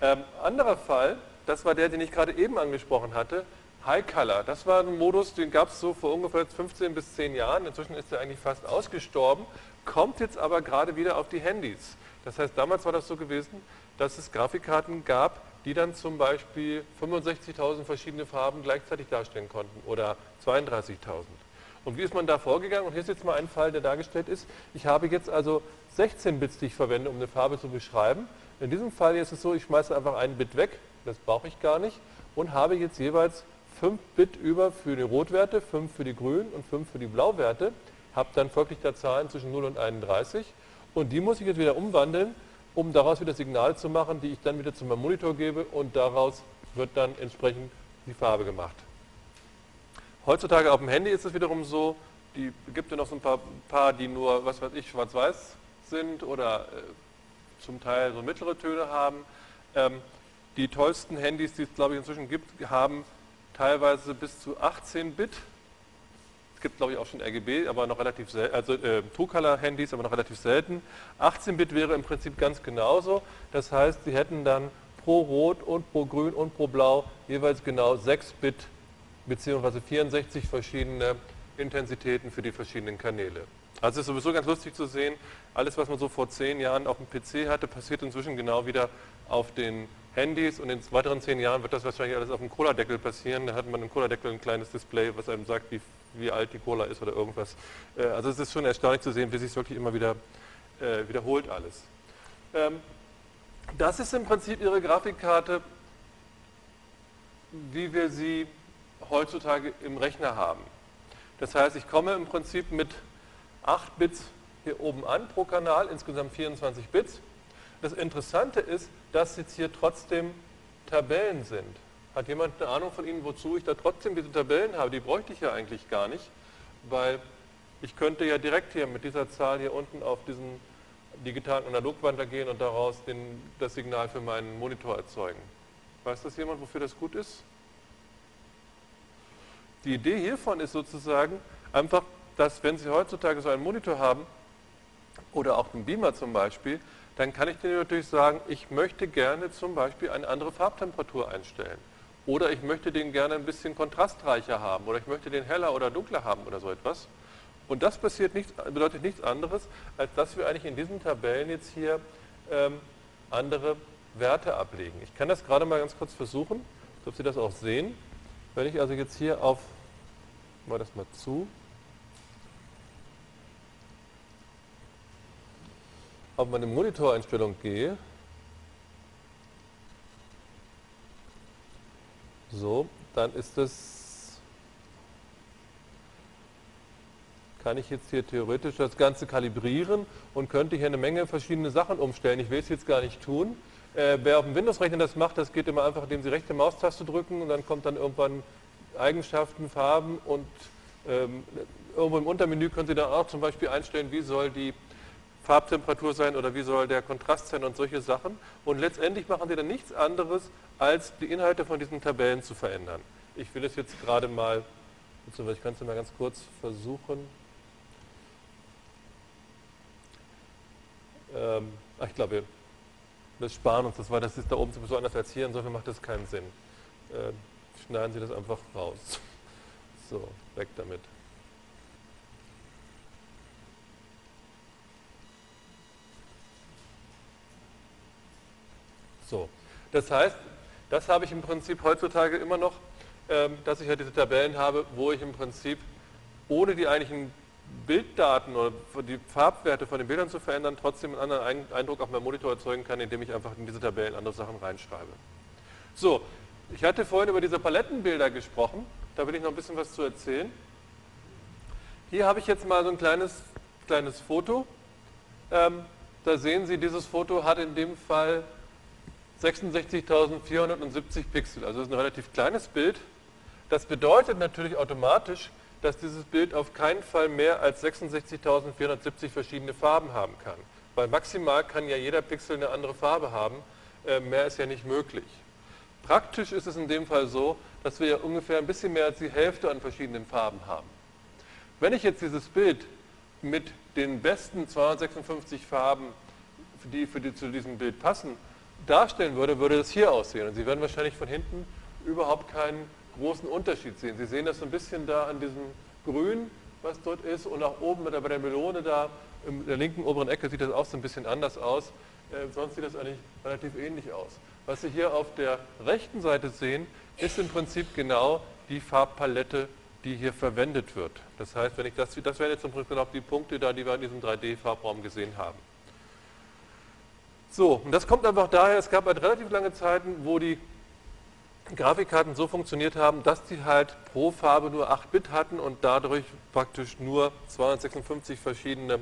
Ähm, anderer Fall, das war der, den ich gerade eben angesprochen hatte, High Color. Das war ein Modus, den gab es so vor ungefähr 15 bis 10 Jahren. Inzwischen ist er eigentlich fast ausgestorben, kommt jetzt aber gerade wieder auf die Handys. Das heißt, damals war das so gewesen, dass es Grafikkarten gab, die dann zum Beispiel 65.000 verschiedene Farben gleichzeitig darstellen konnten oder 32.000. Und wie ist man da vorgegangen? Und hier ist jetzt mal ein Fall, der dargestellt ist. Ich habe jetzt also 16 Bits, die ich verwende, um eine Farbe zu beschreiben. In diesem Fall ist es so, ich schmeiße einfach ein Bit weg, das brauche ich gar nicht, und habe jetzt jeweils 5 Bit über für die Rotwerte, 5 für die Grün und 5 für die Blauwerte. Habe dann folglich da Zahlen zwischen 0 und 31 und die muss ich jetzt wieder umwandeln, um daraus wieder Signale zu machen, die ich dann wieder zu meinem Monitor gebe und daraus wird dann entsprechend die Farbe gemacht. Heutzutage auf dem Handy ist es wiederum so, die gibt es noch so ein paar, paar, die nur, was weiß ich, schwarz-weiß sind oder äh, zum Teil so mittlere Töne haben. Ähm, die tollsten Handys, die es glaube ich inzwischen gibt, haben teilweise bis zu 18 Bit Es gibt, glaube ich, auch schon RGB, aber noch relativ selten, also äh, True-Color-Handys, aber noch relativ selten. 18-Bit wäre im Prinzip ganz genauso. Das heißt, Sie hätten dann pro Rot und pro Grün und pro Blau jeweils genau 6 Bit bzw. 64 verschiedene Intensitäten für die verschiedenen Kanäle. Also es ist sowieso ganz lustig zu sehen, alles was man so vor zehn Jahren auf dem PC hatte, passiert inzwischen genau wieder auf den Handys und in weiteren zehn Jahren wird das wahrscheinlich alles auf dem Cola-Deckel passieren. Da hat man im Cola-Deckel ein kleines Display, was einem sagt, wie, wie alt die Cola ist oder irgendwas. Äh, also es ist schon erstaunlich zu sehen, wie sich wirklich immer wieder äh, wiederholt alles. Ähm, das ist im Prinzip Ihre Grafikkarte, wie wir sie heutzutage im Rechner haben. Das heißt, ich komme im Prinzip mit 8 Bits hier oben an pro Kanal, insgesamt 24 Bits. Das Interessante ist, dass jetzt hier trotzdem Tabellen sind. Hat jemand eine Ahnung von Ihnen, wozu ich da trotzdem diese Tabellen habe? Die bräuchte ich ja eigentlich gar nicht, weil ich könnte ja direkt hier mit dieser Zahl hier unten auf diesen digitalen Analogwandler gehen und daraus den, das Signal für meinen Monitor erzeugen. Weiß das jemand, wofür das gut ist? Die Idee hiervon ist sozusagen einfach, dass wenn Sie heutzutage so einen Monitor haben oder auch einen Beamer zum Beispiel, dann kann ich dir natürlich sagen, ich möchte gerne zum Beispiel eine andere Farbtemperatur einstellen. Oder ich möchte den gerne ein bisschen kontrastreicher haben. Oder ich möchte den heller oder dunkler haben oder so etwas. Und das nichts, bedeutet nichts anderes, als dass wir eigentlich in diesen Tabellen jetzt hier ähm, andere Werte ablegen. Ich kann das gerade mal ganz kurz versuchen, ob Sie das auch sehen. Wenn ich also jetzt hier auf, mal das mal zu, auf meine Monitoreinstellung gehe, so, dann ist das, kann ich jetzt hier theoretisch das Ganze kalibrieren und könnte hier eine Menge verschiedene Sachen umstellen. Ich will es jetzt gar nicht tun. Äh, wer auf dem Windows-Rechner das macht, das geht immer einfach, indem Sie rechte Maustaste drücken und dann kommt dann irgendwann Eigenschaften, Farben und ähm, irgendwo im Untermenü können Sie dann auch zum Beispiel einstellen, wie soll die Farbtemperatur sein oder wie soll der Kontrast sein und solche Sachen. Und letztendlich machen Sie dann nichts anderes, als die Inhalte von diesen Tabellen zu verändern. Ich will es jetzt gerade mal, ich kann es mal ganz kurz versuchen. Ähm, ich glaube, wir sparen uns das, weil das ist da oben sowieso anders als hier, insofern macht das keinen Sinn. Äh, schneiden Sie das einfach raus. So, weg damit. So, das heißt, das habe ich im Prinzip heutzutage immer noch, ähm, dass ich halt diese Tabellen habe, wo ich im Prinzip ohne die eigentlichen Bilddaten oder die Farbwerte von den Bildern zu verändern, trotzdem einen anderen Eindruck auf meinem Monitor erzeugen kann, indem ich einfach in diese Tabellen andere Sachen reinschreibe. So, ich hatte vorhin über diese Palettenbilder gesprochen, da will ich noch ein bisschen was zu erzählen. Hier habe ich jetzt mal so ein kleines, kleines Foto. Ähm, da sehen Sie, dieses Foto hat in dem Fall 66.470 Pixel. Also das ist ein relativ kleines Bild. Das bedeutet natürlich automatisch, dass dieses Bild auf keinen Fall mehr als 66.470 verschiedene Farben haben kann. Weil maximal kann ja jeder Pixel eine andere Farbe haben. Äh, mehr ist ja nicht möglich. Praktisch ist es in dem Fall so, dass wir ja ungefähr ein bisschen mehr als die Hälfte an verschiedenen Farben haben. Wenn ich jetzt dieses Bild mit den besten 256 Farben, die, für die zu diesem Bild passen, darstellen würde, würde das hier aussehen. Und Sie werden wahrscheinlich von hinten überhaupt keinen großen Unterschied sehen. Sie sehen das so ein bisschen da an diesem Grün, was dort ist, und auch oben bei der Melone da, in der linken oberen Ecke sieht das auch so ein bisschen anders aus. Äh, sonst sieht das eigentlich relativ ähnlich aus. Was Sie hier auf der rechten Seite sehen, ist im Prinzip genau die Farbpalette, die hier verwendet wird. Das heißt, wenn ich das, das wären jetzt im Prinzip genau die Punkte da, die wir in diesem 3D-Farbraum gesehen haben. So, und das kommt einfach daher, es gab halt relativ lange Zeiten, wo die Grafikkarten so funktioniert haben, dass die halt pro Farbe nur 8 Bit hatten und dadurch praktisch nur 256 verschiedene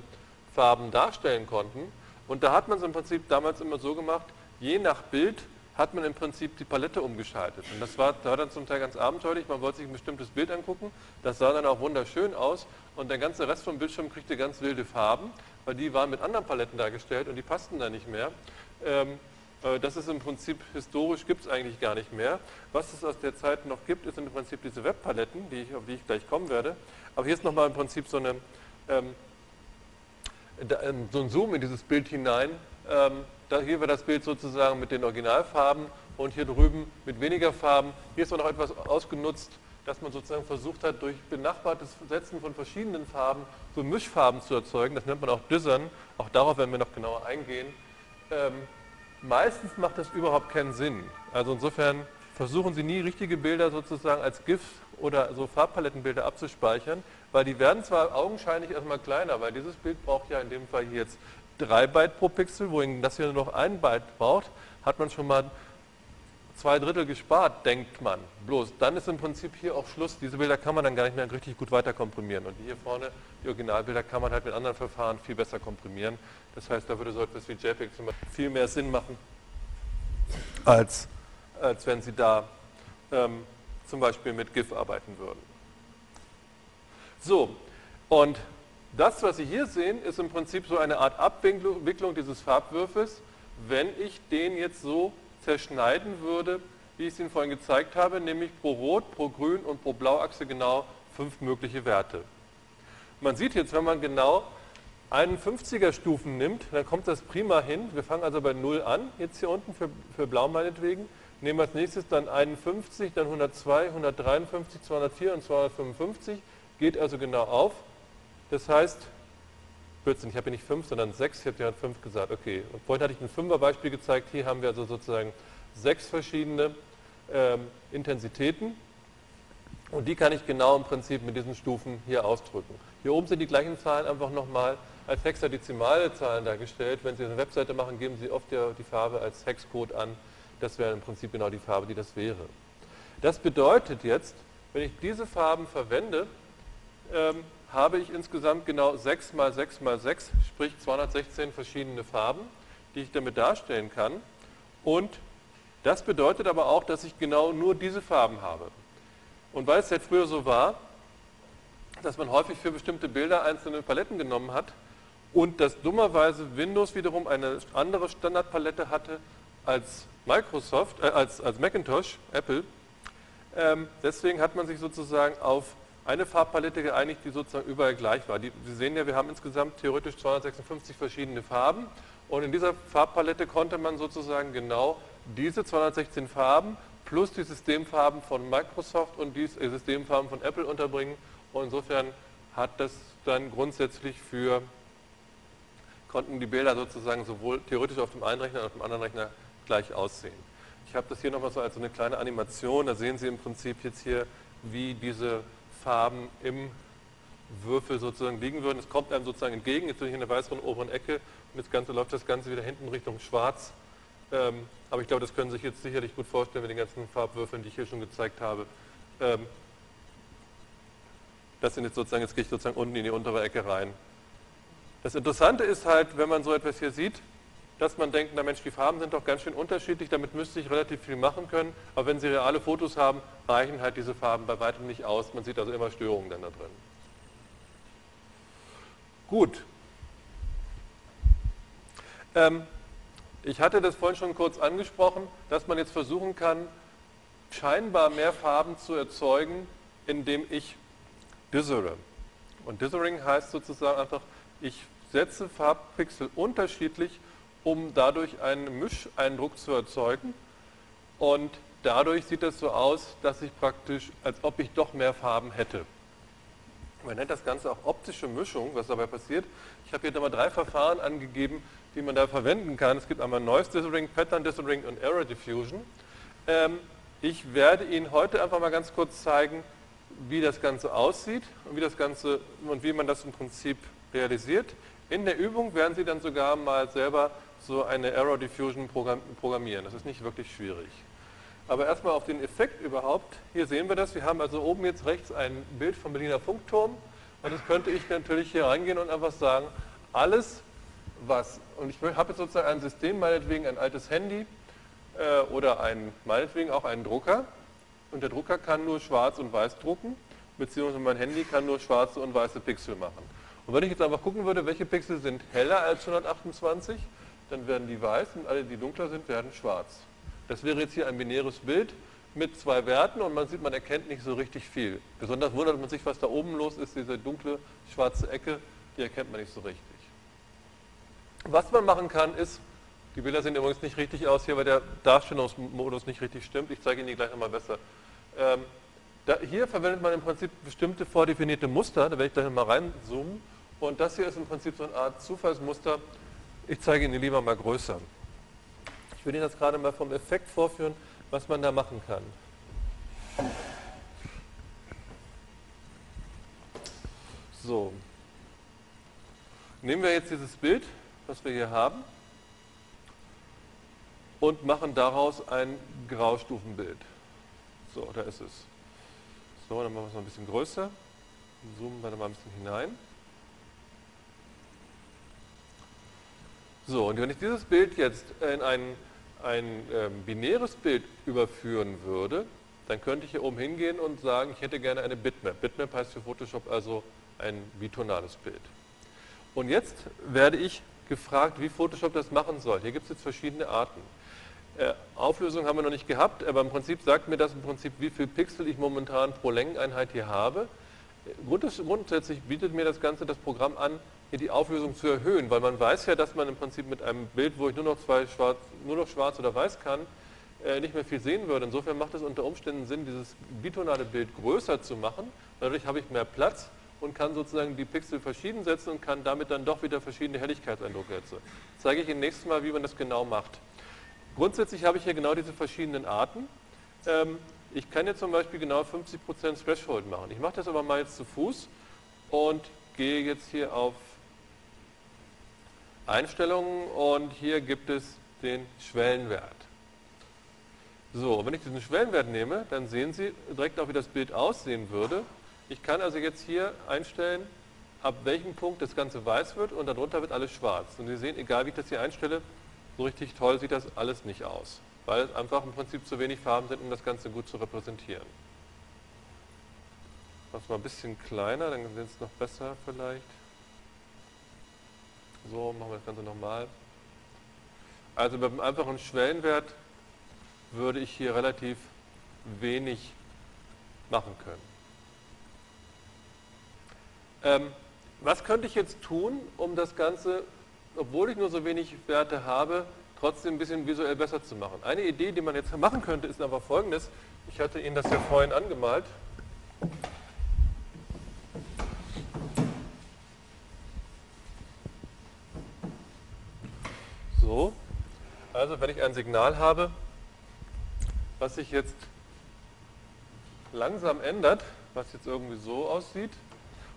Farben darstellen konnten. Und da hat man es im Prinzip damals immer so gemacht, je nach Bild hat man im Prinzip die Palette umgeschaltet. Und das war, war dann zum Teil ganz abenteuerlich. Man wollte sich ein bestimmtes Bild angucken. Das sah dann auch wunderschön aus. Und der ganze Rest vom Bildschirm kriegte ganz wilde Farben, weil die waren mit anderen Paletten dargestellt und die passten da nicht mehr. Ähm, Äh, das ist im Prinzip historisch, gibt es eigentlich gar nicht mehr. Was es aus der Zeit noch gibt, ist im Prinzip diese Webpaletten, die ich, auf die ich gleich kommen werde. Aber hier ist nochmal im Prinzip so, eine, ähm, ähm, so ein Zoom in dieses Bild hinein. Ähm, hier war das Bild sozusagen mit den Originalfarben und hier drüben mit weniger Farben. Hier ist auch noch etwas ausgenutzt, dass man sozusagen versucht hat, durch benachbartes Setzen von verschiedenen Farben so Mischfarben zu erzeugen. Das nennt man auch Dissern. Auch darauf werden wir noch genauer eingehen. Ähm, meistens macht das überhaupt keinen Sinn. Also insofern versuchen Sie nie richtige Bilder sozusagen als GIF oder so Farbpalettenbilder abzuspeichern, weil die werden zwar augenscheinlich erstmal kleiner, weil dieses Bild braucht ja in dem Fall hier jetzt 3 Byte pro Pixel, wohingegen das hier nur noch 1 Byte braucht, hat man schon mal zwei Drittel gespart, denkt man. Bloß dann ist im Prinzip hier auch Schluss. Diese Bilder kann man dann gar nicht mehr richtig gut weiter komprimieren. Und hier vorne, die Originalbilder, kann man halt mit anderen Verfahren viel besser komprimieren. Das heißt, da würde so etwas wie JPEG zum Beispiel viel mehr Sinn machen, als, als wenn Sie da ähm, zum Beispiel mit GIF arbeiten würden. So, und das, was Sie hier sehen, ist im Prinzip so eine Art Abwicklung dieses Farbwürfels, wenn ich den jetzt so zerschneiden würde, wie ich es Ihnen vorhin gezeigt habe, nämlich pro Rot, pro Grün und pro Blauachse genau fünf mögliche Werte. Man sieht jetzt, wenn man genau 51er Stufen nimmt, dann kommt das prima hin. Wir fangen also bei 0 an, jetzt hier unten für, für Blau meinetwegen. Nehmen als nächstes dann 51, dann 102, 153, 204 und 255. Geht also genau auf. Das heißt, 14, ich habe hier nicht 5, sondern 6, ich habe ja 5 gesagt, okay. Und vorhin hatte ich ein 5er Beispiel gezeigt, hier haben wir also sozusagen sechs verschiedene ähm, Intensitäten und die kann ich genau im Prinzip mit diesen Stufen hier ausdrücken. Hier oben sind die gleichen Zahlen einfach nochmal als hexadezimale Zahlen dargestellt. Wenn Sie eine Webseite machen, geben Sie oft ja die Farbe als Hexcode an. Das wäre im Prinzip genau die Farbe, die das wäre. Das bedeutet jetzt, wenn ich diese Farben verwende, ähm, habe ich insgesamt genau 6 mal 6 mal 6, sprich 216 verschiedene Farben, die ich damit darstellen kann. Und das bedeutet aber auch, dass ich genau nur diese Farben habe. Und weil es ja früher so war, dass man häufig für bestimmte Bilder einzelne Paletten genommen hat und dass dummerweise Windows wiederum eine andere Standardpalette hatte als Microsoft, äh, als, als Macintosh, Apple, ähm, deswegen hat man sich sozusagen auf eine Farbpalette geeinigt, die sozusagen überall gleich war. Die, Sie sehen ja, wir haben insgesamt theoretisch 256 verschiedene Farben und in dieser Farbpalette konnte man sozusagen genau diese 216 Farben plus die Systemfarben von Microsoft und die Systemfarben von Apple unterbringen und insofern hat das dann grundsätzlich für, konnten die Bilder sozusagen sowohl theoretisch auf dem einen Rechner als auch auf dem anderen Rechner gleich aussehen. Ich habe das hier nochmal so als eine kleine Animation, da sehen Sie im Prinzip jetzt hier, wie diese Farben im Würfel sozusagen liegen würden. Es kommt einem sozusagen entgegen, jetzt bin ich in der weißeren oberen Ecke und das Ganze läuft das Ganze wieder hinten Richtung schwarz. Ähm, aber ich glaube, das können Sie sich jetzt sicherlich gut vorstellen mit den ganzen Farbwürfeln, die ich hier schon gezeigt habe. Ähm, das sind jetzt sozusagen, jetzt gehe ich sozusagen unten in die untere Ecke rein. Das Interessante ist halt, wenn man so etwas hier sieht, dass man denkt, na Mensch, die Farben sind doch ganz schön unterschiedlich, damit müsste ich relativ viel machen können. Aber wenn Sie reale Fotos haben, reichen halt diese Farben bei weitem nicht aus. Man sieht also immer Störungen dann da drin. Gut. Ähm, ich hatte das vorhin schon kurz angesprochen, dass man jetzt versuchen kann, scheinbar mehr Farben zu erzeugen, indem ich dissere. Und Dithering heißt sozusagen einfach, ich setze Farbpixel unterschiedlich um dadurch einen Mischeindruck zu erzeugen. Und dadurch sieht es so aus, dass ich praktisch, als ob ich doch mehr Farben hätte. Man nennt das Ganze auch optische Mischung, was dabei passiert. Ich habe hier nochmal drei Verfahren angegeben, die man da verwenden kann. Es gibt einmal Noise Dithering, Pattern Dithering und Error Diffusion. Ähm, ich werde Ihnen heute einfach mal ganz kurz zeigen, wie das Ganze aussieht und wie das Ganze und wie man das im Prinzip realisiert. In der Übung werden Sie dann sogar mal selber so eine Error Diffusion programmieren. Das ist nicht wirklich schwierig. Aber erstmal auf den Effekt überhaupt. Hier sehen wir das. Wir haben also oben jetzt rechts ein Bild vom Berliner Funkturm. Und das könnte ich natürlich hier reingehen und einfach sagen, alles was, und ich habe jetzt sozusagen ein System, meinetwegen ein altes Handy äh, oder ein, meinetwegen auch einen Drucker. Und der Drucker kann nur schwarz und weiß drucken, beziehungsweise mein Handy kann nur schwarze und weiße Pixel machen. Und wenn ich jetzt einfach gucken würde, welche Pixel sind heller als 128, dann werden die weiß und alle, die dunkler sind, werden schwarz. Das wäre jetzt hier ein binäres Bild mit zwei Werten und man sieht, man erkennt nicht so richtig viel. Besonders wundert man sich, was da oben los ist, diese dunkle schwarze Ecke, die erkennt man nicht so richtig. Was man machen kann, ist, die Bilder sehen übrigens nicht richtig aus hier, weil der Darstellungsmodus nicht richtig stimmt. Ich zeige Ihnen die gleich nochmal besser. Ähm, da, hier verwendet man im Prinzip bestimmte vordefinierte Muster, da werde ich gleich nochmal reinzoomen. Und das hier ist im Prinzip so eine Art Zufallsmuster. Ich zeige Ihnen lieber mal größer. Ich will Ihnen das gerade mal vom Effekt vorführen, was man da machen kann. So. Nehmen wir jetzt dieses Bild, was wir hier haben, und machen daraus ein Graustufenbild. So, da ist es. So, dann machen wir es noch ein bisschen größer. Zoomen wir da mal ein bisschen hinein. So, und wenn ich dieses Bild jetzt in ein, ein ähm, binäres Bild überführen würde, dann könnte ich hier oben hingehen und sagen, ich hätte gerne eine Bitmap. Bitmap heißt für Photoshop also ein bitonales Bild. Und jetzt werde ich gefragt, wie Photoshop das machen soll. Hier gibt es jetzt verschiedene Arten. Äh, Auflösung haben wir noch nicht gehabt, aber im Prinzip sagt mir das im Prinzip, wie viel Pixel ich momentan pro Längeneinheit hier habe. Grundsätzlich bietet mir das Ganze das Programm an, hier die Auflösung zu erhöhen, weil man weiß ja, dass man im Prinzip mit einem Bild, wo ich nur noch, zwei schwarz, nur noch schwarz oder weiß kann, äh, nicht mehr viel sehen würde. Insofern macht es unter Umständen Sinn, dieses bitonale Bild größer zu machen. Dadurch habe ich mehr Platz und kann sozusagen die Pixel verschieden setzen und kann damit dann doch wieder verschiedene Helligkeitseindrücke setzen. Zeige ich Ihnen nächstes Mal, wie man das genau macht. Grundsätzlich habe ich hier genau diese verschiedenen Arten. Ich kann jetzt zum Beispiel genau 50% Threshold machen. Ich mache das aber mal jetzt zu Fuß und gehe jetzt hier auf Einstellungen und hier gibt es den Schwellenwert. So, wenn ich diesen Schwellenwert nehme, dann sehen Sie direkt auch, wie das Bild aussehen würde. Ich kann also jetzt hier einstellen, ab welchem Punkt das Ganze weiß wird und darunter wird alles schwarz. Und Sie sehen, egal wie ich das hier einstelle, so richtig toll sieht das alles nicht aus, weil es einfach im Prinzip zu wenig Farben sind, um das Ganze gut zu repräsentieren. Machen wir mal ein bisschen kleiner, dann sehen es noch besser vielleicht. So, machen wir das Ganze nochmal. Also mit einem einfachen Schwellenwert würde ich hier relativ wenig machen können. Ähm, was könnte ich jetzt tun, um das Ganze obwohl ich nur so wenig Werte habe, trotzdem ein bisschen visuell besser zu machen. Eine Idee, die man jetzt machen könnte, ist aber folgendes. Ich hatte Ihnen das ja vorhin angemalt. So, also wenn ich ein Signal habe, was sich jetzt langsam ändert, was jetzt irgendwie so aussieht,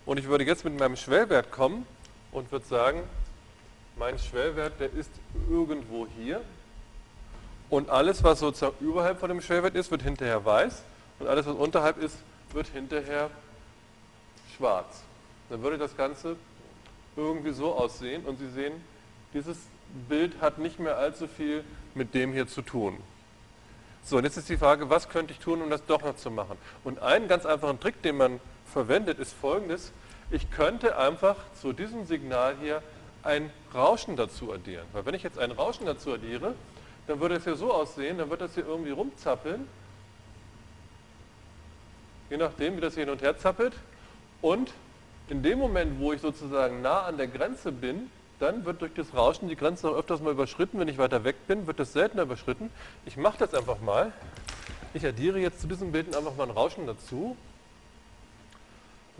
und ich würde jetzt mit meinem Schwellwert kommen und würde sagen, mein Schwellwert, der ist irgendwo hier. Und alles, was sozusagen überhalb von dem Schwellwert ist, wird hinterher weiß. Und alles, was unterhalb ist, wird hinterher schwarz. Dann würde das Ganze irgendwie so aussehen. Und Sie sehen, dieses Bild hat nicht mehr allzu viel mit dem hier zu tun. So, und jetzt ist die Frage, was könnte ich tun, um das doch noch zu machen? Und einen ganz einfachen Trick, den man verwendet, ist folgendes. Ich könnte einfach zu diesem Signal hier ein Rauschen dazu addieren. Weil wenn ich jetzt ein Rauschen dazu addiere, dann würde es hier so aussehen, dann wird das hier irgendwie rumzappeln. Je nachdem, wie das hier hin und her zappelt. Und in dem Moment, wo ich sozusagen nah an der Grenze bin, dann wird durch das Rauschen die Grenze auch öfters mal überschritten. Wenn ich weiter weg bin, wird das seltener überschritten. Ich mache das einfach mal. Ich addiere jetzt zu diesen Bildern einfach mal ein Rauschen dazu.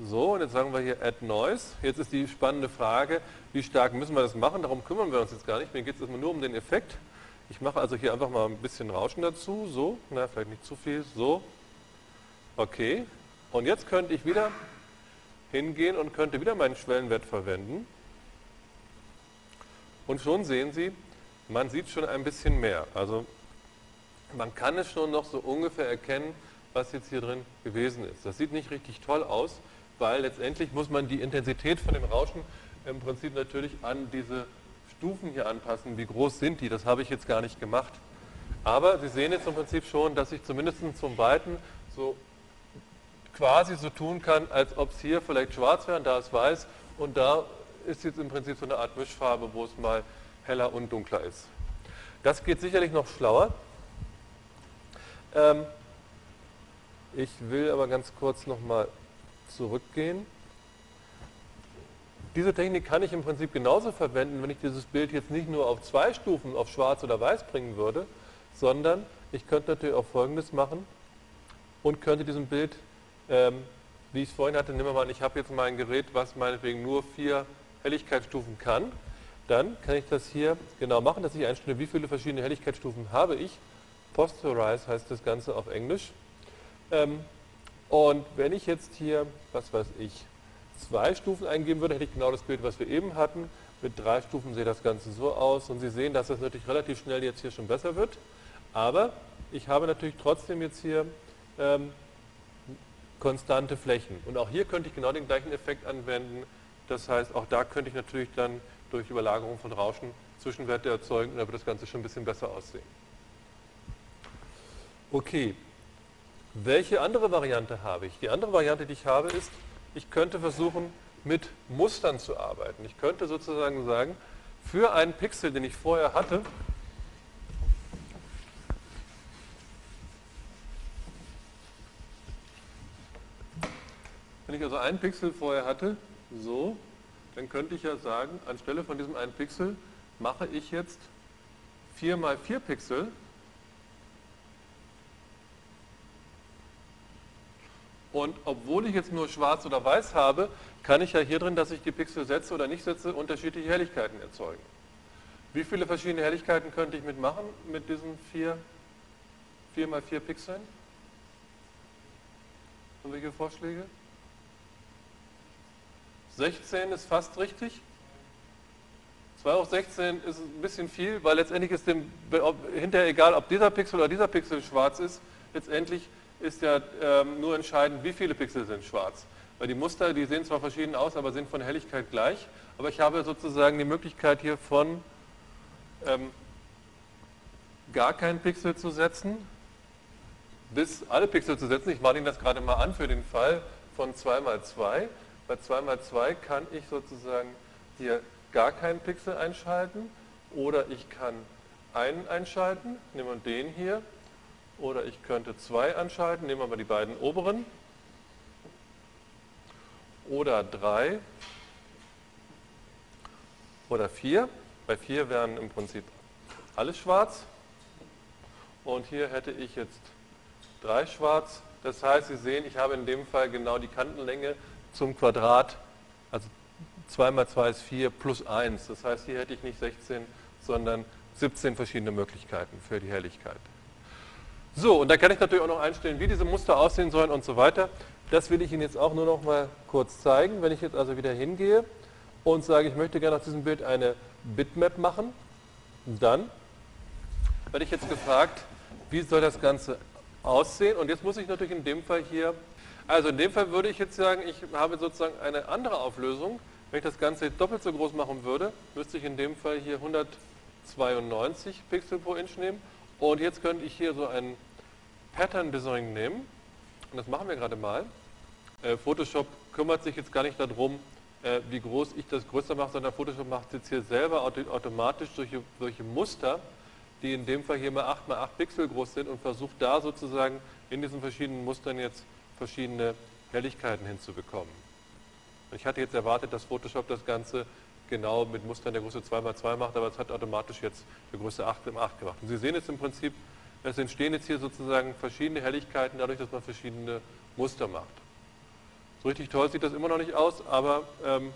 So, und jetzt sagen wir hier Add Noise. Jetzt ist die spannende Frage, wie stark müssen wir das machen? Darum kümmern wir uns jetzt gar nicht. Mir geht es erstmal nur um den Effekt. Ich mache also hier einfach mal ein bisschen Rauschen dazu. So, na, vielleicht nicht zu viel. So. Okay. Und jetzt könnte ich wieder hingehen und könnte wieder meinen Schwellenwert verwenden. Und schon sehen Sie, man sieht schon ein bisschen mehr. Also man kann es schon noch so ungefähr erkennen, was jetzt hier drin gewesen ist. Das sieht nicht richtig toll aus, weil letztendlich muss man die Intensität von dem Rauschen im Prinzip natürlich an diese Stufen hier anpassen. Wie groß sind die? Das habe ich jetzt gar nicht gemacht. Aber Sie sehen jetzt im Prinzip schon, dass ich zumindest zum Weiten so quasi so tun kann, als ob es hier vielleicht schwarz wäre und da ist weiß und da ist jetzt im Prinzip so eine Art Mischfarbe, wo es mal heller und dunkler ist. Das geht sicherlich noch schlauer. Ähm, ich will aber ganz kurz nochmal zurückgehen. Diese Technik kann ich im Prinzip genauso verwenden, wenn ich dieses Bild jetzt nicht nur auf zwei Stufen, auf schwarz oder weiß bringen würde, sondern ich könnte natürlich auch folgendes machen und könnte diesem Bild, ähm, wie ich es vorhin hatte, nehmen wir mal an, ich habe jetzt mal ein Gerät, was meinetwegen nur vier Helligkeitsstufen kann, dann kann ich das hier genau machen, dass ich einstelle, wie viele verschiedene Helligkeitsstufen habe ich. Posterize heißt das Ganze auf Englisch. Ähm, und wenn ich jetzt hier, was weiß ich, zwei Stufen eingeben würde, hätte ich genau das Bild, was wir eben hatten. Mit drei Stufen sieht das Ganze so aus und Sie sehen, dass das natürlich relativ schnell jetzt hier schon besser wird. Aber ich habe natürlich trotzdem jetzt hier ähm, konstante Flächen. Und auch hier könnte ich genau den gleichen Effekt anwenden. Das heißt, auch da könnte ich natürlich dann durch Überlagerung von Rauschen Zwischenwerte erzeugen und dann wird das Ganze schon ein bisschen besser aussehen. Okay, welche andere Variante habe ich? Die andere Variante, die ich habe, ist, ich könnte versuchen, mit Mustern zu arbeiten. Ich könnte sozusagen sagen, für einen Pixel, den ich vorher hatte, wenn ich also einen Pixel vorher hatte, so, dann könnte ich ja sagen, anstelle von diesem einen Pixel mache ich jetzt 4 mal 4 Pixel Und obwohl ich jetzt nur schwarz oder weiß habe, kann ich ja hier drin, dass ich die Pixel setze oder nicht setze, unterschiedliche Helligkeiten erzeugen. Wie viele verschiedene Helligkeiten könnte ich mitmachen mit diesen 4, 4 mal 4 Pixeln? Und welche Vorschläge? 16 ist fast richtig. 2 hoch 16 ist ein bisschen viel, weil letztendlich ist dem hinterher egal, ob dieser Pixel oder dieser Pixel schwarz ist. Letztendlich ist ja ähm, nur entscheidend, wie viele Pixel sind schwarz. Weil die Muster, die sehen zwar verschieden aus, aber sind von Helligkeit gleich. Aber ich habe sozusagen die Möglichkeit hier von ähm, gar keinen Pixel zu setzen, bis alle Pixel zu setzen. Ich mache Ihnen das gerade mal an für den Fall von 2 mal 2. Bei 2 mal 2 kann ich sozusagen hier gar keinen Pixel einschalten oder ich kann einen einschalten, nehmen wir den hier oder ich könnte zwei anschalten, nehmen wir mal die beiden oberen. Oder drei. Oder vier. Bei vier wären im Prinzip alles schwarz. Und hier hätte ich jetzt drei schwarz. Das heißt, Sie sehen, ich habe in dem Fall genau die Kantenlänge zum Quadrat. Also 2 mal 2 ist 4 plus 1. Das heißt, hier hätte ich nicht 16, sondern 17 verschiedene Möglichkeiten für die Helligkeit. So, und da kann ich natürlich auch noch einstellen, wie diese Muster aussehen sollen und so weiter. Das will ich Ihnen jetzt auch nur noch mal kurz zeigen. Wenn ich jetzt also wieder hingehe und sage, ich möchte gerne aus diesem Bild eine Bitmap machen, dann werde ich jetzt gefragt, wie soll das Ganze aussehen? Und jetzt muss ich natürlich in dem Fall hier, also in dem Fall würde ich jetzt sagen, ich habe sozusagen eine andere Auflösung. Wenn ich das Ganze doppelt so groß machen würde, müsste ich in dem Fall hier 192 Pixel pro Inch nehmen und jetzt könnte ich hier so ein Pattern Design nehmen. Und das machen wir gerade mal. Äh, Photoshop kümmert sich jetzt gar nicht darum, äh, wie groß ich das größer mache, sondern Photoshop macht jetzt hier selber automatisch solche, solche Muster, die in dem Fall hier mal 8 mal 8 Pixel groß sind und versucht da sozusagen in diesen verschiedenen Mustern jetzt verschiedene Helligkeiten hinzubekommen. Ich hatte jetzt erwartet, dass Photoshop das Ganze genau mit Mustern der Größe 2x2 macht, aber es hat automatisch jetzt der Größe 8 im 8 gemacht. Und Sie sehen jetzt im Prinzip, es entstehen jetzt hier sozusagen verschiedene Helligkeiten dadurch, dass man verschiedene Muster macht. So richtig toll sieht das immer noch nicht aus, aber ähm,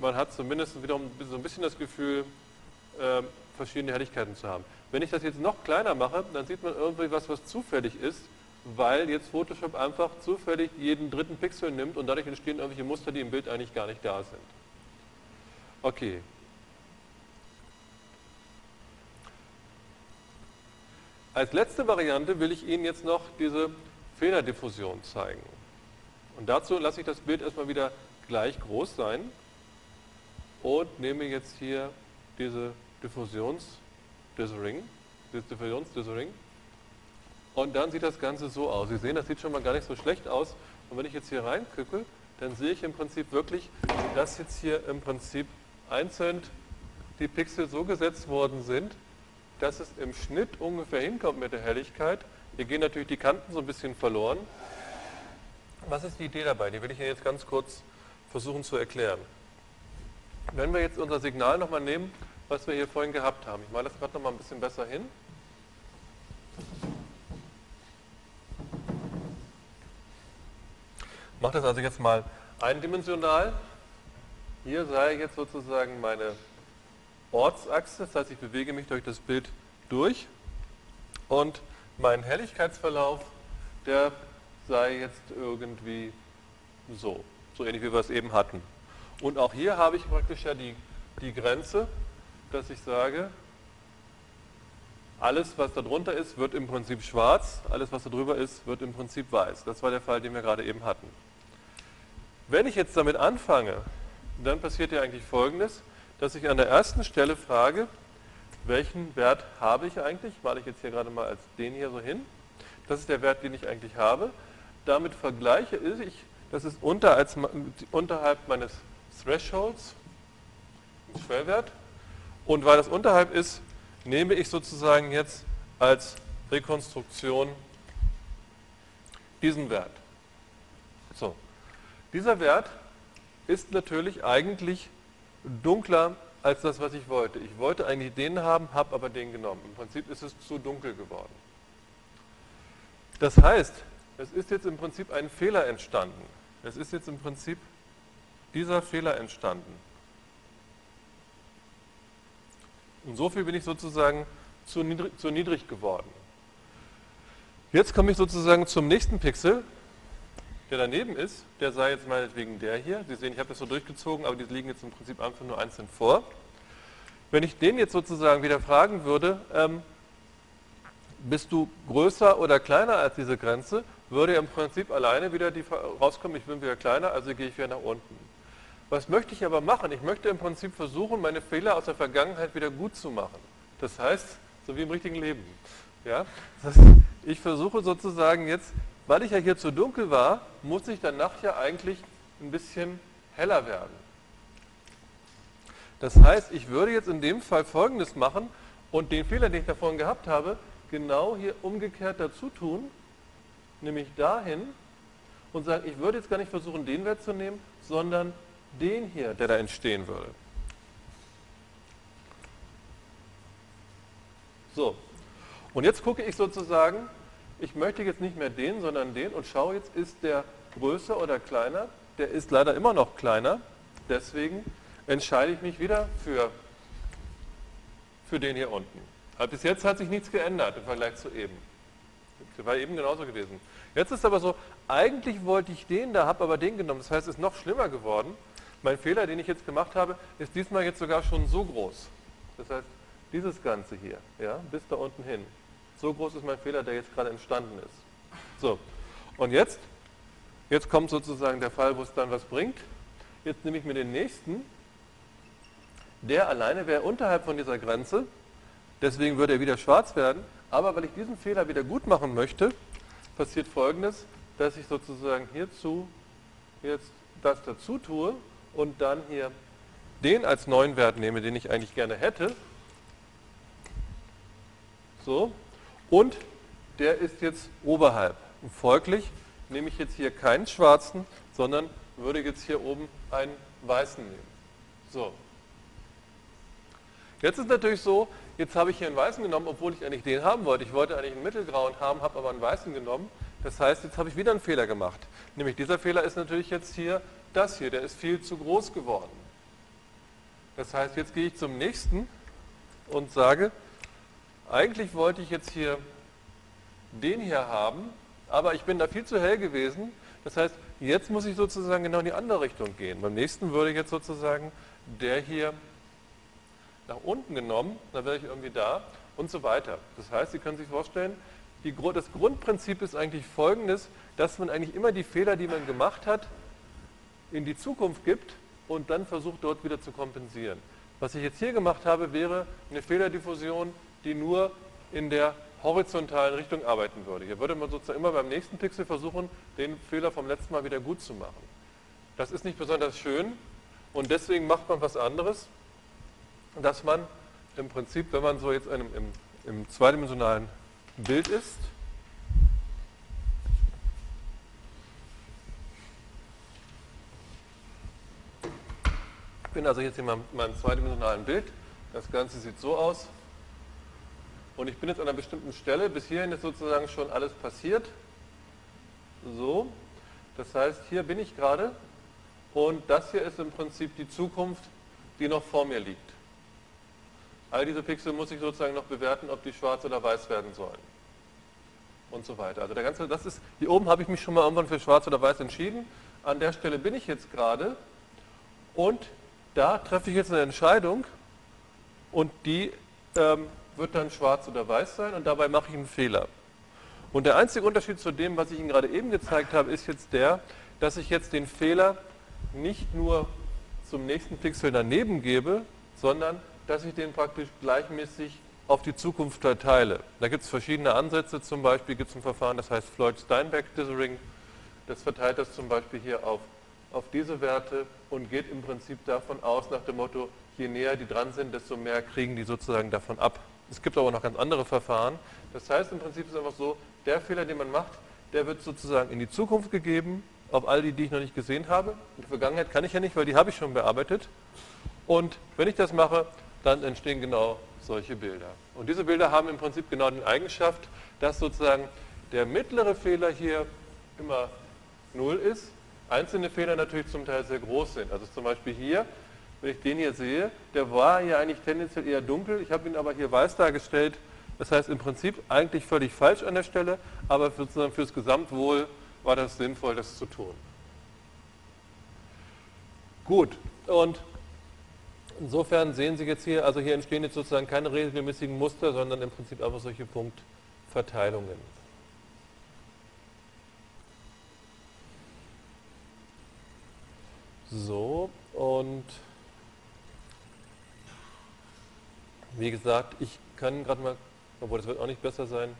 man hat zumindest wiederum so ein bisschen das Gefühl, ähm, verschiedene Helligkeiten zu haben. Wenn ich das jetzt noch kleiner mache, dann sieht man irgendwie was, was zufällig ist, weil jetzt Photoshop einfach zufällig jeden dritten Pixel nimmt und dadurch entstehen irgendwelche Muster, die im Bild eigentlich gar nicht da sind. Okay. Als letzte Variante will ich Ihnen jetzt noch diese Fehlerdiffusion zeigen. Und dazu lasse ich das Bild erstmal wieder gleich groß sein und nehme jetzt hier diese Diffusions-Dithering, Diffusions-Dithering und dann sieht das Ganze so aus. Sie sehen, das sieht schon mal gar nicht so schlecht aus. Und wenn ich jetzt hier reinklicke, dann sehe ich im Prinzip wirklich, dass jetzt hier im Prinzip einzeln die Pixel so gesetzt worden sind, dass es im Schnitt ungefähr hinkommt mit der Helligkeit. Hier gehen natürlich die Kanten so ein bisschen verloren. Was ist die Idee dabei? Die will ich Ihnen jetzt ganz kurz versuchen zu erklären. Wenn wir jetzt unser Signal nochmal nehmen, was wir hier vorhin gehabt haben. Ich male das gerade nochmal ein bisschen besser hin. Ich mache das also jetzt mal eindimensional. Hier sei jetzt sozusagen meine Ortsachse, das heißt, ich bewege mich durch das Bild durch und mein Helligkeitsverlauf, der sei jetzt irgendwie so, so ähnlich wie wir es eben hatten. Und auch hier habe ich praktisch ja die, die Grenze, dass ich sage, alles, was da drunter ist, wird im Prinzip schwarz, alles, was da drüber ist, wird im Prinzip weiß. Das war der Fall, den wir gerade eben hatten. Wenn ich jetzt damit anfange, dann passiert ja eigentlich Folgendes, dass ich an der ersten Stelle frage, welchen Wert habe ich eigentlich? Male ich jetzt hier gerade mal als den hier so hin. Das ist der Wert, den ich eigentlich habe. Damit vergleiche ich, das ist unter als, unterhalb meines Thresholds, Schwellwert. Und weil das unterhalb ist, nehme ich sozusagen jetzt als Rekonstruktion diesen Wert. So. Dieser Wert ist natürlich eigentlich dunkler als das, was ich wollte. Ich wollte eigentlich den haben, habe aber den genommen. Im Prinzip ist es zu dunkel geworden. Das heißt, es ist jetzt im Prinzip ein Fehler entstanden. Es ist jetzt im Prinzip dieser Fehler entstanden. Und so viel bin ich sozusagen zu niedrig, zu niedrig geworden. Jetzt komme ich sozusagen zum nächsten Pixel der daneben ist, der sei jetzt meinetwegen der hier. Sie sehen, ich habe das so durchgezogen, aber die liegen jetzt im Prinzip einfach nur einzeln vor. Wenn ich den jetzt sozusagen wieder fragen würde, ähm, bist du größer oder kleiner als diese Grenze, würde im Prinzip alleine wieder die rauskommen, ich bin wieder kleiner, also gehe ich wieder nach unten. Was möchte ich aber machen? Ich möchte im Prinzip versuchen, meine Fehler aus der Vergangenheit wieder gut zu machen. Das heißt, so wie im richtigen Leben. Ja? Das heißt, ich versuche sozusagen jetzt weil ich ja hier zu dunkel war, muss ich dann nachher eigentlich ein bisschen heller werden. Das heißt, ich würde jetzt in dem Fall Folgendes machen und den Fehler, den ich davon gehabt habe, genau hier umgekehrt dazu tun, nämlich dahin und sagen, ich würde jetzt gar nicht versuchen, den Wert zu nehmen, sondern den hier, der da entstehen würde. So, und jetzt gucke ich sozusagen, ich möchte jetzt nicht mehr den, sondern den und schaue jetzt, ist der größer oder kleiner? Der ist leider immer noch kleiner, deswegen entscheide ich mich wieder für, für den hier unten. bis jetzt hat sich nichts geändert im Vergleich zu eben. Das war eben genauso gewesen. Jetzt ist aber so, eigentlich wollte ich den da, habe aber den genommen. Das heißt, es ist noch schlimmer geworden. Mein Fehler, den ich jetzt gemacht habe, ist diesmal jetzt sogar schon so groß. Das heißt, dieses Ganze hier, ja, bis da unten hin. So groß ist mein Fehler, der jetzt gerade entstanden ist. So, und jetzt, jetzt kommt sozusagen der Fall, wo es dann was bringt. Jetzt nehme ich mir den nächsten, der alleine wäre unterhalb von dieser Grenze, deswegen würde er wieder schwarz werden, aber weil ich diesen Fehler wieder gut machen möchte, passiert folgendes, dass ich sozusagen hierzu jetzt das dazu tue und dann hier den als neuen Wert nehme, den ich eigentlich gerne hätte. So, und der ist jetzt oberhalb. Und folglich nehme ich jetzt hier keinen schwarzen, sondern würde jetzt hier oben einen weißen nehmen. So. Jetzt ist natürlich so, jetzt habe ich hier einen weißen genommen, obwohl ich eigentlich den haben wollte. Ich wollte eigentlich einen mittelgrauen haben, habe aber einen weißen genommen. Das heißt, jetzt habe ich wieder einen Fehler gemacht. Nämlich dieser Fehler ist natürlich jetzt hier das hier, der ist viel zu groß geworden. Das heißt, jetzt gehe ich zum nächsten und sage, eigentlich wollte ich jetzt hier den hier haben, aber ich bin da viel zu hell gewesen. Das heißt, jetzt muss ich sozusagen genau in die andere Richtung gehen. Beim nächsten würde ich jetzt sozusagen der hier nach unten genommen, dann wäre ich irgendwie da und so weiter. Das heißt, Sie können sich vorstellen, die, das Grundprinzip ist eigentlich folgendes, dass man eigentlich immer die Fehler, die man gemacht hat, in die Zukunft gibt und dann versucht, dort wieder zu kompensieren. Was ich jetzt hier gemacht habe, wäre eine Fehlerdiffusion, die nur in der horizontalen Richtung arbeiten würde. Hier würde man sozusagen immer beim nächsten Pixel versuchen, den Fehler vom letzten Mal wieder gut zu machen. Das ist nicht besonders schön und deswegen macht man was anderes. dass man im Prinzip, wenn man so jetzt einem, im, im zweidimensionalen Bild ist, Ich bin also jetzt in meinem, meinem zweidimensionalen Bild. Das Ganze sieht so aus. Und ich bin jetzt an einer bestimmten Stelle. Bis hierhin ist sozusagen schon alles passiert. So. Das heißt, hier bin ich gerade. Und das hier ist im Prinzip die Zukunft, die noch vor mir liegt. All diese Pixel muss ich sozusagen noch bewerten, ob die schwarz oder weiß werden sollen. Und so weiter. Also der ganze, das ist, hier oben habe ich mich schon mal irgendwann für schwarz oder weiß entschieden. An der Stelle bin ich jetzt gerade. Und da treffe ich jetzt eine Entscheidung und die ähm, wird dann schwarz oder weiß sein und dabei mache ich einen Fehler. Und der einzige Unterschied zu dem, was ich Ihnen gerade eben gezeigt habe, ist jetzt der, dass ich jetzt den Fehler nicht nur zum nächsten Pixel daneben gebe, sondern dass ich den praktisch gleichmäßig auf die Zukunft verteile. Da gibt es verschiedene Ansätze, zum Beispiel gibt es ein Verfahren, das heißt Floyd-Steinbeck-Dithering. Das verteilt das zum Beispiel hier auf auf diese Werte und geht im Prinzip davon aus, nach dem Motto, je näher die dran sind, desto mehr kriegen die sozusagen davon ab. Es gibt aber noch ganz andere Verfahren. Das heißt, im Prinzip ist es einfach so, der Fehler, den man macht, der wird sozusagen in die Zukunft gegeben, auf all die, die ich noch nicht gesehen habe. In der Vergangenheit kann ich ja nicht, weil die habe ich schon bearbeitet. Und wenn ich das mache, dann entstehen genau solche Bilder. Und diese Bilder haben im Prinzip genau die Eigenschaft, dass sozusagen der mittlere Fehler hier immer 0 ist einzelne Fehler natürlich zum Teil sehr groß sind. Also zum Beispiel hier, wenn ich den hier sehe, der war hier eigentlich tendenziell eher dunkel, ich habe ihn aber hier weiß dargestellt. Das heißt im Prinzip eigentlich völlig falsch an der Stelle, aber sozusagen fürs Gesamtwohl war das sinnvoll, das zu tun. Gut, und insofern sehen Sie jetzt hier, also hier entstehen jetzt sozusagen keine regelmäßigen Muster, sondern im Prinzip einfach solche Punktverteilungen. So, und wie gesagt, ich kann gerade mal, obwohl das wird auch nicht besser sein,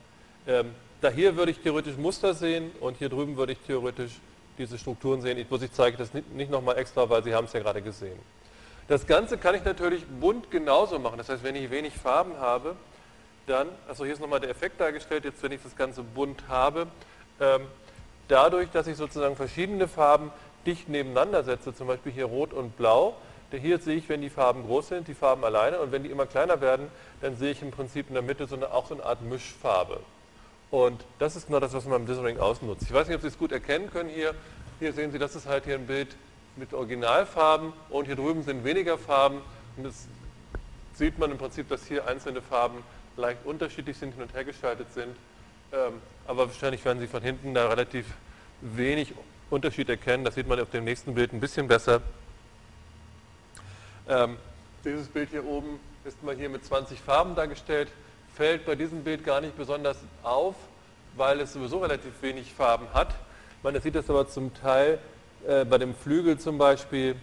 ähm, da hier würde ich theoretisch Muster sehen und hier drüben würde ich theoretisch diese Strukturen sehen. Ich, muss ich zeige das nicht, nicht nochmal extra, weil Sie haben es ja gerade gesehen. Das Ganze kann ich natürlich bunt genauso machen. Das heißt, wenn ich wenig Farben habe, dann, also hier ist nochmal der Effekt dargestellt, jetzt wenn ich das Ganze bunt habe, ähm, dadurch, dass ich sozusagen verschiedene Farben dicht nebeneinander setze, zum Beispiel hier rot und blau, hier sehe ich, wenn die Farben groß sind, die Farben alleine und wenn die immer kleiner werden, dann sehe ich im Prinzip in der Mitte so eine, auch so eine Art Mischfarbe. Und das ist genau das, was man beim Dithering ausnutzt. Ich weiß nicht, ob Sie es gut erkennen können hier. Hier sehen Sie, das ist halt hier ein Bild mit Originalfarben und hier drüben sind weniger Farben. Und das sieht man im Prinzip, dass hier einzelne Farben leicht unterschiedlich sind, hin und her geschaltet sind. Ähm, aber wahrscheinlich werden Sie von hinten da relativ wenig Unterschied erkennen. Das sieht man auf dem nächsten Bild ein bisschen besser. Ähm, dieses Bild hier oben ist mal hier mit 20 Farben dargestellt. Fällt bei diesem Bild gar nicht besonders auf, weil es sowieso relativ wenig Farben hat. Man sieht das aber zum Teil äh, bei dem Flügel zum Beispiel.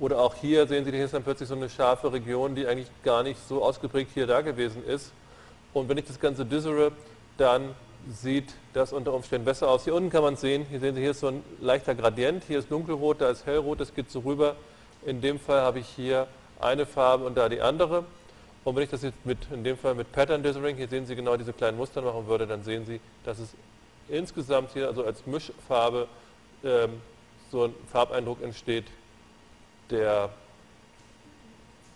Oder auch hier sehen Sie, hier ist dann plötzlich so eine scharfe Region, die eigentlich gar nicht so ausgeprägt hier da gewesen ist. Und wenn ich das Ganze dissere, dann sieht das unter Umständen besser aus. Hier unten kann man sehen, hier sehen Sie, hier ist so ein leichter Gradient, hier ist dunkelrot, da ist hellrot, das geht so rüber. In dem Fall habe ich hier eine Farbe und da die andere. Und wenn ich das jetzt mit, in dem Fall mit Pattern Dithering, hier sehen Sie genau diese kleinen Muster machen würde, dann sehen Sie, dass es insgesamt hier also als Mischfarbe ähm, so ein Farbeindruck entsteht, der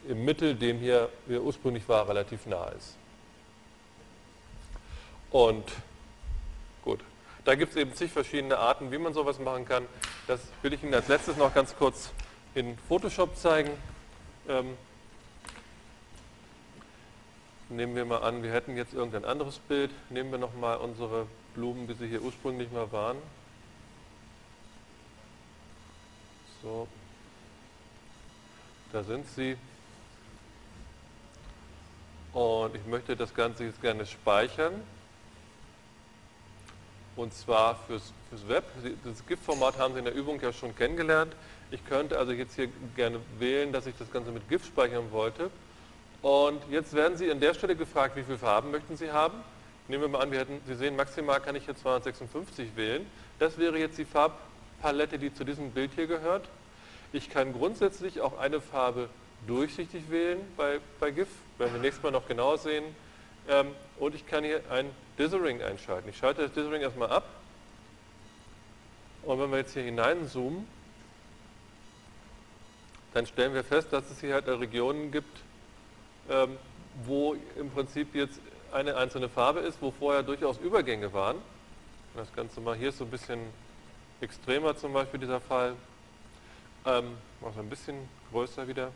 im Mittel dem hier, wie er ursprünglich war, relativ nah ist. Und Gut. Da gibt es eben zig verschiedene Arten, wie man sowas machen kann. Das will ich Ihnen als letztes noch ganz kurz in Photoshop zeigen. Ähm, nehmen wir mal an, wir hätten jetzt irgendein anderes Bild. Nehmen wir nochmal unsere Blumen, wie sie hier ursprünglich mal waren. So, da sind sie. Und ich möchte das Ganze jetzt gerne speichern und zwar fürs, fürs Web. Das GIF-Format haben Sie in der Übung ja schon kennengelernt. Ich könnte also jetzt hier gerne wählen, dass ich das Ganze mit GIF speichern wollte. Und jetzt werden Sie an der Stelle gefragt, wie viele Farben möchten Sie haben. Nehmen wir mal an, wir hätten, Sie sehen, maximal kann ich hier 256 wählen. Das wäre jetzt die Farbpalette, die zu diesem Bild hier gehört. Ich kann grundsätzlich auch eine Farbe durchsichtig wählen bei, bei GIF, werden wir nächstes Mal noch genauer sehen. Ähm, und ich kann hier ein Dithering einschalten. Ich schalte das Dithering erstmal ab. Und wenn wir jetzt hier hineinzoomen, dann stellen wir fest, dass es hier halt Regionen gibt, ähm, wo im Prinzip jetzt eine einzelne Farbe ist, wo vorher durchaus Übergänge waren. Das Ganze mal hier ist so ein bisschen extremer zum Beispiel dieser Fall. Ähm, wir ein bisschen größer wieder.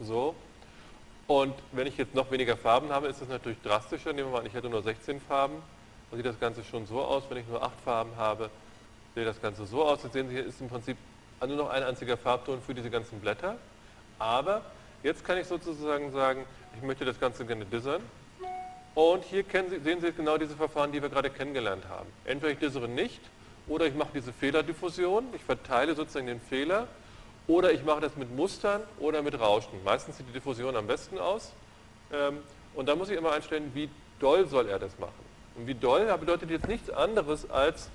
So. Und wenn ich jetzt noch weniger Farben habe, ist das natürlich drastischer. Nehmen wir mal an, ich hätte nur 16 Farben. Dann sieht das Ganze schon so aus. Wenn ich nur 8 Farben habe, sieht das Ganze so aus. Jetzt sehen Sie, hier ist im Prinzip nur noch ein einziger Farbton für diese ganzen Blätter. Aber jetzt kann ich sozusagen sagen, ich möchte das Ganze gerne dissern. Und hier Sie, sehen Sie genau diese Verfahren, die wir gerade kennengelernt haben. Entweder ich dissere nicht oder ich mache diese Fehlerdiffusion. Ich verteile sozusagen den Fehler. Oder ich mache das mit Mustern oder mit Rauschen. Meistens sieht die Diffusion am besten aus. Ähm, und da muss ich immer einstellen, wie doll soll er das machen. Und wie doll bedeutet jetzt nichts anderes als,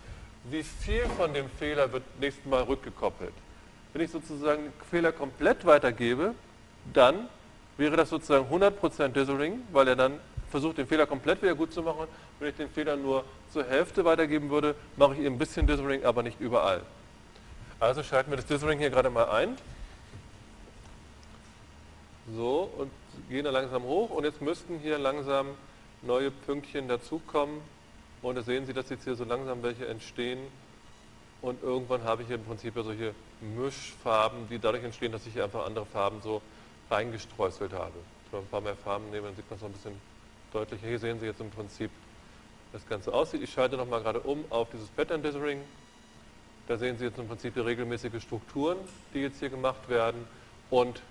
wie viel von dem Fehler wird nächstes Mal rückgekoppelt. Wenn ich sozusagen den Fehler komplett weitergebe, dann wäre das sozusagen 100% Dithering, weil er dann versucht, den Fehler komplett wieder gut zu machen. Wenn ich den Fehler nur zur Hälfte weitergeben würde, mache ich eben ein bisschen Dithering, aber nicht überall. Also schalten wir das Dithering hier gerade mal ein. So, und gehen da langsam hoch. Und jetzt müssten hier langsam neue Pünktchen dazukommen. Und da sehen Sie, dass jetzt hier so langsam welche entstehen. Und irgendwann habe ich hier im Prinzip ja solche Mischfarben, die dadurch entstehen, dass ich hier einfach andere Farben so reingestreuselt habe. Wenn wir ein paar mehr Farben nehmen, dann sieht man es noch ein bisschen deutlicher. Hier sehen Sie jetzt im Prinzip, wie das Ganze aussieht. Ich schalte nochmal gerade um auf dieses Pattern Dithering. Da sehen Sie jetzt im Prinzip die regelmäßige Strukturen, die jetzt hier gemacht werden. Und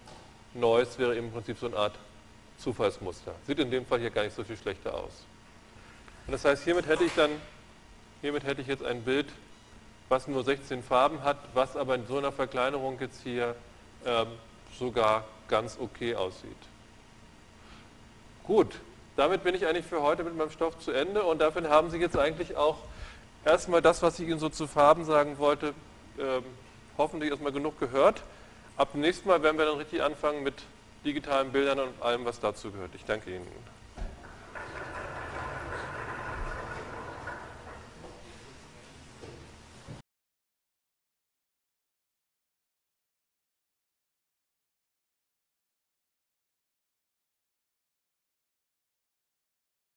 Noise wäre im Prinzip so eine Art Zufallsmuster. Sieht in dem Fall hier gar nicht so viel schlechter aus. Und das heißt, hiermit hätte ich dann, hiermit hätte ich jetzt ein Bild, was nur 16 Farben hat, was aber in so einer Verkleinerung jetzt hier ähm, sogar ganz okay aussieht. Gut, damit bin ich eigentlich für heute mit meinem Stoff zu Ende und dafür haben Sie jetzt eigentlich auch erstmal das, was ich Ihnen so zu Farben sagen wollte, ähm, hoffentlich erstmal genug gehört. Ab dem nächsten Mal werden wir dann richtig anfangen mit digitalen Bildern und allem, was dazu gehört. Ich danke Ihnen.